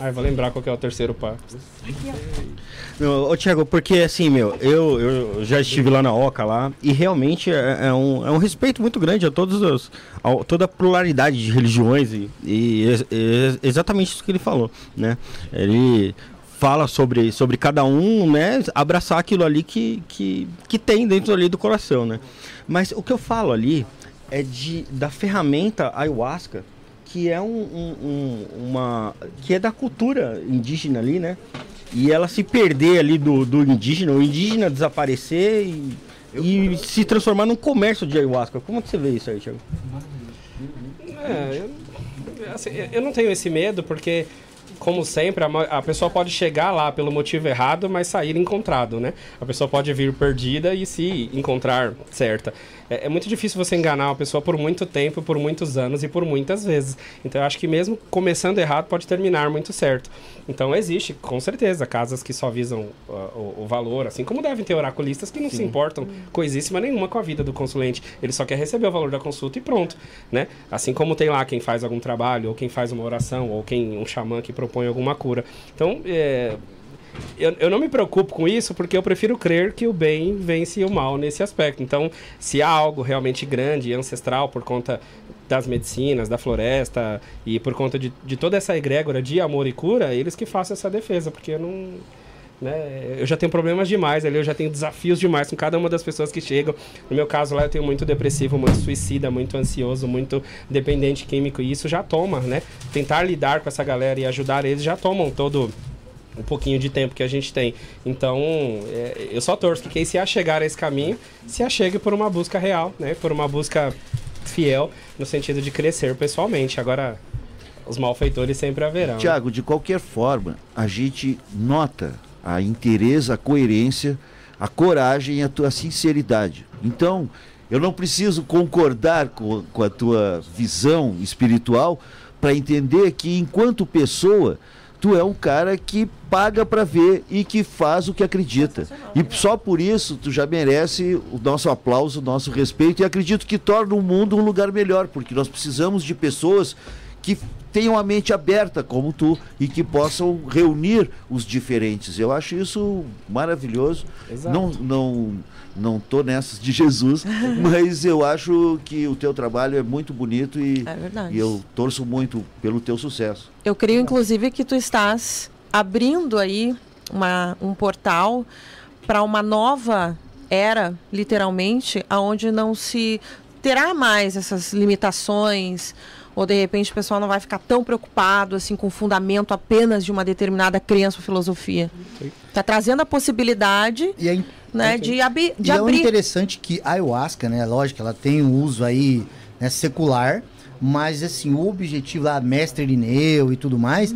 Ah, vou lembrar qual é o terceiro pá. Meu, ô Thiago, porque assim, meu, eu, eu já estive lá na Oca lá e realmente é, é um, é um respeito muito grande a todos os, a toda a pluralidade de religiões e, e ex- ex- exatamente isso que ele falou, né? Ele fala sobre, sobre cada um, né? Abraçar aquilo ali que, que, que tem dentro ali do coração, né? Mas o que eu falo ali é de, da ferramenta ayahuasca que é um, um- um- uma que é da cultura indígena ali, né? E ela se perder ali do, do indígena, o indígena desaparecer e, e se transformar num comércio de ayahuasca. Como que você vê isso aí, Thiago? É, eu, assim, eu não tenho esse medo porque, como sempre, a pessoa pode chegar lá pelo motivo errado, mas sair encontrado, né? A pessoa pode vir perdida e se encontrar certa. É, é muito difícil você enganar uma pessoa por muito tempo, por muitos anos e por muitas vezes. Então, eu acho que mesmo começando errado, pode terminar muito certo. Então, existe, com certeza, casas que só visam uh, o, o valor, assim como devem ter oraculistas que não se importam coisíssima nenhuma com a vida do consulente. Ele só quer receber o valor da consulta e pronto, né? Assim como tem lá quem faz algum trabalho, ou quem faz uma oração, ou quem um xamã que propõe alguma cura. Então, é, eu, eu não me preocupo com isso porque eu prefiro crer que o bem vence o mal nesse aspecto. Então, se há algo realmente grande e ancestral por conta das medicinas, da floresta e por conta de, de toda essa egrégora de amor e cura, eles que façam essa defesa, porque eu não. Né, eu já tenho problemas demais ali, eu já tenho desafios demais com cada uma das pessoas que chegam. No meu caso lá, eu tenho muito depressivo, muito suicida, muito ansioso, muito dependente químico, e isso já toma, né? Tentar lidar com essa galera e ajudar eles já tomam todo um pouquinho de tempo que a gente tem. Então, é, eu só torço que quem se achegar a esse caminho, se achegue por uma busca real, né? Por uma busca fiel, no sentido de crescer pessoalmente. Agora, os malfeitores sempre haverão. Tiago, de qualquer forma, a gente nota a interesse, a coerência, a coragem e a tua sinceridade. Então, eu não preciso concordar com, com a tua visão espiritual para entender que, enquanto pessoa, tu é um cara que paga para ver e que faz o que acredita. E só por isso tu já merece o nosso aplauso, o nosso respeito e acredito que torna o mundo um lugar melhor, porque nós precisamos de pessoas que tenham a mente aberta como tu e que possam reunir os diferentes. Eu acho isso maravilhoso. Exato. Não não não tô nessas de Jesus, mas eu acho que o teu trabalho é muito bonito e, É e eu torço muito pelo teu sucesso. Eu creio, inclusive, que tu estás abrindo aí uma, um portal para uma nova era, literalmente, aonde não se terá mais essas limitações, ou de repente o pessoal não vai ficar tão preocupado assim com o fundamento apenas de uma determinada crença ou filosofia. Está trazendo a possibilidade E aí, né, de, abi- de e é o abrir. interessante que a ayahuasca, né? Lógico, ela tem um uso aí né, secular, mas assim, o objetivo lá, mestre Irineu e tudo mais.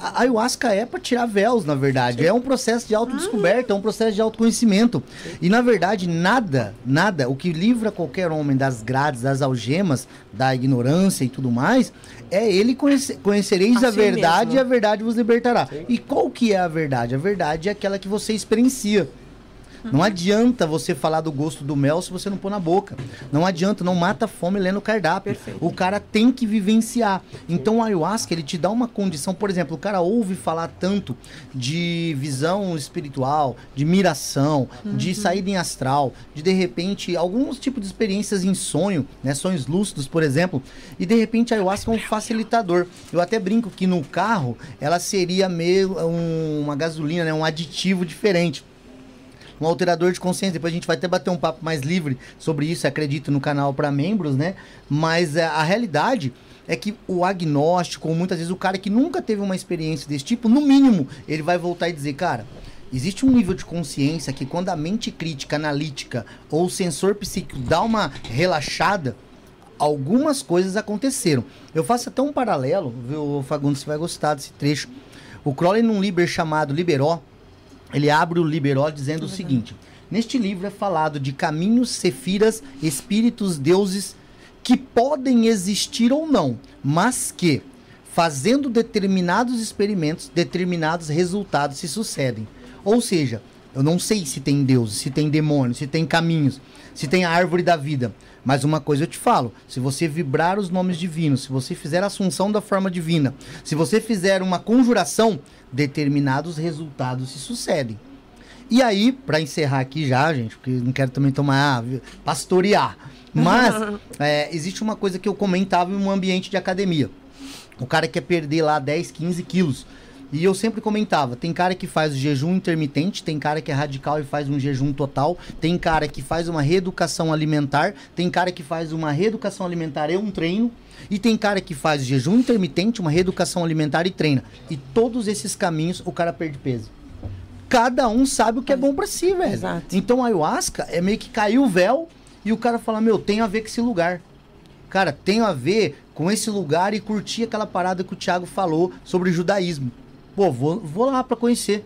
A ayahuasca é para tirar véus, na verdade. É um processo de autodescoberta, é um processo de autoconhecimento. E na verdade, nada, nada, o que livra qualquer homem das grades, das algemas, da ignorância e tudo mais, é ele conhecer, conhecereis a Assim verdade mesmo. e a verdade vos libertará. E qual que é a verdade? A verdade é aquela que você experiencia. Não adianta você falar do gosto do mel se você não pôr na boca. Não adianta, não mata a fome lendo o cardápio. Perfeito. O cara tem que vivenciar. Então o ayahuasca, ele te dá uma condição, por exemplo, o cara ouve falar tanto de visão espiritual, de miração, de saída em astral, de de repente alguns tipos de experiências em sonho, né, sonhos lúcidos, por exemplo, e de repente a ayahuasca é um facilitador. Eu até brinco que no carro ela seria meio um- uma gasolina, né, um aditivo diferente um alterador de consciência. Depois a gente vai até bater um papo mais livre sobre isso, acredito, no canal para membros, né? Mas é, a realidade é que o agnóstico, ou muitas vezes o cara que nunca teve uma experiência desse tipo, no mínimo, ele vai voltar e dizer, cara, existe um nível de consciência que quando a mente crítica, analítica ou o sensor psíquico dá uma relaxada, algumas coisas aconteceram. Eu faço até um paralelo, viu, Fagundes, você vai gostar desse trecho. O Crowley, num livro chamado Liberó, ele abre o Liberó dizendo o seguinte: Neste livro é falado de caminhos, sefiras, espíritos, deuses que podem existir ou não, mas que fazendo determinados experimentos, determinados resultados se sucedem. Ou seja, eu não sei se tem Deus, se tem demônios, se tem caminhos, se tem a árvore da vida. Mas uma coisa eu te falo: se você vibrar os nomes divinos, se você fizer a assunção da forma divina, se você fizer uma conjuração, determinados resultados se sucedem. E aí, para encerrar aqui já, gente, porque não quero também tomar ah, pastorear, mas é, existe uma coisa que eu comentava em um ambiente de academia. O cara quer perder lá 10, 15 quilos. E eu sempre comentava, tem cara que faz jejum intermitente, tem cara que é radical e faz um jejum total, tem cara que faz uma reeducação alimentar, tem cara que faz uma reeducação alimentar e um treino, e tem cara que faz jejum intermitente, uma reeducação alimentar e treina. E todos esses caminhos o cara perde peso. Cada um sabe o que é bom para si, velho. Exato. Então a ayahuasca é meio que caiu o véu e o cara fala: Meu, tem a ver com esse lugar. Cara, tem a ver com esse lugar e curtir aquela parada que o Thiago falou sobre o judaísmo. Pô, vou, vou lá para conhecer.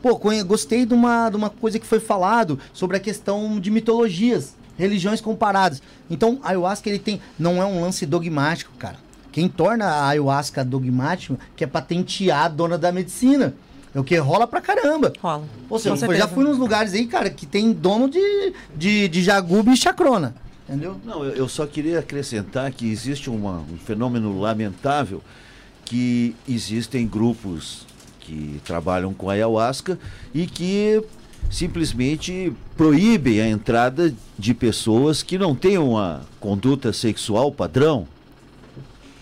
Pô, conhe- gostei de uma, de uma coisa que foi falado sobre a questão de mitologias, religiões comparadas. Então, a ayahuasca ele tem, não é um lance dogmático, cara. Quem torna a ayahuasca dogmático que é patentear a dona da medicina. É o que rola pra caramba. Rola. Ou seja, eu já fui nos lugares aí, cara, que tem dono de, de, de jagube e chacrona. Entendeu? Não, eu, eu só queria acrescentar que existe uma- um fenômeno lamentável que existem grupos que trabalham com ayahuasca e que simplesmente proíbem a entrada de pessoas que não têm uma conduta sexual padrão.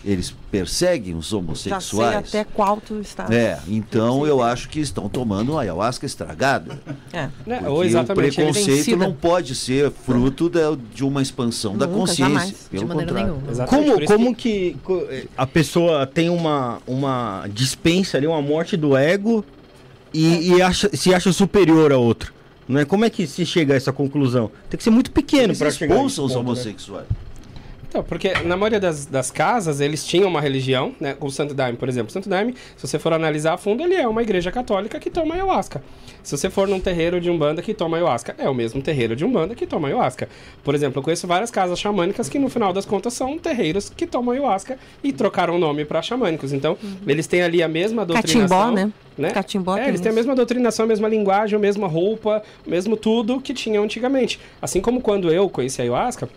Eles perseguem os Já sei homossexuais. até qual tu está. É, então eu acho que estão tomando uma ayahuasca estragada. É. Né? Ou exatamente. o ele- preconceito não pode ser fruto da- de uma expansão da Nunca, consciência. jamais. Pelo de maneira contrário. nenhuma. Exatamente, Como, como que, eh, a pessoa tem uma, uma dispensa ali, uma morte do ego e, e acha- se acha superior a outro? Não é? Como é que se chega a essa conclusão? Tem que ser muito pequeno para chegar expulsam os ponto, né? Então, porque na maioria das, das casas eles tinham uma religião, né? O Santo Daime, por exemplo. O Santo Daime, se você for analisar a fundo, ele é uma igreja católica que toma ayahuasca. Se você for num terreiro de Umbanda que toma ayahuasca, é o mesmo terreiro de Umbanda que toma ayahuasca. Por exemplo, eu conheço várias casas xamânicas que no final das contas são terreiros que tomam ayahuasca e trocaram o nome para xamânicos. Então, eles têm ali a mesma doutrinação. Catimbó, né? né? Catimbó É, eles têm a isso. mesma doutrinação, a mesma linguagem, a mesma roupa, o mesmo tudo que tinham antigamente. Assim como quando eu conheci a ayahuasca,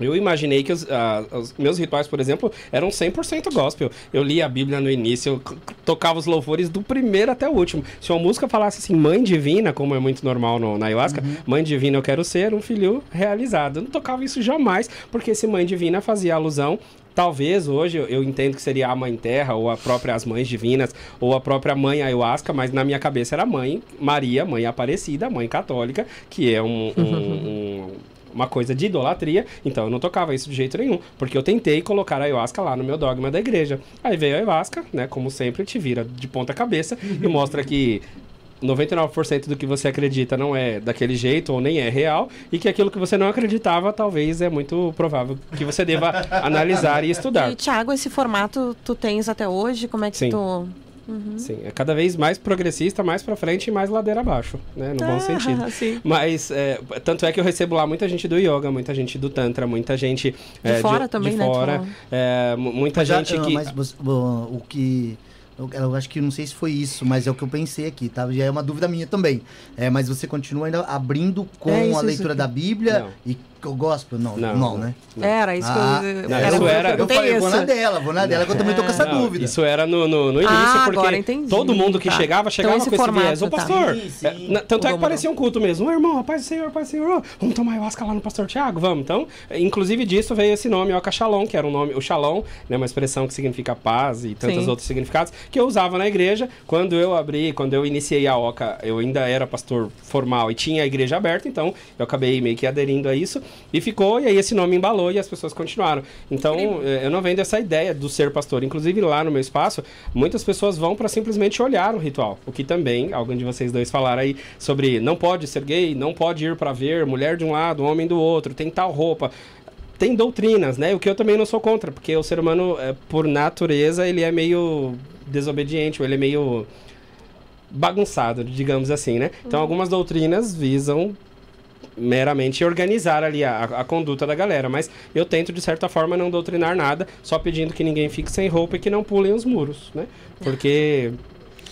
eu imaginei que os, ah, os meus rituais, por exemplo, eram 100% gospel. Eu lia a Bíblia no início, eu tocava os louvores do primeiro até o último. Se uma música falasse assim, mãe divina, como é muito normal no, na ayahuasca, mãe divina eu quero ser um filho realizado. Eu não tocava isso jamais, porque esse mãe divina fazia alusão Talvez hoje eu- eu entendo que seria a mãe terra, ou a própria as mães divinas, ou a própria mãe ayahuasca, mas na minha cabeça era mãe Maria, mãe Aparecida, mãe católica, que é um- um- um, uma coisa de idolatria, então eu não tocava isso de jeito nenhum, porque eu tentei colocar a ayahuasca lá no meu dogma da igreja. Aí veio a ayahuasca, né, como sempre, te vira de ponta cabeça e mostra que 99% do que você acredita não é daquele jeito ou nem é real, e que aquilo que você não acreditava talvez é muito provável que você deva analisar e estudar. E, Thiago, esse formato tu tens até hoje? Como é que Sim. tu. Sim, é cada vez mais progressista, mais pra frente e mais ladeira abaixo, né, no bom Ah, sentido. sim. Mas, é, tanto é que eu recebo lá muita gente do yoga, muita gente do tantra, muita gente... é, fora também, de né, fora, é, mu- muita Mas, já- gente ah, que... mas você- o, que. Eu, eu acho que não sei se foi isso, mas é o que eu pensei aqui, tá? Já é uma dúvida minha também. É, mas você continua ainda abrindo com É, isso, a leitura da Bíblia Não. e o gospel? Não, Não, não, não. né? Era isso Ah, que eu. Não, era isso o que era- Eu Eu falei, vou na dela, vou na dela, que eu também tô com essa Não, dúvida. Isso era no, no, no início, Ah, porque agora entendi. todo mundo que Tá. chegava, chegava Então, com esse formato, viés. Ô, tá. pastor! Sim, sim. É, na- tanto é Mudou, que parecia um culto mesmo. Ô, irmão, paz do Senhor, paz do Senhor. vamos tomar ayahuasca lá no pastor Tiago? Vamos. Então, é, inclusive disso veio esse nome, Oca Shalom, que era um nome... O Shalom, né, uma expressão que significa paz e tantos Sim. outros significados, que eu usava na igreja. Quando eu abri, quando eu iniciei a Oca, eu ainda era pastor formal e tinha a igreja aberta, então eu acabei meio que aderindo a isso. E ficou, e aí esse nome embalou e as pessoas continuaram. Então, eh, eu não vendo essa ideia do ser pastor. Inclusive, lá no meu espaço, muitas pessoas vão para simplesmente olhar o ritual. O que também, algum de vocês dois falaram aí sobre não pode ser gay, não pode ir para ver mulher de um lado, homem do outro, tem tal roupa. Tem doutrinas, né? O que eu também não sou contra, porque o ser humano, eh, por natureza, ele é meio desobediente, ou ele é meio bagunçado, digamos assim, né? Então, algumas doutrinas visam meramente organizar ali a, a conduta da galera. Mas eu tento, de certa forma, não doutrinar nada, só pedindo que ninguém fique sem roupa e que não pulem os muros, né? Porque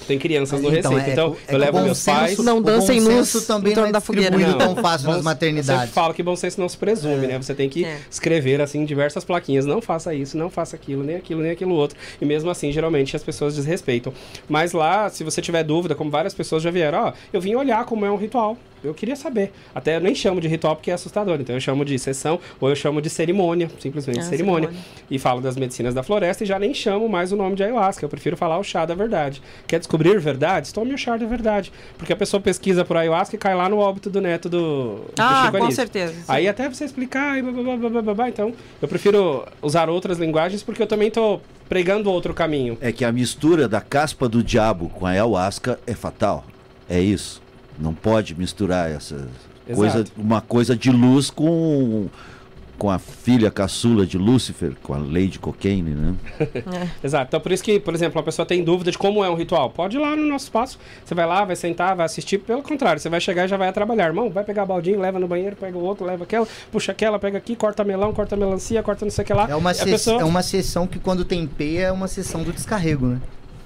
tem crianças no Então, recinto. é- então, é eu que levo meus senso- pais. Não dancem bom nus senso também em não é da fogueira. Não, tão fácil bom- nas Eu maternidades. sempre falo que bom senso não se presume, né? Você tem que É. escrever, assim, diversas plaquinhas. Não faça isso, não faça aquilo, nem aquilo, nem aquilo outro. E mesmo assim, geralmente, as pessoas desrespeitam. Mas lá, se você tiver dúvida, como várias pessoas já vieram, ó, eu vim olhar como é um ritual. Eu queria saber. Até eu nem chamo de ritual porque é assustador. Então eu chamo de sessão ou eu chamo de cerimônia, simplesmente Ah, cerimônia. cerimônia. E falo das medicinas da floresta e já nem chamo mais o nome de ayahuasca. Eu prefiro falar o chá da verdade. Quer descobrir verdades? Tome o chá da verdade. Porque a pessoa pesquisa por ayahuasca e cai lá no óbito do neto do, do Ah, Chico com Anísio. certeza. sim. Aí até você explicar, e blá, blá, blá, blá, blá, blá. então eu prefiro usar outras linguagens porque eu também tô pregando outro caminho. É que a mistura da caspa do diabo com a ayahuasca é fatal. É isso. Não pode misturar essa coisa, uma coisa de luz com com a filha caçula de Lúcifer, com a Lady Cocaine, né? Exato. Então por isso que, por exemplo, uma pessoa tem dúvida de como é um ritual. Pode ir lá no nosso espaço. Você vai lá, vai sentar, vai assistir. Pelo contrário, você vai chegar e já vai trabalhar. Irmão, vai pegar baldinho, leva no banheiro, pega o outro, leva aquela, puxa aquela, pega aqui, corta melão, corta melancia, corta não sei o que lá. É uma, E a ses- pessoa- é uma sessão que quando tem P é uma sessão do descarrego, né?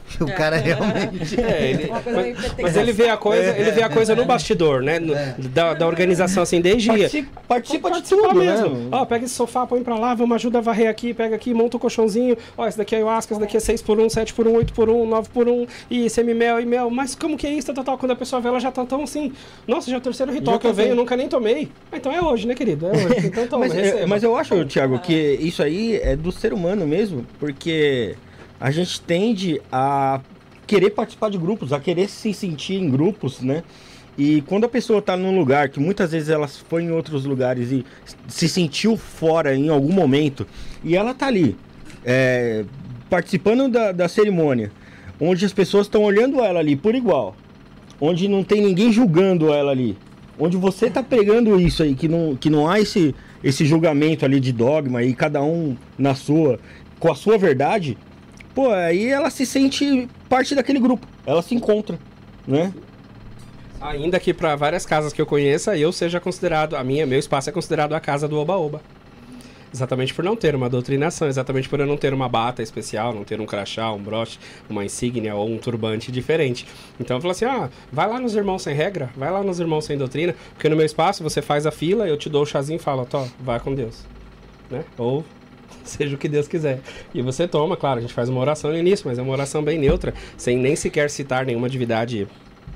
O cara realmente. É, ele- mas, mas ele vê a coisa, ele vê a coisa no bastidor, né? No- da, da organização assim, desde Participa, participa de Participa tudo, mesmo. né? Ó, pega esse sofá, põe pra lá, vamos ajuda a varrer aqui, pega aqui, monta o colchãozinho. Ó, esse daqui é ayahuasca, esse daqui é 6x1, 7x1, 8x1, 9x1, e semi-mel e mel. Mas como que é isso, tal, tal, tal? Quando a pessoa vê, ela já tá tão assim. Nossa, já é o terceiro ritual que eu venho, nunca nem tomei. Ah, então é hoje, né, querido? É hoje. Então toma, Mas, é, mas eu acho, Thiago, que isso aí é do ser humano mesmo, porque a gente tende a querer participar de grupos, a querer se sentir em grupos, né? E quando a pessoa tá num lugar que muitas vezes ela foi em outros lugares e se sentiu fora em algum momento, e ela tá ali, é, participando da, da cerimônia, onde as pessoas estão olhando ela ali por igual, onde não tem ninguém julgando ela ali, onde você tá pregando isso aí, que não, que não há esse, esse julgamento ali de dogma e cada um na sua, com a sua verdade, pô, aí ela se sente parte daquele grupo, ela se encontra, né? Ainda que para várias casas que eu conheça, eu seja considerado, a minha, meu espaço é considerado a casa do Oba-Oba. Exatamente por não ter uma doutrinação, exatamente por eu não ter uma bata especial, não ter um crachá, um broche, uma insígnia ou um turbante diferente. Então eu falo assim: ah, vai lá nos irmãos sem regra, vai lá nos irmãos sem doutrina, porque no meu espaço você faz a fila, eu te dou o chazinho e falo, Tó, vai com Deus. Né? Ou seja o que Deus quiser. E você toma, claro, a gente faz uma oração no início, mas é uma oração bem neutra, sem nem sequer citar nenhuma divindade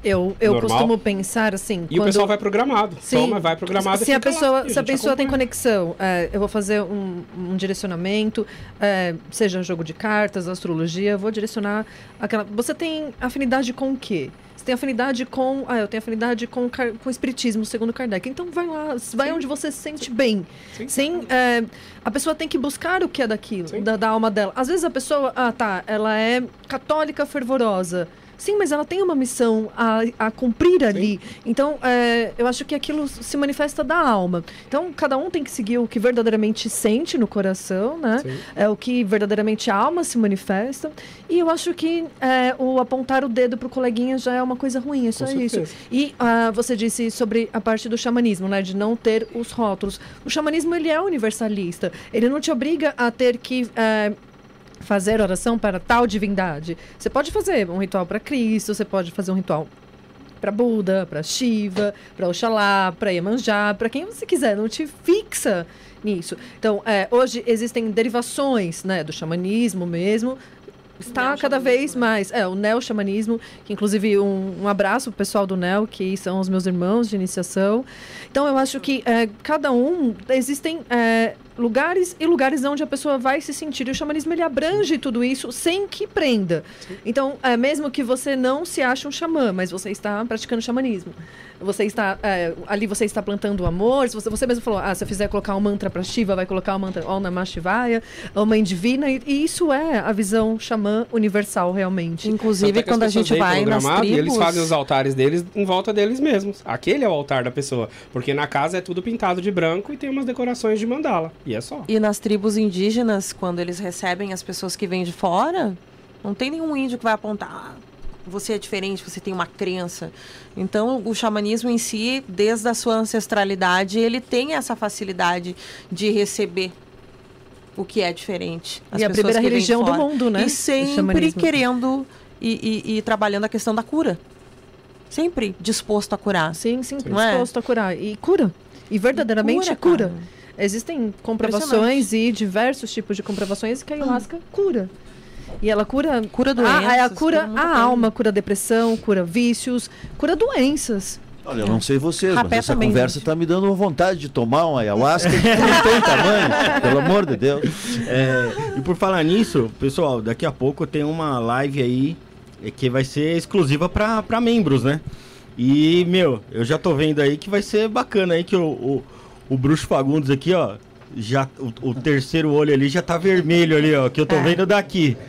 Eu, eu Normal. costumo pensar assim. E o pessoal vai programado. Sim. Toma, vai programado Se e a pessoa, lá, e se a pessoa tem acompanha. conexão, é, eu vou fazer um, um direcionamento, é, seja jogo de cartas, astrologia, eu vou direcionar aquela. Você tem afinidade com o quê? Tem afinidade com. Ah, eu tenho afinidade com, com o espiritismo, segundo Kardec. Então vai lá, vai onde você se sente bem. Sim. Sem, é, a pessoa tem que buscar o que é daquilo, Sim. da, da alma dela. Às vezes a pessoa, ah, tá, ela é católica fervorosa. Sim, mas ela tem uma missão a, a cumprir ali. Então, é, eu acho que aquilo se manifesta da alma. Então, cada um tem que seguir o que verdadeiramente sente no coração, né? Sim. É o que verdadeiramente a alma se manifesta. E eu acho que é, o apontar o dedo pro coleguinha já é uma coisa ruim, é só Com isso. certeza. E ah, você disse sobre a parte do xamanismo, né? De não ter os rótulos. O xamanismo, ele é universalista. Ele não te obriga a ter que... eh, fazer oração para tal divindade. Você pode fazer um ritual para Cristo, você pode fazer um ritual para Buda, para Shiva, para Oxalá, para Iemanjá, para quem você quiser, não te fixa nisso. Então, é, hoje existem derivações, né, do xamanismo mesmo. Está cada vez mais. É, o neo-xamanismo, que inclusive um, um abraço pro pessoal do Neo, que são os meus irmãos de iniciação. Então, eu acho que é, cada um, existem é, lugares e lugares onde a pessoa vai se sentir. E o xamanismo, ele abrange tudo isso sem que prenda. Então, é, mesmo que você não se ache um xamã, mas você está praticando xamanismo. Você está, é, ali você está plantando o amor. Você, você mesmo falou, ah, se eu fizer colocar um mantra para Shiva, vai colocar o mantra Om Namah Shivaya, a mãe divina. E, e isso é a visão xamã universal, realmente. Inclusive, é quando a gente vai nas gramado tribos... E eles fazem os altares deles em volta deles mesmos. Aquele é o altar da pessoa. Porque na casa é tudo pintado de branco e tem umas decorações de mandala. E é só. E nas tribos indígenas, quando eles recebem as pessoas que vêm de fora, não tem nenhum índio que vai apontar. "Ah, você é diferente, você tem uma crença. Então, o xamanismo em si, desde a sua ancestralidade, ele tem essa facilidade de receber o que é diferente. e a primeira religião do mundo, né? E sempre querendo e, e, e, trabalhando a questão da cura. Sempre disposto a curar. Sim, sim, Não é? disposto é? a curar. E cura. E verdadeiramente cura. cura. Existem comprovações e diversos tipos de comprovações que a ayahuasca hum. cura. E ela cura, cura doenças, a, a cura a alma, cura depressão, cura vícios, cura doenças. Olha, eu não sei vocês, mas essa conversa está me dando vontade de tomar uma ayahuasca que não tem tamanho, pelo amor de Deus. É, e por falar nisso, pessoal, daqui a pouco tem uma live aí é, que vai ser exclusiva para membros, né? E, meu, eu já tô vendo aí que vai ser bacana aí que o, o, o Bruxo Fagundes aqui, ó, já o, o, terceiro olho ali já tá vermelho ali, ó, que eu tô é. vendo daqui.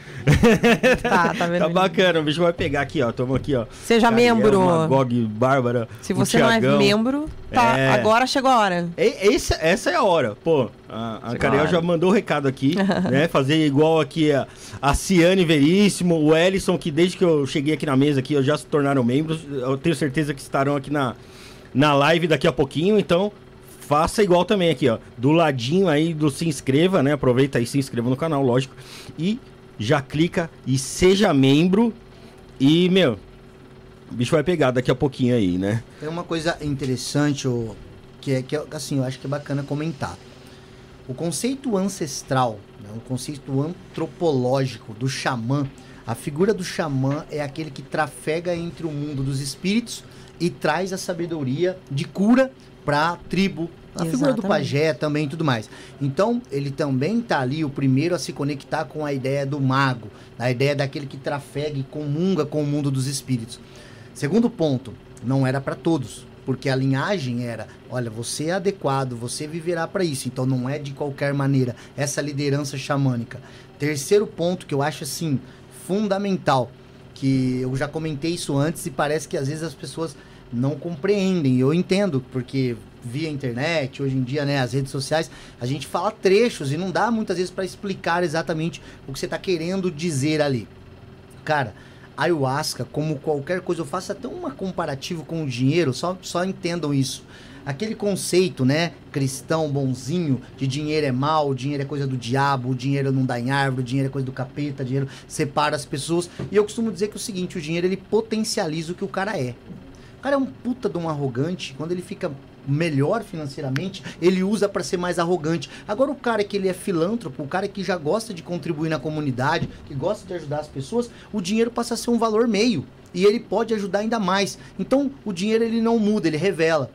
Tá, tá, tá bacana, o bicho vai pegar aqui, ó. Toma aqui, ó. Seja membro. Gog, Bárbara. Se você não é membro, tá. É... Agora chegou a hora. E, esse, essa é a hora. Pô, a, a Cariel já mandou o recado aqui, né? Fazer igual aqui a, a Ciane Veríssimo, o Ellison, que desde que eu cheguei aqui na mesa aqui, já se tornaram membros. Eu tenho certeza que estarão aqui na, na live daqui a pouquinho, então faça igual também aqui, ó. Do ladinho aí do se inscreva, né? Aproveita aí, se inscreva no canal, lógico. E já clica e seja membro. E, meu, o bicho vai pegar daqui a pouquinho aí, né? Tem uma coisa interessante, que é que assim, eu acho que é bacana comentar. O conceito ancestral, né, o conceito antropológico do xamã, a figura do xamã é aquele que trafega entre o mundo dos espíritos e traz a sabedoria de cura para a tribo, a Exatamente. figura do pajé também e tudo mais. Então, ele também tá ali o primeiro a se conectar com a ideia do mago, a ideia daquele que trafega e comunga com o mundo dos espíritos. Segundo ponto, não era para todos, porque a linhagem era, olha, você é adequado, você viverá para isso, então não é de qualquer maneira essa liderança xamânica. Terceiro ponto que eu acho assim fundamental, que eu já comentei isso antes e parece que às vezes as pessoas não compreendem. Eu entendo, porque via internet, hoje em dia, né, as redes sociais, a gente fala trechos e não dá muitas vezes para explicar exatamente o que você está querendo dizer ali. Cara, ayahuasca, como qualquer coisa, eu faço até uma comparativo com o dinheiro, só, só entendam isso. Aquele conceito, né, cristão, bonzinho, de dinheiro é mal, dinheiro é coisa do diabo, dinheiro não dá em árvore, dinheiro é coisa do capeta, dinheiro separa as pessoas. E eu costumo dizer que é o seguinte, o dinheiro ele potencializa o que o cara é. O cara é um puta de um arrogante, quando ele fica melhor financeiramente, ele usa para ser mais arrogante. Agora o cara que ele é filântropo, o cara que já gosta de contribuir na comunidade, que gosta de ajudar as pessoas, o dinheiro passa a ser um valor meio e ele pode ajudar ainda mais. Então o dinheiro ele não muda, ele revela.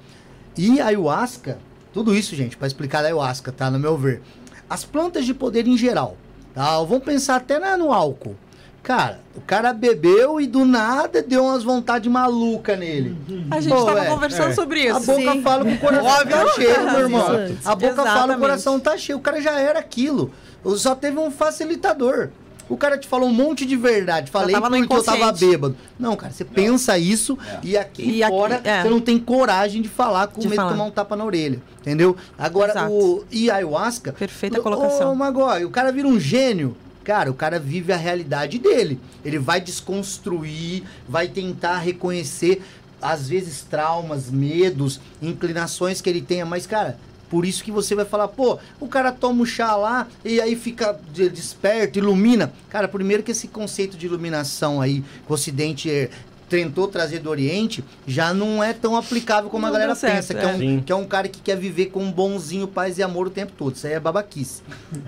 E a ayahuasca, tudo isso, gente, para explicar a ayahuasca, tá, no meu ver. As plantas de poder em geral, tá? Vamos pensar até no álcool. Cara, o cara bebeu e do nada deu umas vontades malucas nele. A gente Pô, tava é, conversando é. sobre isso. A boca Sim. fala que o coração Óbvio. tá cheio, meu irmão. A boca Exatamente. fala o coração tá cheio. O cara já era aquilo. Só teve um facilitador. O cara te falou um monte de verdade. Falei porque eu tava bêbado. Não, cara, você não. pensa isso é. e aqui e fora aqui, é. você não tem coragem de falar com de medo falar. de tomar um tapa na orelha. Entendeu? Agora, Exato. o e ayahuasca. Perfeita colocação. Ô, Magói, o cara vira um gênio. Cara, o cara vive a realidade dele. Ele vai desconstruir, vai tentar reconhecer, às vezes, traumas, medos, inclinações que ele tenha, mas, cara. Por isso que você vai falar, pô, o cara toma um chá lá e aí fica desperto, ilumina. Cara, primeiro que esse conceito de iluminação aí, que o Ocidente tentou trazer do Oriente já não é tão aplicável como não a galera certo, pensa, é. que, é um, que é um cara que quer viver com um bonzinho, paz e amor o tempo todo. Isso aí é babaquice.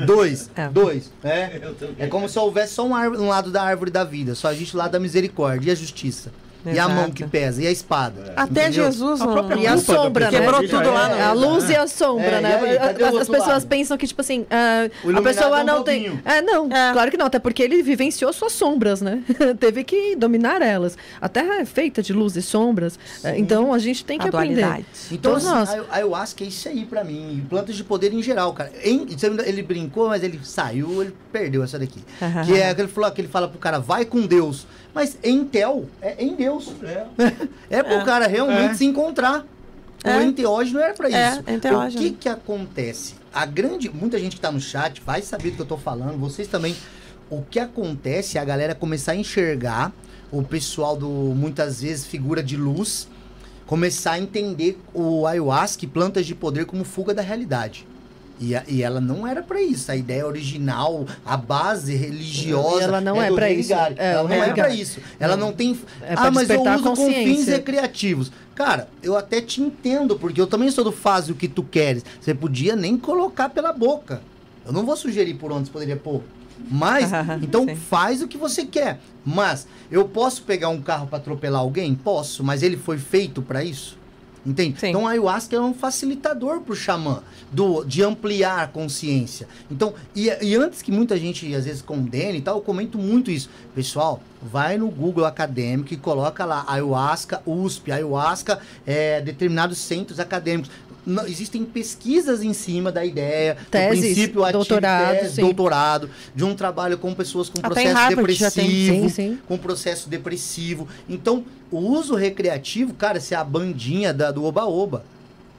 dois, é. dois. É, é como se houvesse só um, um lado da árvore da vida, só existe o lado da misericórdia e a justiça. Exato. E a mão que pesa, e a espada. É. Até entendeu? Jesus, a e a sombra, né? Quebrou tudo lá. É, a luz e a sombra, é, né? Aí, as, as pessoas lado? pensam que, tipo assim, uh, a pessoa não tem. É, não, é. claro que não, até porque ele vivenciou suas sombras, né? Teve que dominar elas. A Terra é feita de luz e sombras, Sim. então a gente tem que a aprender. Dualidade. Então, Todos assim, nós. A ayahuasca é isso aí pra mim. Plantas de poder em geral, cara. Em, ele brincou, mas ele saiu, ele perdeu essa daqui. que é que ele falou que ele fala pro cara, vai com Deus. Mas em Tel, é em Deus. É, é pro é. cara realmente é. se encontrar. O é. enteógeno era para isso. É, o que que acontece? A grande, muita gente que tá no chat vai saber do que eu tô falando, vocês também. O que acontece é a galera começar a enxergar o pessoal do muitas vezes figura de luz começar a entender o ayahuasca e plantas de poder como fuga da realidade. E, a- e ela não era pra isso. A ideia original, a base religiosa. E ela não é pra Rei isso. É, ela não é pra Gary. isso. Ela não tem. É ah, mas eu uso com fins recreativos. Cara, eu até te entendo, porque eu também sou do faz o que tu queres. Você podia nem colocar pela boca. Eu não vou sugerir por onde você poderia pôr. Mas, então Sim. faz o que você quer. Mas, eu posso pegar um carro pra atropelar alguém? Posso, mas ele foi feito pra isso? Entende? Sim. Então a ayahuasca é um facilitador pro xamã do, de ampliar a consciência. Então, e, e antes que muita gente às vezes condene e tal, eu comento muito isso. Pessoal, vai no Google acadêmico e coloca lá ayahuasca USP, ayahuasca é, determinados centros acadêmicos. Não- existem pesquisas em cima da ideia, do Teses, princípio ativo, doutorado, tese, sim. doutorado, de um trabalho com pessoas com Até processo Harvard depressivo, Sim, sim. com processo depressivo. Então, o uso recreativo, cara, essa é a bandinha da, do Oba-Oba.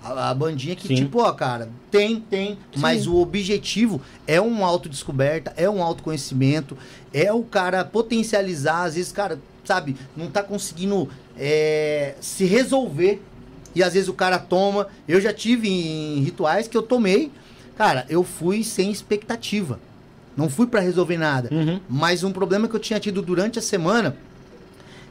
A, a bandinha que, Sim. tipo, ó, cara, tem, tem, mas o objetivo é uma autodescoberta, é um autoconhecimento, é o cara potencializar, às vezes, cara, sabe, não tá conseguindo é, se resolver. E às vezes o cara toma. Eu já tive em rituais que eu tomei, cara, eu fui sem expectativa. Não fui pra resolver nada. Uhum. Mas um problema que eu tinha tido durante a semana,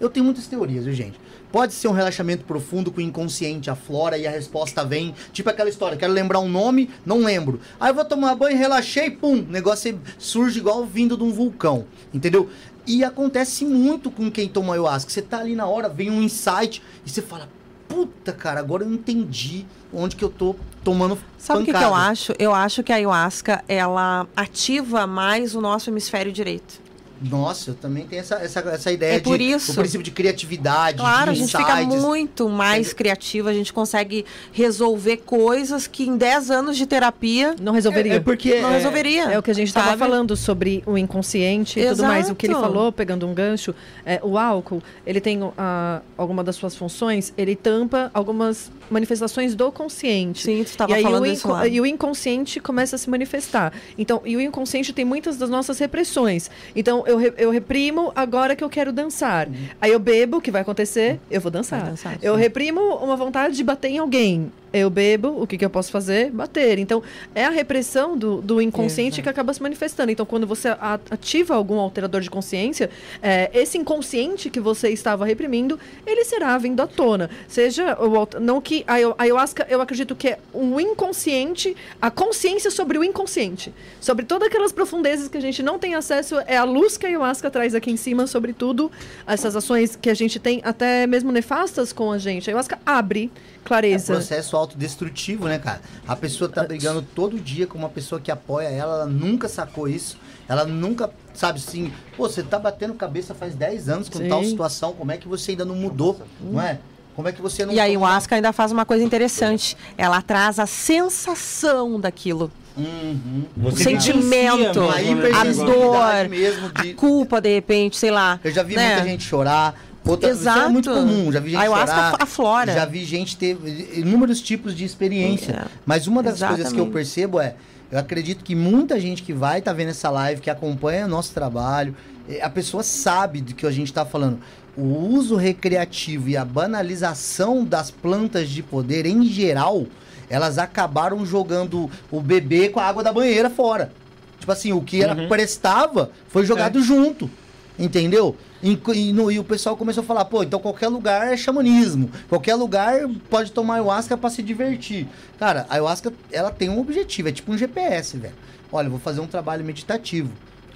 eu tenho muitas teorias, viu, gente? Pode ser um relaxamento profundo com o inconsciente, aflora e a resposta vem. Tipo aquela história, quero lembrar um nome, não lembro. Aí eu vou tomar banho, relaxei, pum, o negócio surge igual vindo de um vulcão, entendeu? E acontece muito com quem toma ayahuasca. Você tá ali na hora, vem um insight e você fala, puta, cara, agora eu entendi onde que eu tô tomando Sabe o que, que eu pancada." acho? Eu acho que a ayahuasca, ela ativa mais o nosso hemisfério direito. Nossa, eu também tenho essa, essa, essa ideia É de por isso. o princípio de criatividade, Claro, a de gente fica muito mais criativa, a gente consegue resolver coisas que em 10 anos de terapia Não resolveria. É porque. não é- resolveria. É o que a gente estava falando sobre o inconsciente e tudo mais. O que ele Exato. falou, pegando um gancho, é, o álcool, ele tem ah, alguma das suas funções, ele tampa algumas manifestações do consciente. Sim, tu estava e falando o, isso lá. e o inconsciente começa a se manifestar. Então, e o inconsciente tem muitas das nossas repressões. Então, eu, re- eu reprimo agora que eu quero dançar. Aí eu bebo, o que vai acontecer? Eu vou dançar. Vai dançar, eu sim. reprimo uma vontade de bater em alguém. Eu bebo, o que, que eu posso fazer? Bater. Então, é a repressão do, do inconsciente Exato. que acaba se manifestando. Então, quando você ativa algum alterador de consciência, é, esse inconsciente que você estava reprimindo, ele será vindo à tona. Seja o não que a ayahu- a ayahuasca, eu acredito que é um inconsciente, a consciência sobre o inconsciente, sobre todas aquelas profundezas que a gente não tem acesso, é a luz que a ayahuasca traz aqui em cima sobre tudo, essas ações que a gente tem até mesmo nefastas com a gente. A ayahuasca abre É um clareza. Processo autodestrutivo, né, cara? A pessoa tá brigando todo dia com uma pessoa que apoia ela, ela nunca sacou isso. Ela nunca, sabe assim, pô, você tá batendo cabeça faz 10 anos com Sim. tal situação, como é que você ainda não mudou, não é? Como é que você não E a toma- ayahuasca ainda faz uma coisa interessante. Ela traz a sensação daquilo. Uhum. Você sentimento, a dor, mesmo A de... culpa, de repente, sei lá. Eu já vi né? muita gente chorar. Outra, isso é Exato. muito comum, já vi gente A ayahuasca chorar. aflora. Já vi gente ter inúmeros tipos de experiência. É. Mas uma das coisas que eu Exatamente. percebo é, eu acredito que muita gente que vai estar vendo essa live, que acompanha nosso trabalho, a pessoa sabe do que a gente está falando. O uso recreativo e a banalização das plantas de poder em geral, elas acabaram jogando o bebê com a água da banheira fora. Tipo assim, o que era prestava foi jogado junto. Entendeu? E, e no- e o pessoal começou a falar, pô, então qualquer lugar é xamanismo. Qualquer lugar pode tomar ayahuasca pra se divertir. Cara, a ayahuasca, ela tem um objetivo, é tipo um GPS, velho. Olha, eu vou fazer um trabalho meditativo.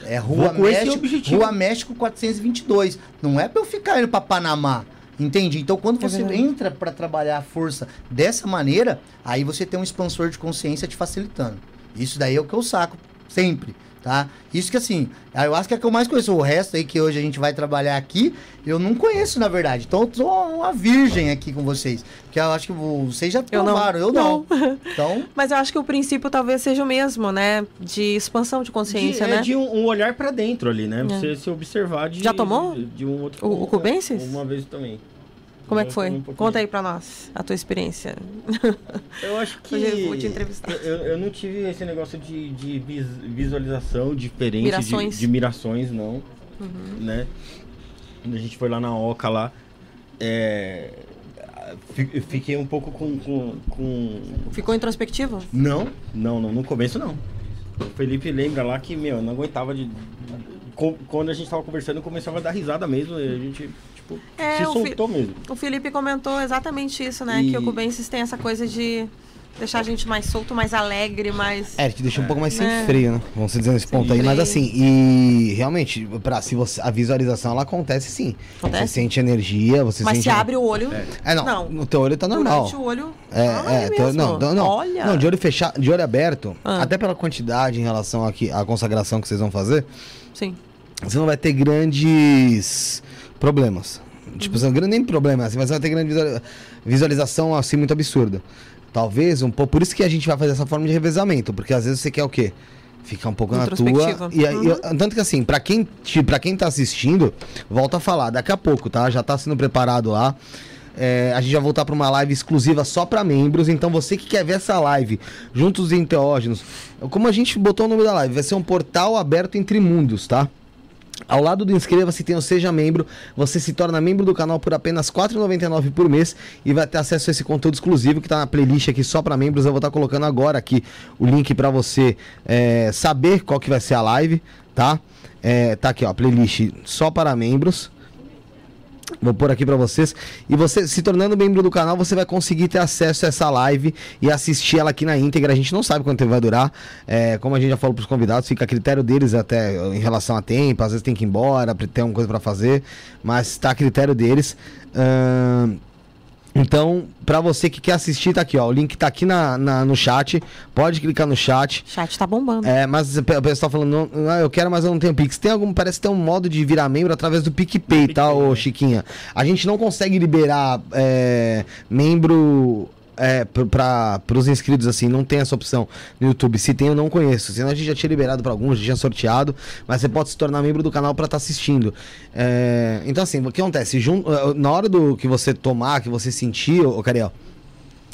É Rua México. Rua México 422. Não é pra eu ficar indo pra Panamá. Entende? Então, quando É você entra pra trabalhar a força dessa maneira, aí você tem um expansor de consciência te facilitando. Isso daí é o que eu saco sempre, tá? Isso que assim, a ayahuasca é que eu mais conheço. O resto aí que hoje a gente vai trabalhar aqui, eu não conheço, na verdade. Então, eu sou uma virgem aqui com vocês. Que eu acho que vocês já Eu não. provaram, eu não. Então, Mas eu acho que o princípio talvez seja o mesmo, né? De expansão de consciência, de, né? É de um, um olhar pra dentro ali, né? Você se observar de. Já tomou? De, de um outro. O- o Cubensis? Uma vez também. Como é que foi? um. Conta aí pra nós a tua experiência. Eu acho que. Hoje eu vou te entrevistar. Eu, eu não tive esse negócio de, de vis- visualização diferente, Mirações. Uhum. De, de mirações, não. Né? quando a gente foi lá na Oca lá, é, fiquei um pouco com, com, com- Ficou introspectivo? Não, não, não, no começo não. O Felipe lembra lá que, meu, eu não aguentava de... Quando a gente tava conversando, eu começava a dar risada mesmo, a gente, tipo, É, se o Fi- soltou mesmo. O Felipe comentou exatamente isso, né? E- Que o Cubensis tem essa coisa de deixar a gente mais solto, mais alegre, mais. É, te deixa um pouco mais sem É. freio, né? Vamos dizer nesse ponto aí. Mas Freio. assim, e realmente, pra, se você, a visualização ela acontece sim. Acontece? Você sente energia, você Mas sente. se abre o olho. É, não, Não. No teu olho tá normal. Durante o olho. É, Ah, é, teu- mesmo? não, não, não. Olha. Não, de olho fechado, de olho aberto, Ah. até pela quantidade em relação aqui à consagração que vocês vão fazer, Sim. você não vai ter grandes problemas. Tipo, são grandes nem problemas, assim, mas vai ter grande visualiza- visualização assim muito absurda. Talvez um pouco. Por isso que a gente vai fazer essa forma de revezamento, porque às vezes você quer o quê? Ficar um pouco na tua. E, Uhum. tanto que assim, pra quem, te- pra quem tá assistindo, volta a falar, daqui a pouco, tá? Já tá sendo preparado lá. É, a gente vai voltar para uma live exclusiva só para membros. Então você que quer ver essa live junto os enteógenos, como a gente botou o nome da live, vai ser um portal aberto entre mundos, tá? Ao lado do inscreva-se tem o Seja Membro. Você se torna membro do canal por apenas R$ 4,99 por mês e vai ter acesso a esse conteúdo exclusivo que está na playlist aqui só para membros. Eu vou estar colocando agora aqui o link para você é, saber qual que vai ser a live, tá? É, tá aqui, ó, playlist só para membros. Vou pôr aqui pra vocês. E você, se tornando membro do canal, você vai conseguir ter acesso a essa live e assistir ela aqui na íntegra. A gente não sabe quanto tempo vai durar. É, como a gente já falou pros convidados, fica a critério deles até em relação a tempo. Às vezes tem que ir embora, tem alguma coisa pra fazer. Mas tá a critério deles. Ahn, então, pra você que quer assistir, tá aqui, ó. O link tá aqui na, na- no chat. Pode clicar no chat. O chat tá bombando. É, mas o pe- o pessoal falando, não, eu quero, mas eu não tenho Pix. Tem algum, parece que tem um modo de virar membro através do PicPay, tá, ô Chiquinha? A gente não consegue liberar é, membro é, para os inscritos, assim, não tem essa opção no YouTube. Se tem, eu não conheço. Senão a gente já tinha liberado para alguns, já tinha sorteado, mas você pode se tornar membro do canal para estar assistindo. É, então, assim, o que acontece? Jun- na hora do que você tomar, que você sentir, ô Cariel.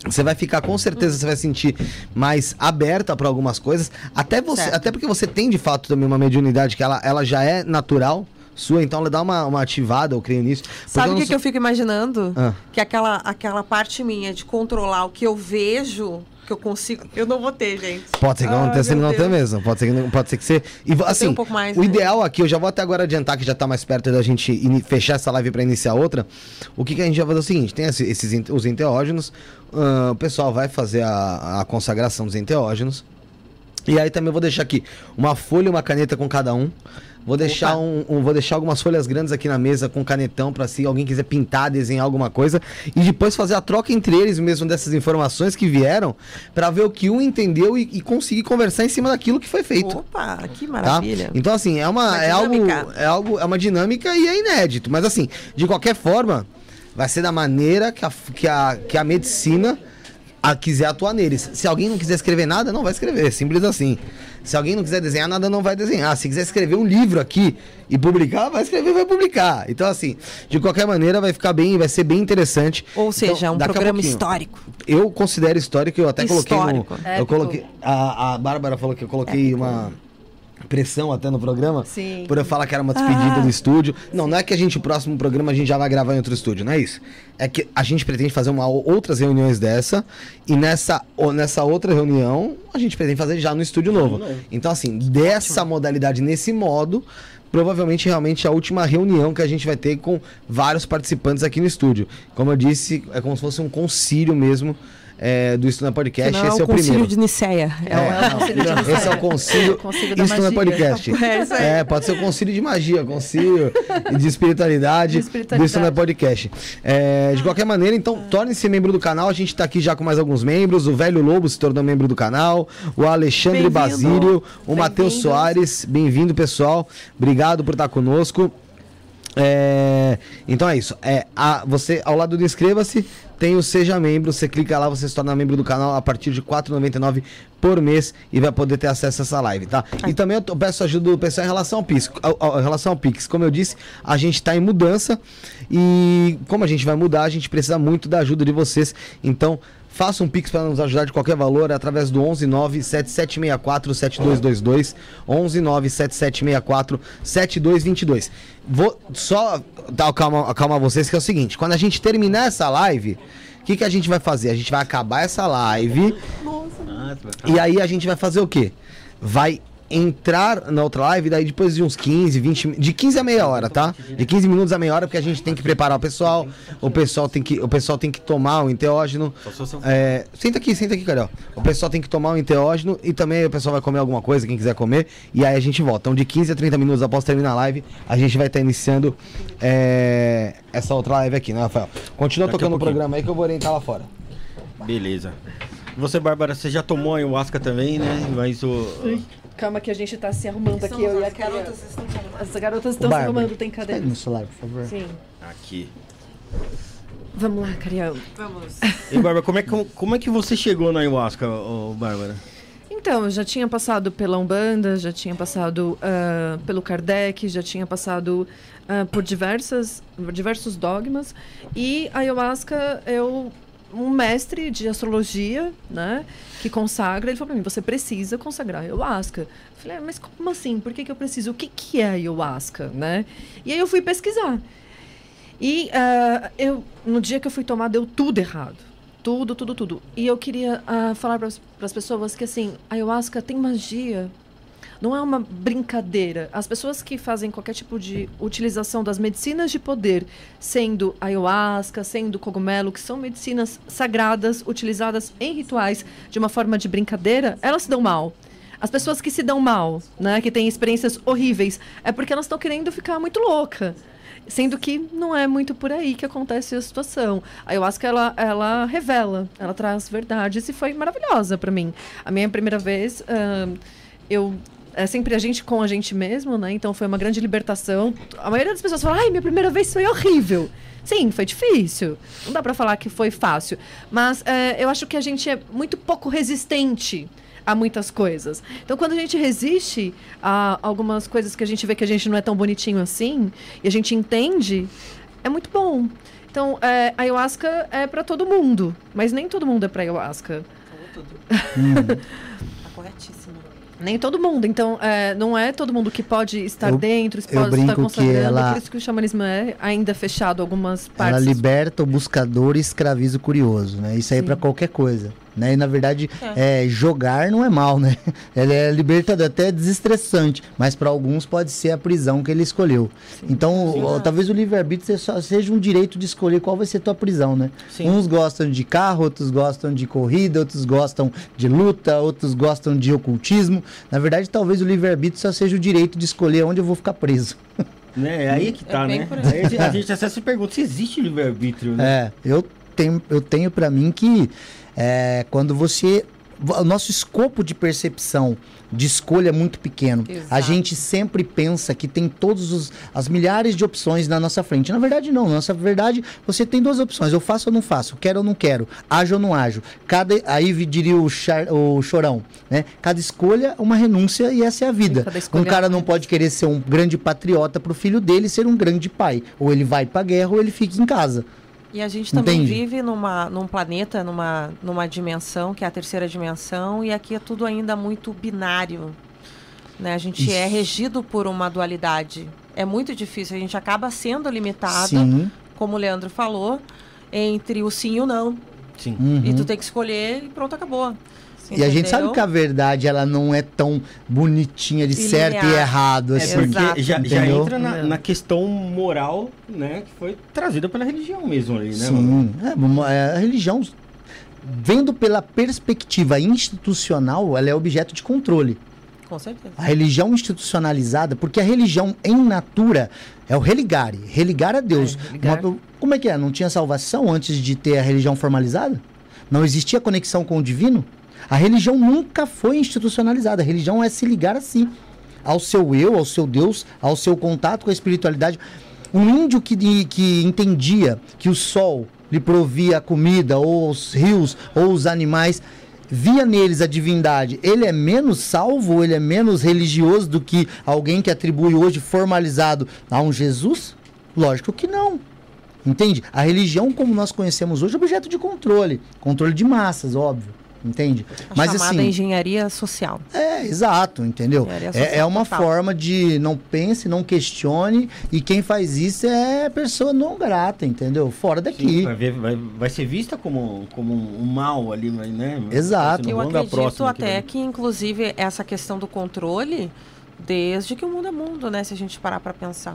Você vai ficar com certeza, você vai sentir mais aberta para algumas coisas. Até você, Certo. até porque você tem de fato também uma mediunidade que ela, ela já é natural sua, então ela dá uma, uma ativada, eu creio nisso. Sabe o não que, que sou- eu fico imaginando? Ah. Que aquela, aquela parte minha de controlar o que eu vejo, que eu consigo. Eu não vou ter, gente. Pode ser que Ai, aconteça e meu não Deus. mesmo. Pode ser que, não- pode ser que você. E assim, um pouco mais, o né? ideal aqui, eu já vou até agora adiantar que já tá mais perto da gente ini- fechar essa live para iniciar outra. O que, que a gente vai fazer é o seguinte: tem esse- esses os enteógenos, ah, o pessoal vai fazer a, a consagração dos enteógenos. E aí também eu vou deixar aqui uma folha e uma caneta com cada um. Vou deixar, um, um- vou deixar algumas folhas grandes aqui na mesa com canetão para se alguém quiser pintar, desenhar alguma coisa e depois fazer a troca entre eles mesmo dessas informações que vieram para ver o que um entendeu e, e conseguir conversar em cima daquilo que foi feito. Opa, que Tá? maravilha. Então assim, é uma, Uma é algo dinâmica. é algo é uma dinâmica e é inédito, mas assim, de qualquer forma, vai ser da maneira que a, que a, que a medicina a, quiser atuar neles. Se alguém não quiser escrever nada, não vai escrever, simples assim. Se alguém não quiser desenhar nada, não vai desenhar. Se quiser escrever um livro aqui e publicar, vai escrever, vai publicar. Então assim, de qualquer maneira vai ficar bem, vai ser bem interessante. Ou seja, Então, um programa histórico. Eu considero histórico, eu até coloquei Histórico. no, eu coloquei a, a Bárbara falou que eu coloquei uma pressão até no programa Sim. por eu falar que era uma despedida Ah. do estúdio. Não, não é que a gente o próximo programa a gente já vai gravar em outro estúdio, não é isso. É que a gente pretende fazer uma, outras reuniões dessa e nessa ou nessa outra reunião a gente pretende fazer já no estúdio novo. Então assim, dessa modalidade nesse modo, provavelmente realmente a última reunião que a gente vai ter com vários participantes aqui no estúdio. Como eu disse, é como se fosse um concílio mesmo é, do Estúdio Podcast. Que não Esse é é o primeiro. de Niceia. É, É, é concílio de não, esse é o concílio. O concílio da isso não é podcast. É isso. É, pode ser o concílio de magia, concílio de espiritualidade. De espiritualidade. Isso não é podcast. É, de qualquer maneira, então, torne-se membro do canal. A gente tá aqui já com mais alguns membros. O Velho Lobo se tornou membro do canal. O Alexandre. Basílio. O. Matheus Soares. Bem-vindo, pessoal. Obrigado por estar conosco. É, então é isso. É, a, você, ao lado do inscreva-se, tem o Seja Membro. Você clica lá, você se torna membro do canal a partir de R$ 4,99 por mês e vai poder ter acesso a essa live, tá? E também eu peço ajuda do pessoal em relação ao Pix. Ao, ao- em relação ao Pix, como eu disse, a gente está em mudança e como a gente vai mudar, a gente precisa muito da ajuda de vocês. Então, Faça um pix para nos ajudar de qualquer valor através do 119 7764 7222 119 7764 7222. Vou só dar calma, acalmar vocês que é o seguinte, quando a gente terminar essa live, o que, que a gente vai fazer? A gente vai acabar essa live e aí a gente vai fazer o quê? Vai entrar na outra live, daí depois de uns 15, 20, de 15 a meia hora, tá? De 15 minutos a meia hora, porque a gente tem que preparar o pessoal, o pessoal tem que, o pessoal tem que tomar o enteógeno. É, senta aqui, senta aqui, Carol. O pessoal tem que tomar o enteógeno e também o pessoal vai comer alguma coisa, quem quiser comer, e aí a gente volta. Então de 15 a 30 minutos após terminar a live, a gente vai estar iniciando é, essa outra live aqui, né, Rafael? Continua Daqui tocando o programa aí que eu vou orientar lá fora. Beleza. Você, Bárbara, você já tomou ayahuasca também, né? Mas o. Calma que a gente tá se arrumando aqui, eu e a Carol. As garotas estão se arrumando, tem Pega cadeira. meu celular, por favor. Sim. Aqui. Vamos lá, Cariel. Vamos. E, Bárbara, como é, que, como é que você chegou na ayahuasca, ô, Bárbara? Então, eu já tinha passado pela Umbanda, já tinha passado ah, pelo Kardec, já tinha passado ah, por diversas, por diversos dogmas. E a ayahuasca, eu um mestre de astrologia, né, que consagra, ele falou para mim, você precisa consagrar ayahuasca. Eu falei, "Ah, mas como assim? Por que, que eu preciso? O que, que é ayahuasca, né? E aí eu fui pesquisar. E ah, eu, no dia que eu fui tomar, deu tudo errado. Tudo, tudo, tudo. E eu queria ah, falar para as pessoas que, assim, ayahuasca tem magia. Não é uma brincadeira. As pessoas que fazem qualquer tipo de utilização das medicinas de poder, sendo ayahuasca, sendo cogumelo, que são medicinas sagradas, utilizadas em rituais de uma forma de brincadeira, elas se dão mal. As pessoas que se dão mal, né, que têm experiências horríveis, é porque elas estão querendo ficar muito louca. Sendo que não é muito por aí que acontece a situação. A ayahuasca, ela, ela revela, ela traz verdades e foi maravilhosa para mim. A minha primeira vez, ahn, eu... É sempre a gente com a gente mesmo, né? Então foi uma grande libertação. A maioria das pessoas fala, ai, minha primeira vez foi horrível. Sim, foi difícil. Não dá para falar que foi fácil. Mas é, eu acho que a gente é muito pouco resistente a muitas coisas. Então, quando a gente resiste a algumas coisas que a gente vê que a gente não é tão bonitinho assim, e a gente entende, é muito bom. Então, é, a ayahuasca é para todo mundo, mas nem todo mundo é para ayahuasca. Tá corretíssimo. Nem todo mundo. Então, é, não é todo mundo que pode estar Eu- dentro, eu pode brinco estar que consagrando. ela- Por isso que o xamanismo é ainda fechado algumas Ela partes. liberta o buscador e escraviza o curioso, né? Isso aí é pra qualquer coisa. Né? E na verdade, é, jogar não é mal, né? Ela é libertadora, até desestressante, mas para alguns pode ser a prisão que ele escolheu. Então, o- talvez o livre-arbítrio só seja um direito de escolher qual vai ser tua prisão, né? Sim. Uns gostam de carro, outros gostam de corrida, outros gostam de luta, outros gostam de ocultismo. Na verdade, talvez o livre-arbítrio só seja o direito de escolher onde eu vou ficar preso. Né? É aí que tá, É né? aí. A a gente até se pergunta se existe livre-arbítrio, né? É, eu tenho, eu tenho para mim que é, quando você. O nosso escopo de percepção de escolha é muito pequeno. A Exato. gente sempre pensa que tem todas as milhares de opções na nossa frente. Na verdade, não. Na nossa verdade, você tem duas opções. Eu faço ou não faço, quero ou não quero, ajo ou não ajo. Cada, aí diria o, char- o chorão, né? Cada escolha é uma renúncia e essa é a vida. Um cara é uma não pode querer ser um grande patriota pro filho dele ser um grande pai. Ou ele vai pra guerra ou ele fica em casa. E a gente também Entende? vive numa, num planeta, numa, numa dimensão, que é a terceira dimensão, e aqui é tudo ainda muito binário. Né? A gente é Isso. regido por uma dualidade. É muito difícil, a gente acaba sendo limitado, Sim. como o Leandro falou, entre o sim e o não. Sim. Uhum. E tu tem que escolher e pronto, acabou. E a gente sabe Entendeu? que a verdade ela não é tão bonitinha de E certo e errado É assim. porque já, já Entendeu? entra na, É. na questão moral, né? Que foi trazida pela religião mesmo ali, né? Sim, é, uma- é, a religião, vendo pela perspectiva institucional, ela é objeto de controle. Com certeza. A religião institucionalizada, porque a religião em natura é o religare, religar a Deus. É, religar. Uma- como é que é? Não tinha salvação antes de ter a religião formalizada? Não existia conexão com o divino? A religião nunca foi institucionalizada. A religião é se ligar a si, ao seu eu, ao seu Deus, ao seu contato com a espiritualidade. Um índio que, que entendia que o sol lhe provia a comida, ou os rios, ou os animais, via neles a divindade, ele é menos salvo, ele é menos religioso do que alguém que atribui hoje formalizado a um Jesus? Lógico que não. Entende? A religião, como nós conhecemos hoje, é objeto de controle. Controle de massas, óbvio. Entende? A Mas chamada assim. engenharia social. É, exato, entendeu? É, é uma total. forma de não pense, não questione, e quem faz isso é pessoa não grata, entendeu? Fora daqui. Sim, vai, ver- vai- vai ser vista como, como um mal ali, né? Exato. Eu acredito até que, inclusive, essa questão do controle, desde que o mundo é mundo, né? Se a gente parar para pensar.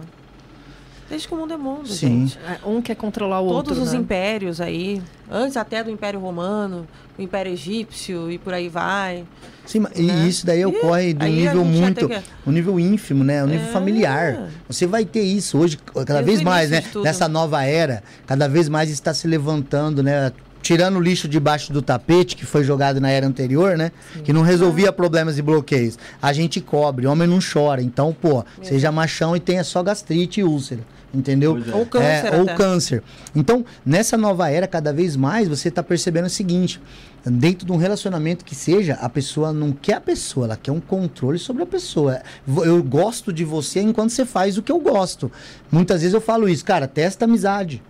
Desde que o mundo é mundo, Sim. gente. É, Um quer controlar o Todos outro. os né? impérios aí, antes até do Império Romano, o Império Egípcio e por aí vai. Sim, mas- e né? isso daí ocorre de um nível muito. que- Um nível ínfimo, né? Um nível É. familiar. Você vai ter isso hoje, cada Desde vez mais, né? Nessa nova era, cada vez mais está se levantando, né? Tirando o lixo debaixo do tapete que foi jogado na era anterior, né? Que não resolvia problemas e bloqueios. A gente cobre, homem não chora. Então, pô, seja machão e tenha só gastrite e úlcera. Entendeu? É. Ou câncer É, ou até. câncer. Então, nessa nova era, cada vez mais você está percebendo o seguinte: dentro de um relacionamento que seja, a pessoa não quer a pessoa, ela quer um controle sobre a pessoa. Eu gosto de você enquanto você faz o que eu gosto. Muitas vezes eu falo isso, cara, testa amizade.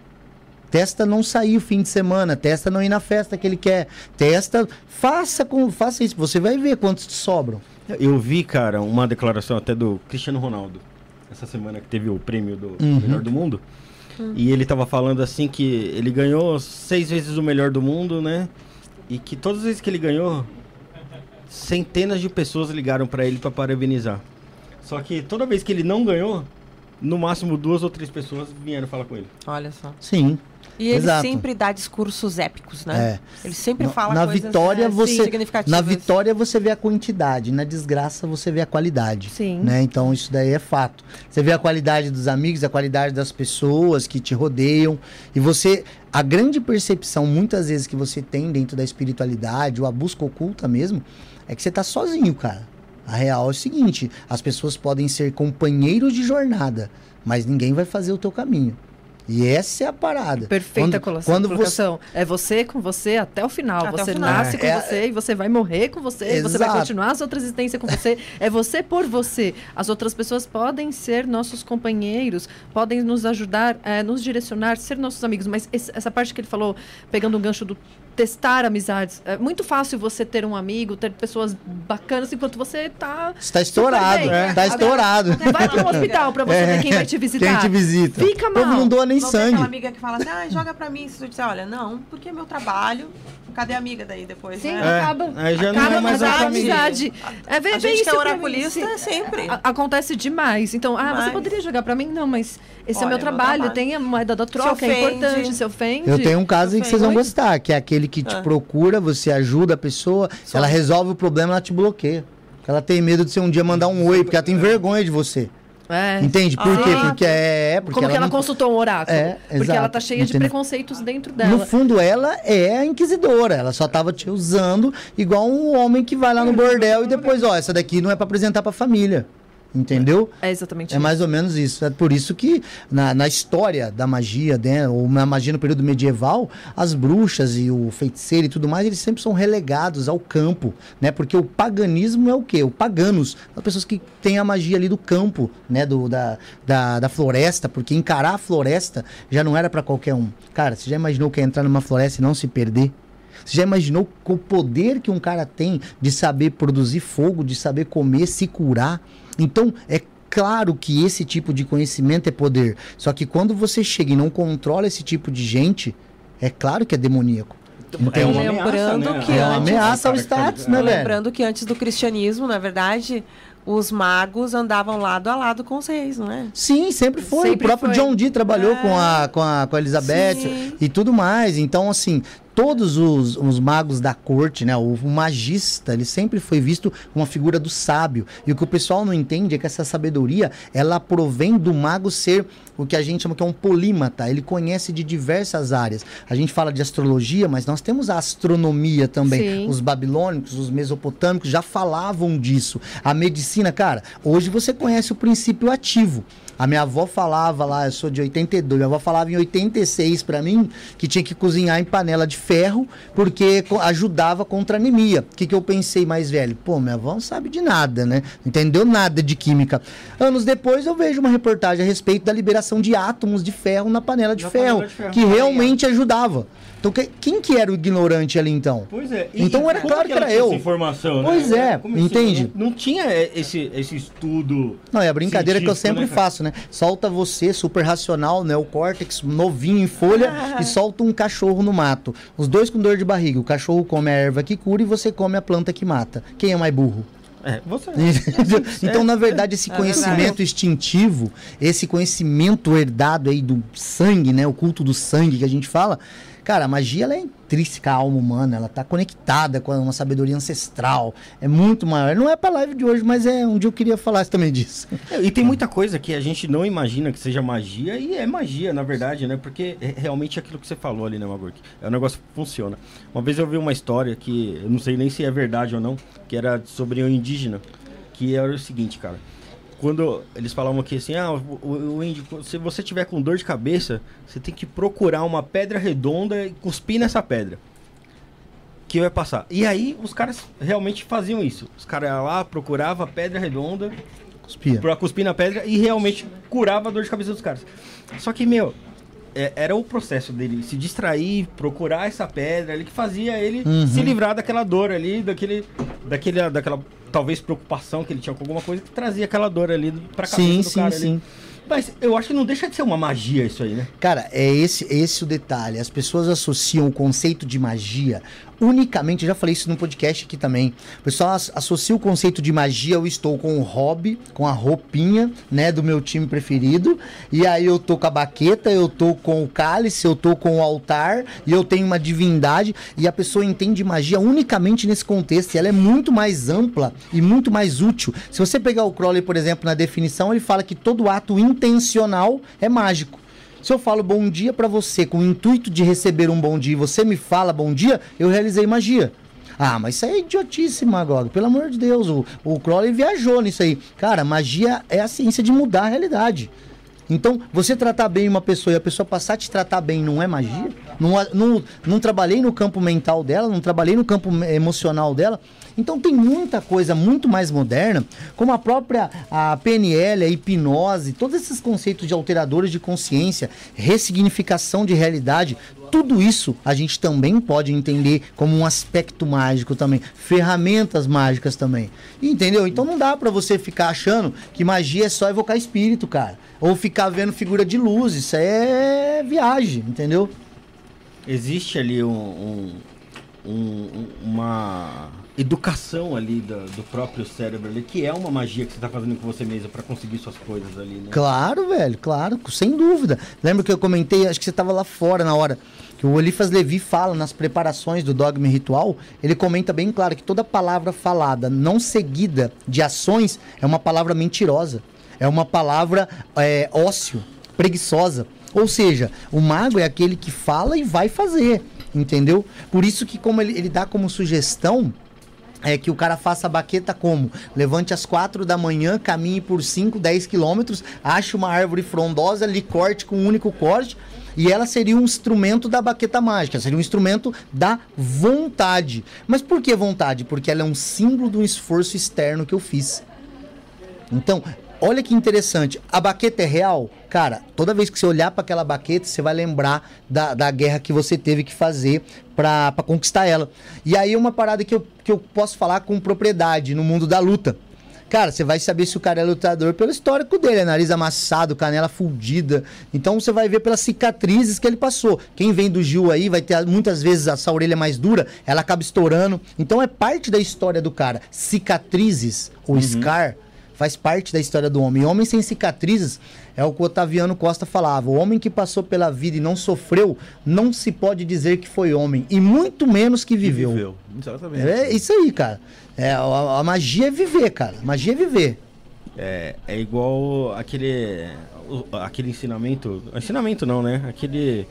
Testa não sair o fim de semana, testa não ir na festa que ele quer, testa, faça com, faça isso, você vai ver quantos te sobram. Eu vi, cara, uma declaração até do Cristiano Ronaldo, essa semana que teve o prêmio do Uhum. melhor do mundo. E ele tava falando assim que ele ganhou seis vezes o melhor do mundo, né? E que todas as vezes que ele ganhou, centenas de pessoas ligaram pra ele pra parabenizar. Só que toda vez que ele não ganhou, no máximo duas ou três pessoas vieram falar com ele. Olha só. Sim. E ele Exato. sempre dá discursos épicos, né? É. Ele sempre Na- fala na coisas vitória é, você significativas. na vitória você vê a quantidade, na desgraça você vê a qualidade. Sim. Né? Então isso daí é fato. Você vê a qualidade dos amigos, a qualidade das pessoas que te rodeiam e você a grande percepção muitas vezes que você tem dentro da espiritualidade ou a busca oculta mesmo é que você tá sozinho, cara. A real é o seguinte, as pessoas podem ser companheiros de jornada, mas ninguém vai fazer o teu caminho. E essa é a parada. Perfeita Quando- colocação. quando você. É você com você até o final. Até o você final. nasce com É, é- você e você vai morrer com você. E você vai continuar a sua outra existência com você. É você por você. As outras pessoas podem ser nossos companheiros, podem nos ajudar, é, nos direcionar, ser nossos amigos. Mas esse- essa parte que ele falou, pegando um gancho do testar amizades. É muito fácil você ter um amigo, ter pessoas bacanas enquanto você tá. Está estourado, super bem. está Agora, estourado. Vai para um hospital para você É. ver quem vai te visitar. Quem te visita? Fica O povo mal. não doa nem Não tem aquela sangue. amiga que fala assim, ah, joga pra mim. Se tu disser, olha, não, porque é meu trabalho. Cadê a amiga daí depois, Sim, né? É, acaba. aí já não acaba é mais a amizade. É bem, A gente que é isso pra mim, oraculista é sempre. A- acontece demais. Então, ah, você poderia jogar pra mim? Não, mas esse é Olha, o meu é meu trabalho. trabalho. Tem a moeda da troca, é importante, se ofende. Eu tenho um caso que vocês vão gostar, que é aquele que te Ah. procura, você ajuda a pessoa, Só. ela resolve o problema, ela te bloqueia. Porque Ela tem medo de você um dia mandar um oi, porque ela tem vergonha de você. É. Entende? Por Ah. quê? Porque é. é Porque Como que ela não- consultou um oráculo? É, Porque ela exato, tá cheia de preconceitos dentro No dela. fundo, ela é a inquisidora. Ela só tava te usando igual um homem que vai lá no bordel e depois, ó, essa daqui não é pra apresentar pra família. Entendeu? É exatamente É mais ou menos isso. É por isso que na, na história da magia, né, ou na magia no período medieval, as bruxas e o feiticeiro e tudo mais, eles sempre são relegados ao campo, né? Porque o paganismo é o quê? O paganos, as pessoas que têm a magia ali do campo, né, do, da, da, da floresta, porque encarar a floresta já não era para qualquer um. Cara, você já imaginou que é entrar numa floresta e não se perder? Você já imaginou o poder que um cara tem de saber produzir fogo, de saber comer, se curar? Então, é claro que esse tipo de conhecimento é poder. Só que quando você chega e não controla esse tipo de gente, é claro que é demoníaco. É uma Lembrando ameaça, né? que É uma antes- ameaça ao status, né, velho? Lembrando que antes do cristianismo, na verdade, os magos andavam lado a lado com os reis, não é? Sim, sempre foi. Sempre o próprio foi. John Dee trabalhou com, a, com, a, com a Elizabeth Sim. e tudo mais. Então, assim, todos os, os magos da corte, né? O, o magista, ele sempre foi visto como uma figura do sábio. E o que o pessoal não entende é que essa sabedoria, ela provém do mago ser o que a gente chama que é um polímata. Ele conhece de diversas áreas. A gente fala de astrologia, mas nós temos a astronomia também. Sim. Os babilônicos, os mesopotâmicos já falavam disso. A medicina, cara, hoje você conhece o princípio ativo. A minha avó falava lá, eu sou de 82, minha avó falava em 86 pra mim que tinha que cozinhar em panela de ferro porque ajudava contra a anemia. O que, que eu pensei mais velho? Pô, minha avó não sabe de nada, né? Não entendeu nada de química. Anos depois eu vejo uma reportagem a respeito da liberação de átomos de ferro na panela de, Na ferro, panela de ferro. que realmente ajudava. Então que- quem que era o ignorante ali então? Pois é. Então era como claro que era eu. Informação, né? Pois é, Começou, entende? Não, não tinha é, esse, esse estudo. Não, é a brincadeira que eu sempre né, faço, né? Solta você, super racional, né? O córtex novinho em folha e solta um cachorro no mato. Os dois com dor de barriga. O cachorro come a erva que cura e você come a planta que mata. Quem é mais burro? É, você. então, na verdade, esse É conhecimento instintivo, esse conhecimento herdado aí do sangue, né? O culto do sangue que a gente fala, cara, a magia ela é intrínseca à alma humana, ela tá conectada com uma sabedoria ancestral. É muito maior. Não é pra live de hoje, mas é dia eu queria falar também disso. É, E tem muita coisa que a gente não imagina que seja magia, e é magia, na verdade, né? Porque é realmente aquilo que você falou ali, né, Magurk? É um negócio que funciona. Uma vez eu vi uma história que eu não sei nem se é verdade ou não, que era sobre um indígena, que era o seguinte, cara. Quando eles falavam aqui assim, ah, o, o, índio, se você tiver com dor de cabeça, você tem que procurar uma pedra redonda e cuspir nessa pedra. Que vai passar. E aí os caras realmente faziam isso. Os caras iam lá, procurava a pedra redonda, Cuspia. pra cuspir na pedra e realmente curava a dor de cabeça dos caras. Só que, meu, é- era o processo dele se distrair, procurar essa pedra ali que fazia ele Uhum. se livrar daquela dor ali, daquele, daquele, daquela talvez preocupação que ele tinha com alguma coisa que trazia aquela dor ali pra cabeça Sim, do sim, cara ali. sim. Mas eu acho que não deixa de ser uma magia isso aí, né? Cara, é esse, esse o detalhe. As pessoas associam o conceito de magia unicamente, já falei isso no podcast aqui também. O pessoal as- associa o conceito de magia, eu estou com o hobby, com a roupinha, né, do meu time preferido, e aí eu tô com a baqueta, eu tô com o cálice, eu tô com o altar, e eu tenho uma divindade, e a pessoa entende magia unicamente nesse contexto, e ela é muito mais ampla e muito mais útil. Se você pegar o Crowley, por exemplo, na definição, ele fala que todo ato intencional é mágico. Se eu falo bom dia pra você com o intuito de receber um bom dia e você me fala bom dia, eu realizei magia. Ah, mas isso aí é idiotice, Magog. Pelo amor de Deus, o, o Crowley viajou nisso aí. Cara, magia é a ciência de mudar a realidade. Então, você tratar bem uma pessoa e a pessoa passar a te tratar bem não é magia? Não, não, não trabalhei no campo mental dela, não trabalhei no campo emocional dela. Então tem muita coisa muito mais moderna, como a própria a PNL, a hipnose, todos esses conceitos de alteradores de consciência, ressignificação de realidade, tudo isso a gente também pode entender como um aspecto mágico também, ferramentas mágicas também. Entendeu? Então não dá pra você ficar achando que magia é só evocar espírito, cara, ou ficar vendo figura de luz, isso é viagem, entendeu? Existe ali um, um- um- uma educação ali do, do próprio cérebro ali, que é uma magia que você tá fazendo com você mesmo pra conseguir suas coisas ali, né? Claro, velho, claro, sem dúvida. Lembra que eu comentei, acho que você tava lá fora na hora, que o Olifas Levi fala nas preparações do Dogma Ritual, ele comenta bem claro que toda palavra falada não seguida de ações é uma palavra mentirosa, é uma palavra é, ócio, preguiçosa. Ou seja, o mago é aquele que fala e vai fazer, entendeu? Por isso que como ele, ele dá como sugestão é que o cara faça a baqueta como? Levante às quatro da manhã, caminhe por 5, 10 quilômetros, ache uma árvore frondosa, lhe corte com um único corte, e ela seria um instrumento da baqueta mágica, seria um instrumento da vontade. Mas por que vontade? Porque ela é um símbolo do esforço externo que eu fiz. Então, olha que interessante. A baqueta é real? Cara, toda vez que você olhar para aquela baqueta, você vai lembrar da, da guerra que você teve que fazer para conquistar ela. E aí, uma parada que eu, que eu posso falar com propriedade no mundo da luta. Cara, você vai saber se o cara é lutador pelo histórico dele, é nariz amassado, canela fundida. Então você vai ver pelas cicatrizes que ele passou. Quem vem do Gil aí vai ter muitas vezes essa orelha mais dura, ela acaba estourando. Então é parte da história do cara. Cicatrizes, ou scar, faz parte da história do homem. Homem sem cicatrizes é o que o Otaviano Costa falava. O homem que passou pela vida e não sofreu, não se pode dizer que foi homem. E muito menos que viveu. Exatamente. É isso aí, cara. É, a, a magia é viver, cara. A magia é viver. É, é igual aquele, aquele ensinamento. Ensinamento não, né? Aquele.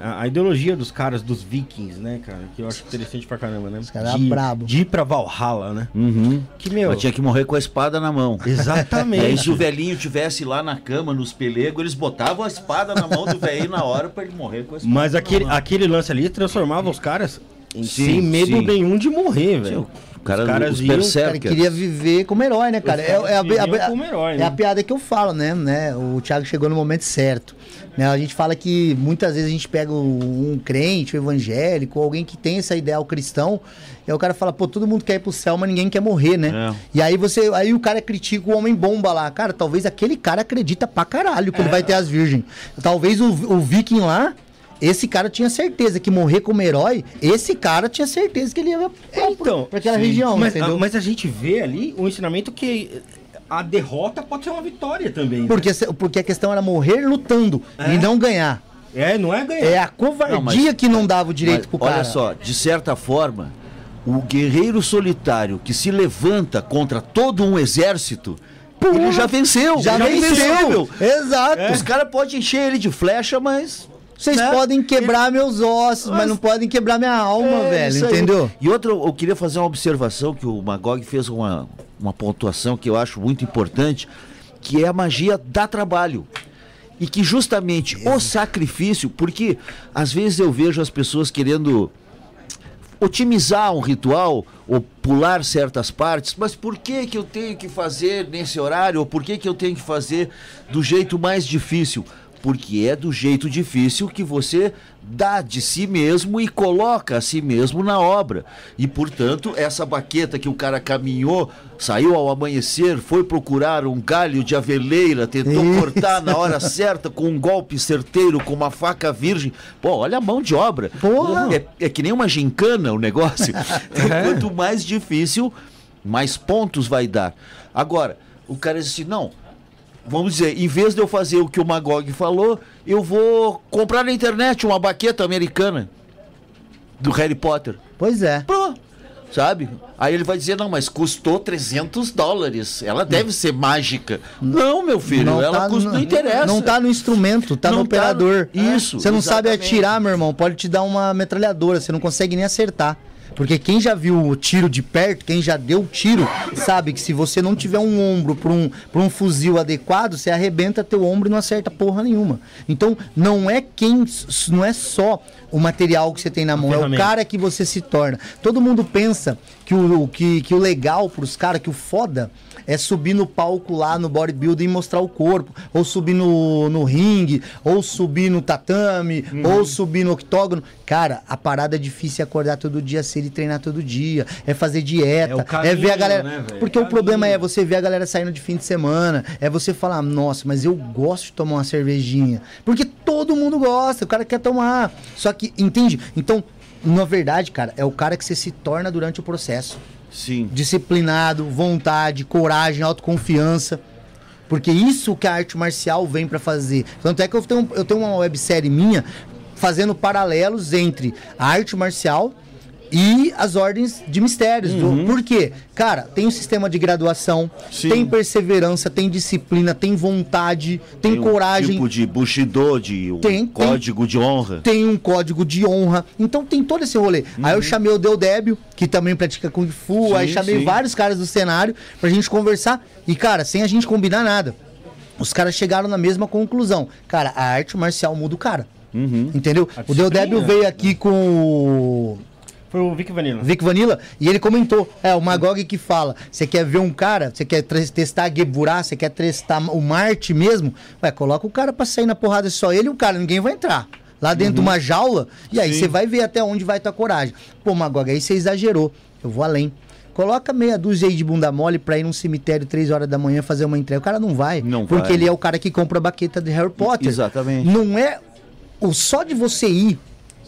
A, a ideologia dos caras, dos vikings, né, cara? Que eu acho interessante pra caramba, né? Os caras de, brabo. de ir pra Valhalla, né? Uhum. Que, meu... Ela tinha que morrer com a espada na mão. Exatamente. E aí, se o velhinho tivesse lá na cama, nos pelegos, eles botavam a espada na mão do velhinho na hora pra ele morrer com a espada. Mas na aquele, mão. aquele lance ali transformava os caras em- Sim, sem medo sim. nenhum de morrer, velho. O cara, Os caras os O cara queria viver como herói, né, cara? Os É, caras é a, viviam é a- como herói, é né? a piada que eu falo, né? né? O Thiago chegou no momento certo. Né? A gente fala que muitas vezes a gente pega um crente, um evangélico, alguém que tem esse ideal cristão, e aí o cara fala, pô, todo mundo quer ir pro céu, mas ninguém quer morrer, né? É. E aí você, aí o cara critica o homem bomba lá. Cara, talvez aquele cara acredita pra caralho que ele vai ter as virgens. Talvez o, o viking lá, esse cara tinha certeza que morrer como herói, esse cara tinha certeza que ele ia pra, Então, pra aquela sim. região, mas, entendeu? a, mas a gente vê ali um ensinamento que a derrota pode ser uma vitória também. né? Porque, se- porque a questão era morrer lutando É. e não ganhar. É, não é ganhar. É a covardia Não, mas- que não dava o direito Mas, pro cara. Olha só, de certa forma, o guerreiro solitário que se levanta contra todo um exército, ele já venceu. Já é venceu. invencível. Exato. Os caras podem encher ele de flecha, mas. Vocês né? podem quebrar meus ossos, mas... Mas- não podem quebrar minha alma, É, velho. Entendeu? E outra, eu queria fazer uma observação que o Magog fez uma, uma pontuação que eu acho muito importante, que é a magia dá trabalho. E que justamente o sacrifício, porque às vezes eu vejo as pessoas querendo otimizar um ritual ou pular certas partes, mas por que que eu tenho que fazer nesse horário ou por que que eu tenho que fazer do jeito mais difícil? Porque é do jeito difícil que você dá de si mesmo e coloca a si mesmo na obra. E portanto, essa baqueta que o cara caminhou, saiu ao amanhecer, foi procurar um galho de aveleira, tentou Isso. cortar na hora certa com um golpe certeiro, com uma faca virgem. Pô, olha a mão de obra. É, é que nem uma gincana o negócio. Então, quanto mais difícil, mais pontos vai dar. Agora, o cara diz assim, não, vamos dizer, em vez de eu fazer o que o Magog falou, eu vou comprar na internet uma baqueta americana do Harry Potter. Pois é. Pô, sabe? Aí ele vai dizer, não, mas custou 300 dólares. Ela deve ser mágica. Não, meu filho, ela tá custa, no- não interessa. Não tá no instrumento, tá no Não tá no- operador. Isso, Você não sabe exatamente. atirar, meu irmão. Pode te dar uma metralhadora, você não consegue nem acertar. Porque quem já viu o tiro de perto, quem já deu tiro, sabe que se você não tiver um ombro para um, pra um fuzil adequado, você arrebenta teu ombro e não acerta porra nenhuma. Então, não é quem, não é só o material que você tem na mão, é o cara que você se torna. Todo mundo pensa que o, que, que o legal pros caras, que o foda é subir no palco lá no bodybuilding e mostrar o corpo, ou subir no, no ringue, ou subir no tatame, Uhum. ou subir no octógono. Cara, a parada é difícil é acordar todo dia cedo e treinar todo dia, é fazer É dieta, o é, caminho, ver a galera. né? Porque o Caminho. problema é você ver a galera saindo de fim de semana, é você falar, nossa, mas eu gosto de tomar uma cervejinha. Porque todo mundo gosta, o cara quer tomar. Só que, entende? Então, na verdade, cara, é o cara que você se torna durante o processo Sim. disciplinado, vontade, coragem, autoconfiança. Porque isso que a arte marcial vem pra fazer. Tanto é que eu tenho, eu tenho uma websérie minha fazendo paralelos entre a arte marcial e as ordens de mistérios. Do- Por quê? Cara, tem um sistema de graduação, Sim. tem perseverança, tem disciplina, tem vontade, tem, um coragem. tipo de Bushido, de um Tem, tem. código de honra. tem um código de honra. Então tem todo esse rolê. Aí eu chamei o Del Débio, que também pratica Kung Fu. Uhum. Sim, aí chamei sim. vários caras do cenário pra gente conversar. E, cara, sem a gente combinar nada. Os caras chegaram na mesma conclusão. Cara, a arte marcial muda o cara. Uhum. Entendeu? A O Del Débio disciplina. veio aqui com o Foi o Vic Vanilla. Vic Vanilla e ele comentou: é, o Magog que fala, você quer ver um cara, você quer testar a Geburá, você quer testar o Marte mesmo? Ué, coloca o cara pra sair na porrada só ele e o cara, ninguém vai entrar. Lá dentro de uma jaula, e aí Sim. você vai ver até onde vai tua coragem. Pô, Magog, aí você exagerou. Eu vou além. Coloca meia dúzia aí de bunda mole pra ir num cemitério três horas da manhã fazer uma entrega. O cara não vai. Não porque vai. ele é o cara que compra a baqueta de Harry Potter. Exatamente. Não é o só de você ir,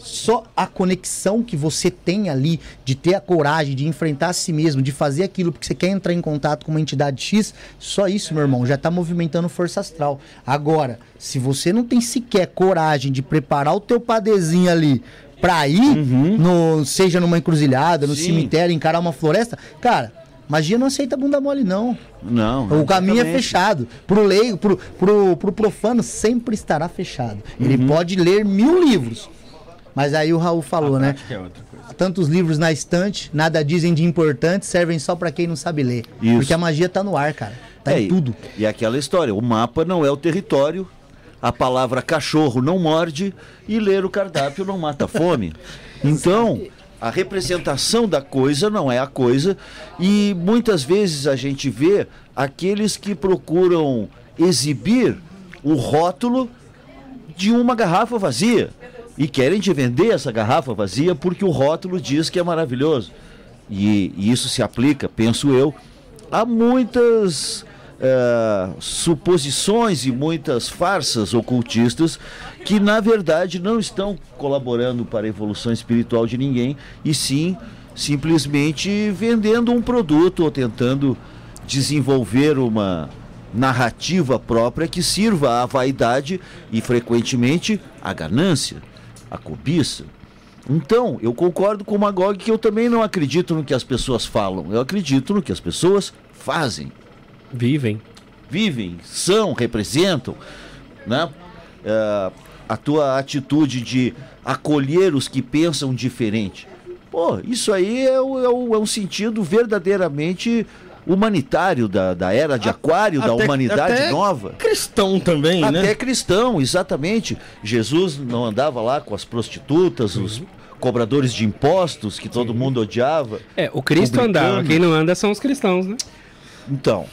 só a conexão que você tem ali de ter a coragem de enfrentar a si mesmo, de fazer aquilo porque você quer entrar em contato com uma entidade X, só isso, meu irmão, já tá movimentando força astral. Agora, se você não tem sequer coragem de preparar o teu padezinho ali pra ir, no, seja numa encruzilhada, no Sim. cemitério, encarar uma floresta, cara, Magia não aceita bunda mole, não. Não. O caminho é fechado. Pro leigo, pro, pro, pro profano, sempre estará fechado. Ele Uhum. pode ler mil livros. Mas aí o Raul falou, né? Acho que é outra coisa. Tantos livros na estante, nada dizem de importante, servem só pra quem não sabe ler. Isso. Porque a magia tá no ar, cara. Tá É, em tudo. E aquela história, o mapa não é o território, a palavra cachorro não morde e ler o cardápio não mata a fome. Então, a representação da coisa não é a coisa e muitas vezes a gente vê aqueles que procuram exibir o rótulo de uma garrafa vazia e querem te vender essa garrafa vazia porque o rótulo diz que é maravilhoso. E, e isso se aplica, penso eu, a muitas eh, suposições e muitas farsas ocultistas que, na verdade, não estão colaborando para a evolução espiritual de ninguém e sim simplesmente vendendo um produto ou tentando desenvolver uma narrativa própria que sirva à vaidade e, frequentemente, à ganância, à cobiça. Então, eu concordo com o Magog que eu também não acredito no que as pessoas falam, eu acredito no que as pessoas fazem, Vivem. vivem, são, representam, né? É, a tua atitude de acolher os que pensam diferente. Pô, isso aí é, é é um sentido verdadeiramente humanitário da, da era de aquário, da Até- humanidade até nova. Cristão também, Até né? cristão, exatamente. Jesus não andava lá com as prostitutas, os cobradores de impostos que todo mundo odiava. É, o Cristo andava, quem não anda são os cristãos, né? Então,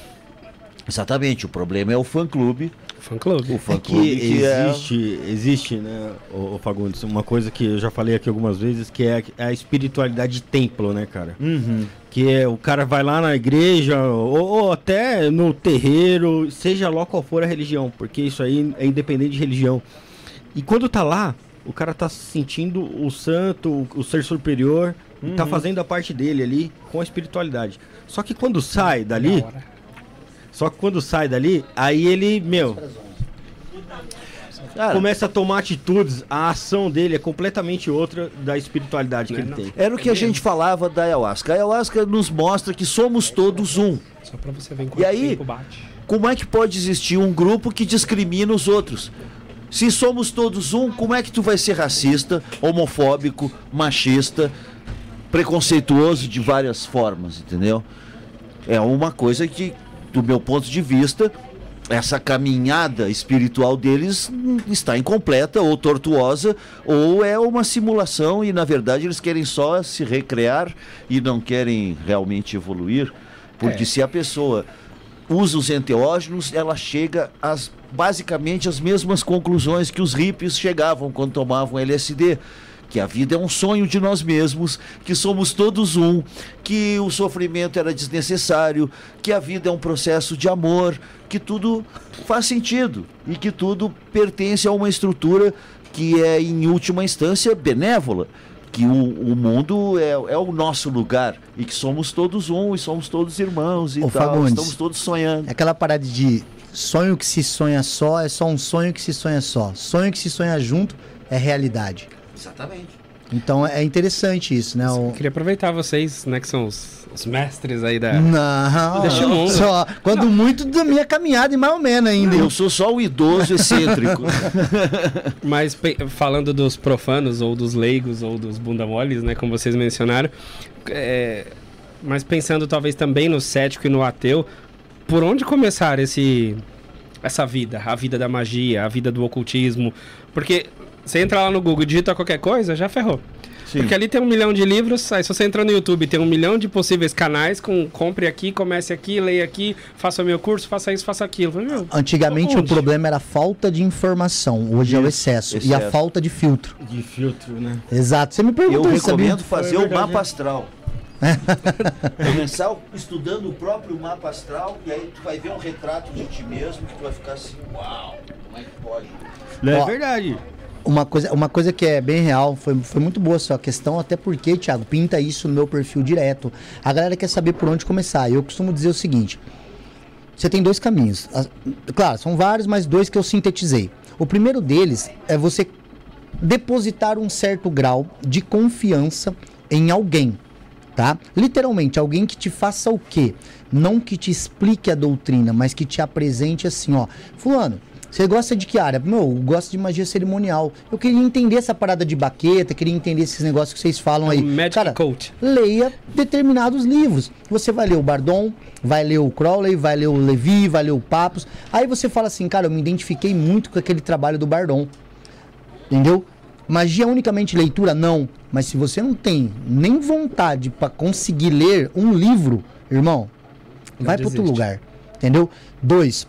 exatamente, o problema é o fã-clube. Fã clube. O É fã-clube que que é... existe, existe, né, o, Fagundes, uma coisa que eu já falei aqui algumas vezes, que é a- a espiritualidade de templo, né, cara? Uhum. Que é o cara vai lá na igreja, ou, ou até no terreiro, seja lá qual for a religião, porque isso aí é independente de religião. E quando tá lá, o cara tá sentindo o santo, o, o ser superior, e tá fazendo a parte dele ali com a espiritualidade. Só que quando sai dali, só que quando sai dali, aí ele, meu, Cara, começa a tomar atitudes, a ação dele é completamente outra da espiritualidade que Não é ele tem. era o que a gente falava da ayahuasca. A ayahuasca nos mostra que somos todos um. Só pra você ver E enquanto aí? Como é que pode existir um grupo que discrimina os outros? Se somos todos um, como é que tu vai ser racista, homofóbico, machista, preconceituoso de várias formas, entendeu? É uma coisa que, do meu ponto de vista, essa caminhada espiritual deles está incompleta ou tortuosa, ou é uma simulação e, na verdade, eles querem só se recrear e não querem realmente evoluir. Porque É. se a pessoa usa os enteógenos, ela chega às basicamente às mesmas conclusões que os hippies chegavam quando tomavam LSD. Que a vida é um sonho de nós mesmos, que somos todos um, que o sofrimento era desnecessário, que a vida é um processo de amor, que tudo faz sentido e que tudo pertence a uma estrutura que é, em última instância, benévola que o, o mundo é, é o nosso lugar e que somos todos um e somos todos irmãos e Ô, tal, Fagundes. estamos todos sonhando. É aquela parada de sonho que se sonha só é só um sonho que se sonha só. Sonho que se sonha junto é realidade. Exatamente. Então é interessante isso, né? Eu O... queria aproveitar vocês, né, que são os, os mestres aí da... Não, Deixa o mundo. só quando muito da minha caminhada e mais ou menos ainda. Eu sou só o idoso excêntrico. Mas falando dos profanos, ou dos leigos, ou dos bunda moles, né, como vocês mencionaram, é, mas pensando talvez também no cético e no ateu, por onde começar esse essa vida, a vida da magia, a vida do ocultismo? Porque você entra lá no Google e digita qualquer coisa, já ferrou. Porque ali tem um milhão de livros, aí se você entrar no YouTube, tem um milhão de possíveis canais com compre aqui, comece aqui, leia aqui, faça meu curso, faça isso, faça aquilo. Falei, meu, Antigamente o problema era a falta de informação, hoje é o excesso, e a excesso. falta de filtro. De filtro, né? Exato. Você me Eu perguntou isso, sabia? recomendo fazer É o mapa é. astral. Começar estudando o próprio mapa astral e aí tu vai ver um retrato de ti mesmo que tu vai ficar assim, uau, como é que pode? É Ó, verdade. Uma coisa, uma coisa que é bem real, foi, foi muito boa a sua questão, até porque, Thiago, pinta isso no meu perfil direto. A galera quer saber por onde começar. Eu costumo dizer o seguinte: você tem dois caminhos. Claro, são vários, mas dois que eu sintetizei. O primeiro deles é você depositar um certo grau de confiança em alguém. tá? Literalmente, alguém que te faça o quê? Não que te explique a doutrina, mas que te apresente assim, ó. Fulano, você gosta de que área? Meu, eu gosto de magia cerimonial. Eu queria entender essa parada de baqueta, queria entender esses negócios que vocês falam aí. Magic Cara, Coach. leia determinados livros. Você vai ler o Bardon, vai ler o Crowley, vai ler o Levi, vai ler o Papos. Aí você fala assim, cara, eu me identifiquei muito com aquele trabalho do Bardon. Entendeu? Magia é unicamente leitura? Não. Mas se você não tem nem vontade pra conseguir ler um livro, irmão, Não vai para outro lugar. Entendeu? Dois,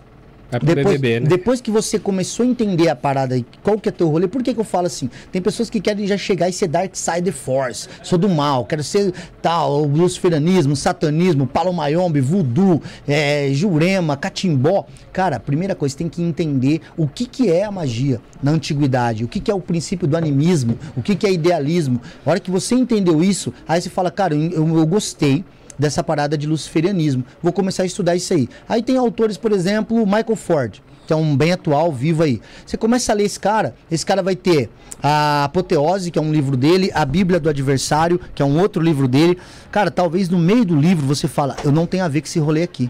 Vai pro depois, BBB, né? depois que você começou a entender a parada aí, qual que é teu rolê, por que, que eu falo assim? Tem pessoas que querem já chegar e ser Dark Side Force, sou do mal, quero ser tal, o luciferanismo, satanismo, palomayombe, voodoo, é, jurema, catimbó. Cara, a primeira coisa, você tem que entender o que, que é a magia na antiguidade, o que, que é o princípio do animismo, o que, que é idealismo. A hora que você entendeu isso, aí você fala, cara, eu- eu gostei dessa parada de luciferianismo. Vou começar a estudar isso aí. Aí tem autores, por exemplo, Michael Ford, que é um bem atual, vivo aí. Você começa a ler esse cara, esse cara vai ter a Apoteose, que é um livro dele, a Bíblia do Adversário, que é um outro livro dele. Cara, talvez no meio do livro você fala, eu não tenho a ver com esse rolê aqui.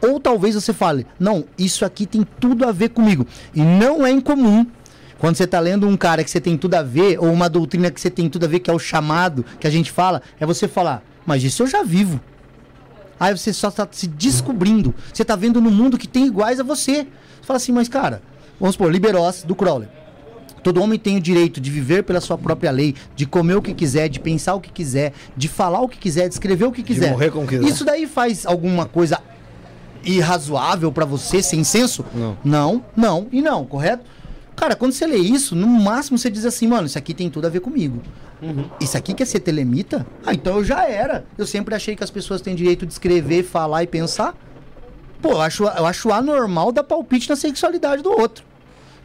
Ou talvez você fale, não, isso aqui tem tudo a ver comigo. E não é incomum quando você está lendo um cara que você tem tudo a ver, ou uma doutrina que você tem tudo a ver, que é o chamado, que a gente fala, é você falar, mas isso eu já vivo. Aí você só está se descobrindo. Você está vendo no mundo que tem iguais a você. Você fala assim, mas cara, vamos supor, Liberós do Crowley. Todo homem tem o direito de viver pela sua própria lei, de comer o que quiser, de pensar o que quiser, de falar o que quiser, de escrever o que quiser. morrer como quiser. Isso daí faz alguma coisa irrazoável pra você, sem senso? Não. Não, não e não, correto? Cara, quando você lê isso, no máximo você diz assim, mano, isso aqui tem tudo a ver comigo. Isso aqui quer ser telemita? Ah, então eu já era. Eu sempre achei que as pessoas têm direito de escrever, falar e pensar. Pô, eu acho, eu acho anormal dar palpite na sexualidade do outro.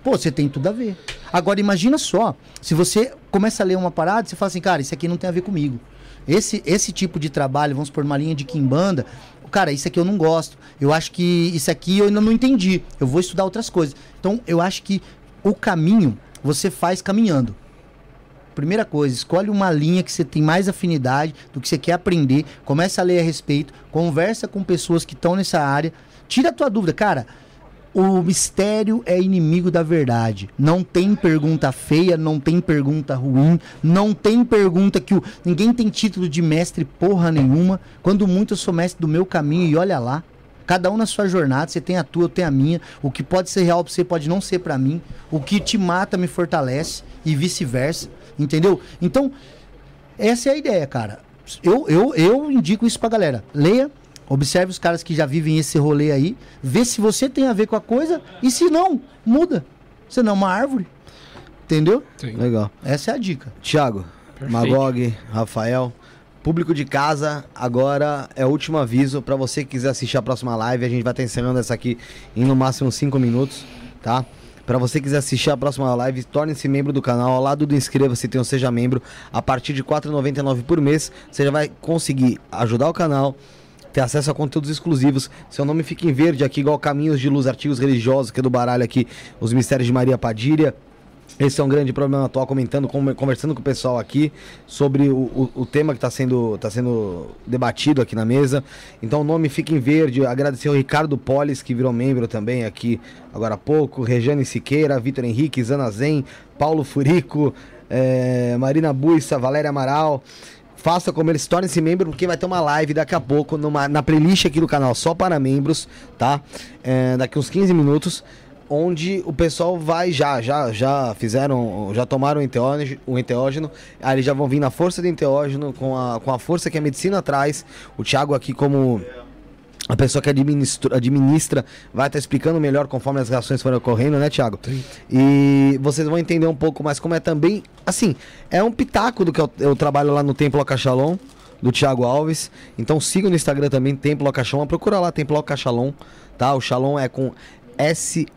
Pô, você tem tudo a ver. Agora imagina só, se você começa a ler uma parada, você fala assim, cara, isso aqui não tem a ver comigo. Esse, esse tipo de trabalho, vamos por uma linha de quimbanda, cara, isso aqui eu não gosto. Eu acho que isso aqui eu ainda não entendi. Eu vou estudar outras coisas. Então, eu acho que o caminho você faz caminhando. Primeira coisa, escolhe uma linha que você tem mais afinidade, do que você quer aprender, começa a ler a respeito, conversa com pessoas que estão nessa área, tira a tua dúvida, cara. O mistério é inimigo da verdade. Não tem pergunta feia, não tem pergunta ruim, não tem pergunta que o ninguém tem título de mestre porra nenhuma. Quando muito eu sou mestre do meu caminho e olha lá. Cada um na sua jornada, você tem a tua, eu tenho a minha. O que pode ser real pra você pode não ser pra mim. O que te mata me fortalece e vice-versa, entendeu? Então, essa é a ideia, cara. Eu, eu, eu indico isso pra galera. Leia, observe os caras que já vivem esse rolê aí, vê se você tem a ver com a coisa e se não, muda. Você não é uma árvore. Entendeu? Sim. Legal. Essa é a dica. Tiago. Magog, Rafael, público de casa, agora é o último aviso para você que quiser assistir a próxima live. A gente vai estar encerrando essa aqui em no máximo 5 minutos, tá? Para você que quiser assistir a próxima live, torne-se membro do canal. Ao lado do inscreva-se, tem um Seja Membro. A partir de R$ 4,99 por mês, você já vai conseguir ajudar o canal, ter acesso a conteúdos exclusivos. Seu nome fica em verde aqui, igual Caminhos de Luz, Artigos Religiosos, que é do baralho aqui, Os Mistérios de Maria Padilha. Esse é um grande problema atual, comentando, com- conversando com o pessoal aqui sobre o, o- o tema que está sendo, tá sendo debatido aqui na mesa. Então o nome fica em verde. Agradecer ao Ricardo Polis, que virou membro também aqui agora há pouco. Rejane Siqueira, Vitor Henrique, Zana Zen, Paulo Furico, eh, Marina Buissa, Valéria Amaral. Faça como eles, tornem-se membro, porque vai ter uma live daqui a pouco numa, na playlist aqui do canal, só para membros, tá? É, daqui uns 15 minutos, onde o pessoal vai já, já, já fizeram, já tomaram o enteógeno, o enteógeno aí eles já vão vir na força do enteógeno, com a, com a força que a medicina traz. O Thiago aqui como a pessoa que administra, administra vai estar explicando melhor conforme as reações forem ocorrendo, né, Thiago? E vocês vão entender um pouco mais como é também. Assim, é um pitaco do que eu, eu trabalho lá no Templo Acachalon, do Thiago Alves. Então siga no Instagram também, Templo Acachalon. Procura lá, Templo Acachalon, tá? O Shalom é com S-H-A-L-O-M,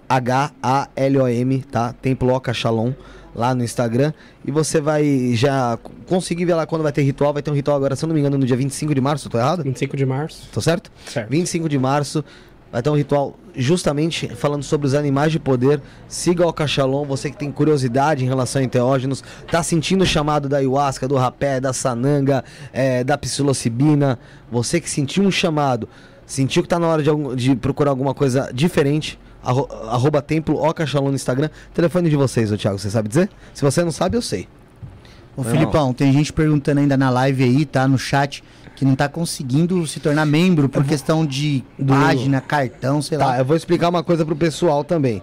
tá? Templo Acachalon lá no Instagram. E você vai já conseguir ver lá quando vai ter ritual. Vai ter um ritual agora, se eu não me engano, no dia 25 de março, tô errado? 25 de março. Tô certo? Certo. 25 de março, Vai ter um ritual justamente falando sobre os animais de poder. Siga o Alcachalon, você que tem curiosidade em relação a enteógenos, tá sentindo o chamado da ayahuasca, do rapé, da sananga, é, da psilocibina. Você que sentiu um chamado, sentiu que tá na hora de, algum- de procurar alguma coisa diferente. Arro- Arroba templo Ocachalon no Instagram. Telefone de vocês, ô Thiago, você sabe dizer? Se você não sabe, eu sei. Ô. Filipão, tem gente perguntando ainda na live aí, tá? No chat, que não tá conseguindo se tornar membro por questão de Do- página, cartão, sei Tá, lá. eu vou explicar uma coisa pro pessoal também.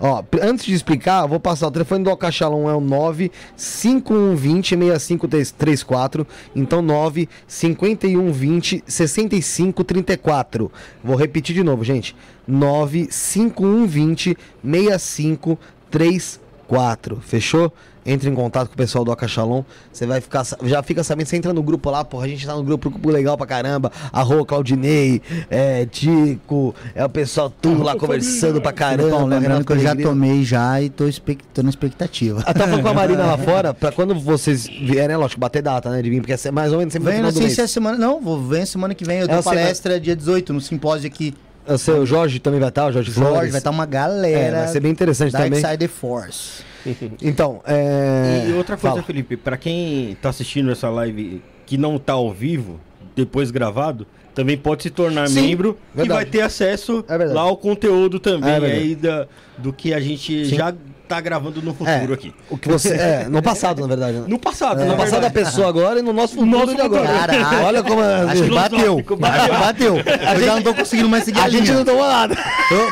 Ó, antes de explicar, eu vou passar o telefone do Alcachalon é o 95120 6534, então 95120 6534. Vou repetir de novo, gente. 95120 6534. Fechou? Entre em contato com o pessoal do Acachalon. Você vai ficar. Já fica sabendo, você entra no grupo lá, porra. A gente tá no grupo, grupo legal pra caramba. Arroa Claudinei, é, Tico, é o pessoal tudo lá conversando pra caramba. Filipão, lembrando que eu já tomei já e tô, expect... tô na expectativa. Ah, tá falando com a Marina lá fora, pra quando vocês vierem, é lógico, bater data, né, de vir, porque é mais ou menos sempre no Vem, final não sei se é semana. Não, vou ver semana que vem. Eu dou É, vai- palestra dia 18 no simpósio aqui. Eu sei, o Jorge também vai estar, o Jorge Jorge, Flores. vai estar uma É, galera. vai ser bem interessante Dark também. Side Force. Então, é... E outra coisa, Fala. Felipe, pra quem tá assistindo essa live que não tá ao vivo, depois gravado, também pode se tornar Sim, membro e verdade. vai ter acesso É lá ao conteúdo também É aí da, do que a gente Sim. já tá gravando no futuro É, aqui. O que você... É, no passado, na verdade. né? No passado, no na passado da pessoa agora e no nosso futuro Nosso de agora. Caraca. Olha como... é- Acho que bateu. Que bateu. Eu já não tô conseguindo mais seguir a, A gente não tomou nada.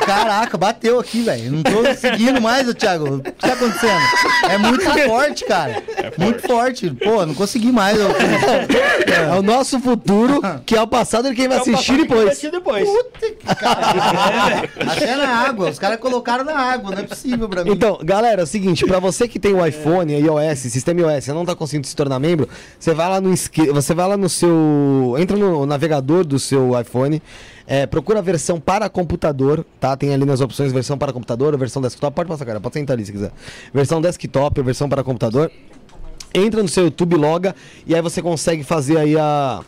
Caraca, bateu aqui, velho. Não tô seguindo mais, ô Thiago. O que tá acontecendo? É muito forte, cara. Muito forte. Pô, não consegui mais. É o nosso futuro, que é o passado quem vai É o assistir passado que vai depois. assistir depois. Até na água. Os caras colocaram na água. Não é possível pra mim. Então, galera, é o seguinte, pra você que tem o iPhone, iOS, sistema iOS, e não tá conseguindo se tornar membro, você vai lá no você vai lá no seu, entra no navegador do seu iPhone, é, procura a versão para computador, tá? Tem ali nas opções versão para computador, versão desktop, pode passar, cara, pode sentar ali se quiser. Versão desktop, versão para computador. Entra no seu YouTube, loga e aí você consegue fazer aí a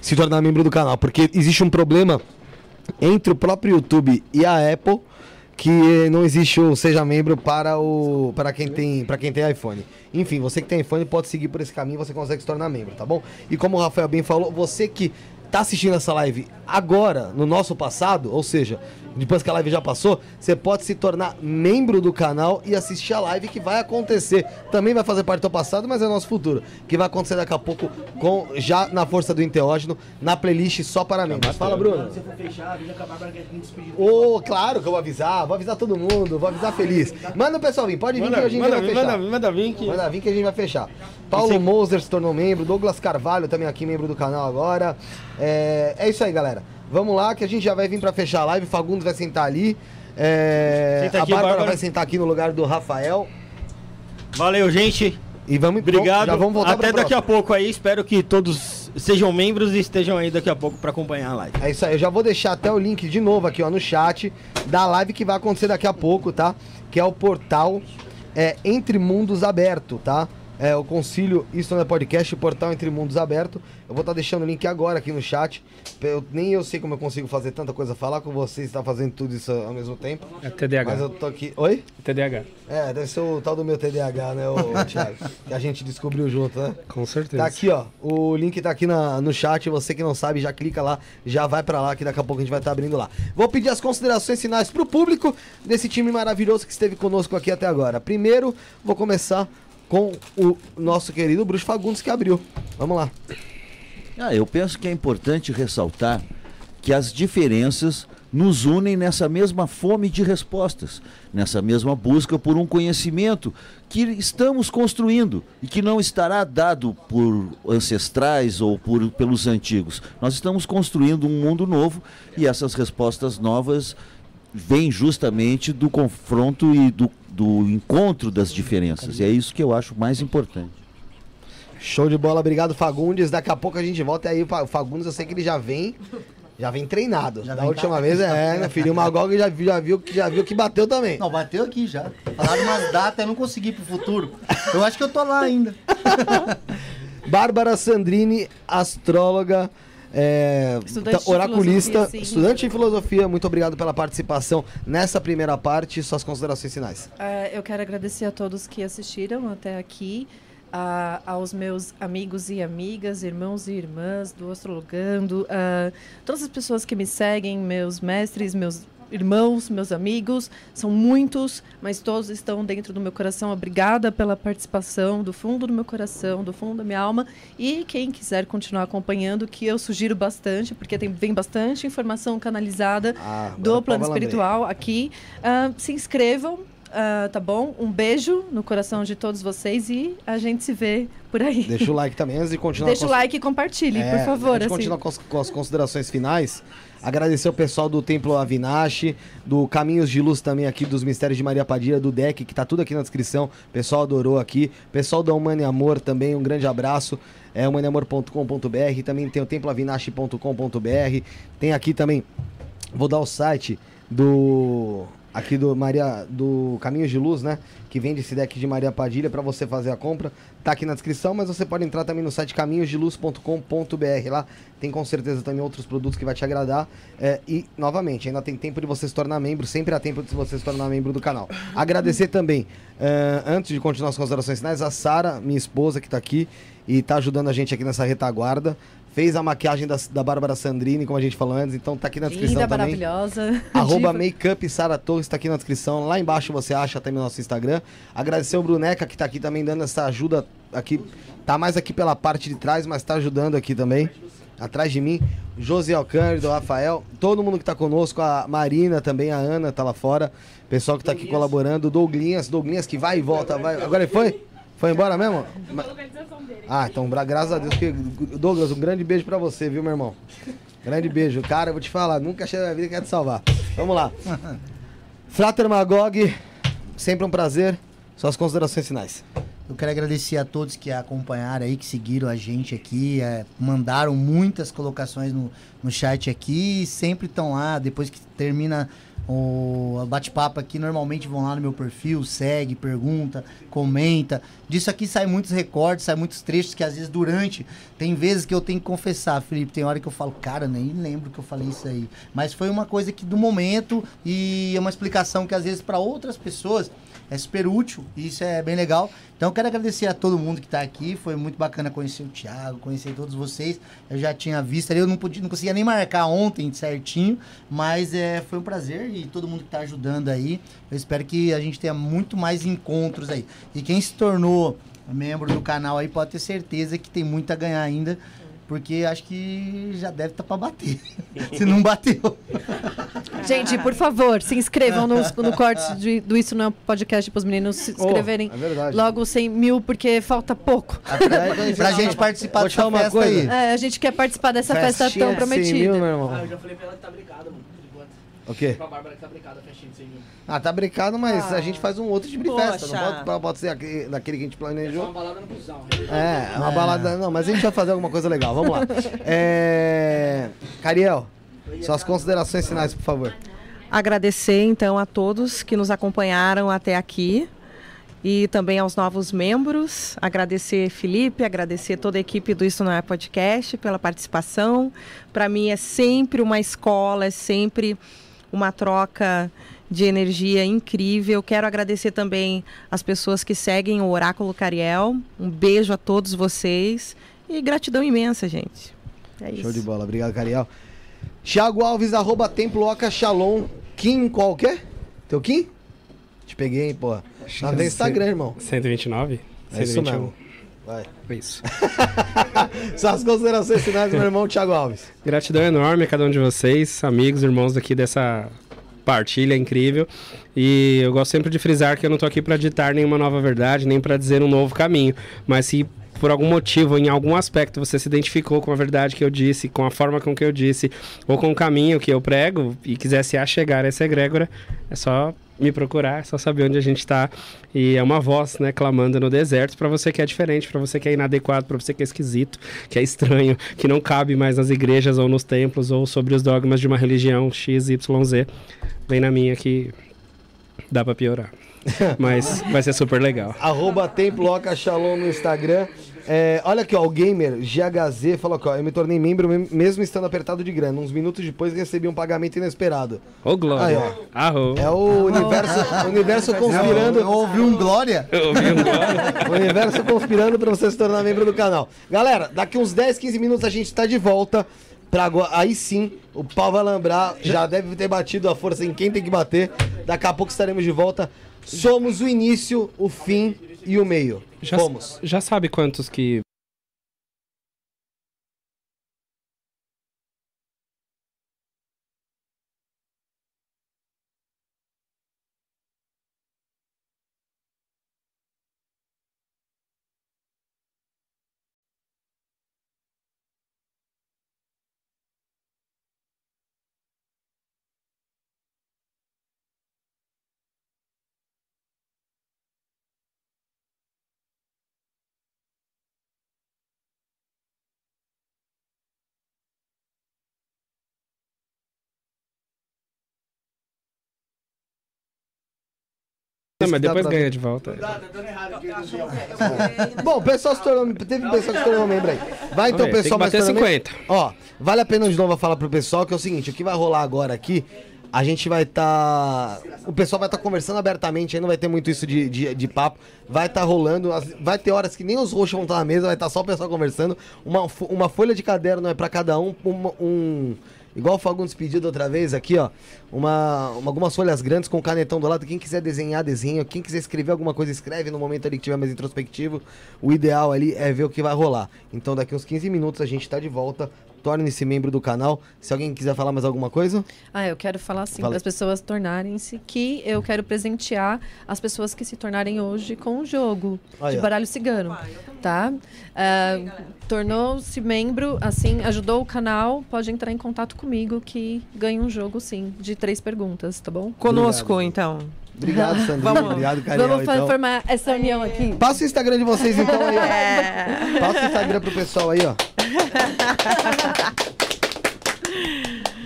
se tornar membro do canal, porque existe um problema entre o próprio YouTube e a Apple que não existe o seja membro para o para quem tem para quem tem iPhone. Enfim, você que tem iPhone pode seguir por esse caminho, você consegue se tornar membro, tá bom? E como o Rafael bem falou, você que tá assistindo essa live agora, no nosso passado, ou seja, depois que a live já passou, você pode se tornar membro do canal e assistir a live que vai acontecer. Também vai fazer parte do passado, mas é nosso futuro. Que vai acontecer daqui a pouco com já na força do enteógeno, na playlist só para membros. Fala, Bruno. Se for fechar, avisa acabar. Ô, claro que eu vou avisar, vou avisar todo mundo, vou avisar feliz. Manda o pessoal vir, pode vir que Manda, a gente manda, vai fechar. manda, manda vir que... Manda vir que a gente vai fechar. Paulo Moser se tornou membro, Douglas Carvalho também aqui, membro do canal agora. É, é isso aí, galera. Vamos lá que a gente já vai vir pra fechar a live. Fagundes vai sentar ali. É, Senta a aqui, Bárbara Bárbara. vai sentar aqui no lugar do Rafael. Valeu, gente. E vamos Obrigado. Já vamos voltar Até daqui a pouco aí. Espero que todos sejam membros e estejam aí daqui a pouco pra acompanhar a live. É isso aí, eu já vou deixar até o link de novo aqui, ó, no chat da live que vai acontecer daqui a pouco, tá? Que é o portal é, Entre Mundos Aberto, tá? É o Concílio Isso não é Podcast, portal Entre Mundos Aberto. Eu vou estar deixando o link agora aqui no chat. Eu- nem eu sei como eu consigo fazer tanta coisa, falar com vocês, estar fazendo tudo isso ao mesmo tempo. É TDAH. Mas eu tô aqui. Oi? TDAH. É, deve ser o tal do meu TDAH, né, o Thiago? que a gente descobriu junto, né? Com certeza. Tá aqui, ó. O link tá aqui na- no chat. Você que não sabe, já clica lá, já vai pra lá, que daqui a pouco a gente vai estar abrindo lá. Vou pedir as considerações finais pro público desse time maravilhoso que esteve conosco aqui até agora. Primeiro, vou começar com o nosso querido Bruxo Fagundes que abriu. Vamos lá. Ah, eu penso que é importante ressaltar que as diferenças nos unem nessa mesma fome de respostas, nessa mesma busca por um conhecimento que estamos construindo e que não estará dado por ancestrais ou por, pelos antigos. Nós estamos construindo um mundo novo e essas respostas novas vêm justamente do confronto e do, do encontro das diferenças. E é isso que eu acho mais importante. Show de bola, obrigado Fagundes. Daqui a pouco a gente volta aí. O Fagundes, eu sei que ele já vem. Já vem treinado. da vem última vez, é, meu filho. O Magog já, viu- já, viu, que- já viu que bateu também. Não, bateu aqui já. Falaram umas datas, eu não consegui pro futuro. Eu acho que eu tô lá ainda. Bárbara Sandrini, astróloga. É, Estudante de oraculista, sim. estudante de filosofia, muito obrigado pela participação nessa primeira parte. Suas considerações finais. É, eu quero agradecer a todos que assistiram até aqui, a- aos meus amigos e amigas, irmãos e irmãs do Astrologando, a todas as pessoas que me seguem, meus mestres, meus irmãos, meus amigos, são muitos, mas todos estão dentro do meu coração. Obrigada pela participação, do fundo do meu coração, do fundo da minha alma. E quem quiser continuar acompanhando, que eu sugiro bastante, porque tem, vem bastante informação canalizada Ah, do plano pode lamber. espiritual aqui. Ah, se inscrevam, ah, tá bom? Um beijo no coração de todos vocês e a gente se vê por aí. Deixa o like também antes de continuar. Deixa com o like e compartilhe, É, por favor. Antes de assim. continuar com as, com as considerações finais, agradecer o pessoal do Templo Avinashi, do Caminhos de Luz também aqui, dos Mistérios de Maria Padilha, do DEC, que tá tudo aqui na descrição. O pessoal adorou aqui. Pessoal da Humane Amor também, um grande abraço. É humaneamor.com.br, também tem o temploavinashi.com.br. Tem aqui também, vou dar o site do aqui do Maria do Caminhos de Luz, né? Que vende esse deck de Maria Padilha para você fazer a compra. Tá aqui na descrição, mas você pode entrar também no site caminhosdeluz.com.br. Lá tem com certeza também outros produtos que vai te agradar. É, e, novamente, ainda tem tempo de você se tornar membro. Sempre há tempo de você se tornar membro do canal. Agradecer também, é, antes de continuar as considerações finais, a Sara, minha esposa, que tá aqui e tá ajudando a gente aqui nessa retaguarda. Fez a maquiagem da, da Bárbara Sandrini, como a gente falou antes, então tá aqui na descrição Linda, também. maravilhosa. Arroba. Makeup Sara Torres tá aqui na descrição. Lá embaixo você acha também no nosso Instagram. Agradecer o Bruneca que tá aqui também dando essa ajuda aqui. Tá mais aqui pela parte de trás, mas tá ajudando aqui também. Atrás de mim. José Alcântara, o Rafael. Todo mundo que tá conosco. A Marina também, a Ana tá lá fora. Pessoal que tá aqui colaborando. O Douglinhas. Douglinhas que vai e volta. Vai. Agora ele foi? Foi embora mesmo? Ma- Ah, então graças a Deus. Que... Douglas, um grande beijo pra você, viu, meu irmão? Grande beijo. Cara, eu vou te falar, nunca achei na vida que ia te salvar. Vamos lá. Frater Magog, sempre um prazer. Suas considerações finais. Eu quero agradecer a todos que acompanharam aí, que seguiram a gente aqui, é, mandaram muitas colocações no, no chat aqui sempre estão lá. Depois que termina o bate-papo aqui, normalmente vão lá no meu perfil, segue, pergunta, comenta. Disso aqui sai muitos recortes, sai muitos trechos que às vezes durante. Tem vezes que eu tenho que confessar, Felipe, tem hora que eu falo, cara, nem lembro que eu falei isso aí. Mas foi uma coisa que do momento e é uma explicação que às vezes para outras pessoas é super útil e isso é bem legal. Então quero agradecer a todo mundo que está aqui. Foi muito bacana conhecer o Thiago, conhecer todos vocês. Eu já tinha visto ali, eu não, podia, não conseguia nem marcar ontem certinho, mas é, foi um prazer e todo mundo que está ajudando aí. Eu espero que a gente tenha muito mais encontros aí. E quem se tornou membro do canal aí pode ter certeza que tem muito a ganhar ainda. Porque acho que já deve estar para bater. se não bateu. Gente, por favor, se inscrevam no, no corte de- do Isso Não é Podcast para os meninos se inscreverem é verdade. logo 100 mil, porque falta pouco. pra gente participar dessa uma festa aí. coisa. É, a gente quer participar dessa festa Festinha tão de 100 mil, prometida. meu Ah, irmão. eu já falei pra ela que tá brincada, mano. O quê? Pra Bárbara que tá brincada a festinha de 100 mil. Ah, tá brincado, mas a gente faz um outro tipo de festa. Não pode, pode ser aquele, daquele que a gente É só uma planejou. balada no busão. É, uma balada. Não, mas a gente vai fazer alguma coisa legal. Vamos lá. É... Cariel, suas considerações finais, por favor. Agradecer então a todos que nos acompanharam até aqui e também aos novos membros. Agradecer Felipe, agradecer toda a equipe do Isso Não É Podcast pela participação. Para mim é sempre uma escola, é sempre uma troca de energia incrível. Quero agradecer também as pessoas que seguem o Oráculo Cariel. Um beijo a todos vocês e gratidão imensa, gente. É isso. Show de bola. Obrigado, Cariel. Thiago Alves, arroba Templo Oca Shalom. Kim qualquer? Teu Kim? Te peguei, hein, porra. Não tem Instagram, irmão. 129? É isso 121. mesmo. Vai. Isso. Suas considerações finais, meu irmão Thiago Alves. Gratidão enorme a cada um de vocês, amigos, irmãos aqui dessa partilha incrível. E eu gosto sempre de frisar que eu não tô aqui para ditar nenhuma nova verdade, nem para dizer um novo caminho, mas se por algum motivo, em algum aspecto, você se identificou com a verdade que eu disse, com a forma com que eu disse, ou com o caminho que eu prego e quiser se achegar a essa egrégora, é só me procurar, é só saber onde a gente está. E é uma voz, né, clamando no deserto para você que é diferente, para você que é inadequado, para você que é esquisito, que é estranho, que não cabe mais nas igrejas ou nos templos ou sobre os dogmas de uma religião X, Y, Z. Vem na minha que dá para piorar. Mas vai ser super legal. Arroba Templo Oca Shalom no Instagram. É, olha aqui, ó, o gamer GHZ falou aqui, ó, eu me tornei membro mem- mesmo estando apertado de grana. Uns minutos depois recebi um pagamento inesperado. Ô, Glória. Aí, ó. Arro. É o universo, o universo conspirando. Eu ouvi um glória. Eu ouvi um Glória. O universo conspirando pra você se tornar membro do canal. Galera, daqui uns 10, 15 minutos a gente tá de volta. Pra agora, aí sim, o pau vai lambrar. Já deve ter batido a força em quem tem que bater. Daqui a pouco estaremos de volta. Somos o início, o fim e o meio. Já, Fomos. já sabe quantos que Não, mas que dá depois pra- ganha de volta. Bom, o pessoal se tornou. Teve pessoal que se tornou membro aí. Vai então, pessoal tem que bater se tornar membro. 50. Ó, vale a pena de novo falar pro pessoal que é o seguinte: o que vai rolar agora aqui. A gente vai estar. O pessoal vai estar conversando abertamente, aí não vai ter muito isso de, de, de papo. Vai estar rolando. as- vai ter horas que nem os roxos vão estar na mesa, vai estar só o pessoal conversando. Uma, uma folha de caderno é pra cada um. uma- um. Igual o Fagundes pediu outra vez aqui, ó. Uma, uma- algumas folhas grandes com canetão do lado. Quem quiser desenhar, desenha. Quem quiser escrever alguma coisa, escreve no momento ali que tiver mais introspectivo. O ideal ali é ver o que vai rolar. Então daqui uns 15 minutos a gente tá de volta. Torne-se membro do canal. Se alguém quiser falar mais alguma coisa. Ah, eu quero falar assim, Fala. para as pessoas tornarem-se que eu quero presentear as pessoas que se tornarem hoje com o jogo Aí, de baralho cigano, tá? Ah, Tornou-se membro, assim, ajudou o canal, pode entrar em contato comigo que ganha um jogo, sim, de três perguntas, tá bom? Conosco, Obrigado. então. Obrigado, Sandrinho. Vamos. Obrigado, Cariel. Vamos então. formar essa união aqui. Passa o Instagram de vocês então aí, ó. É. Passa o Instagram pro pessoal aí, ó.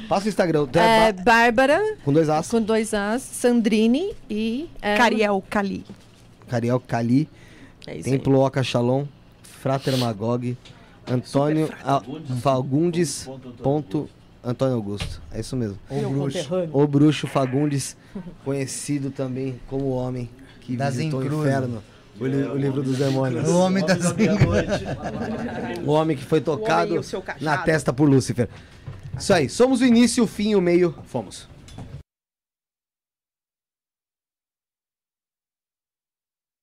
Passa o Instagram. É, Bárbara, Com dois As. com dois As, Sandrine e... é, Cariel Cali. Cariel Cali. É isso aí. Templo Oca Shalom. Frater Magog. Antônio Fagundes. Ponto Antônio Augusto. É isso mesmo. O bruxo. O bruxo Fagundes, conhecido também como o homem que Das visitou o inferno. O, li- o livro dos demônios. O homem das O homem que foi tocado na testa por Lúcifer. Isso aí, somos o início, o fim e o meio. Fomos.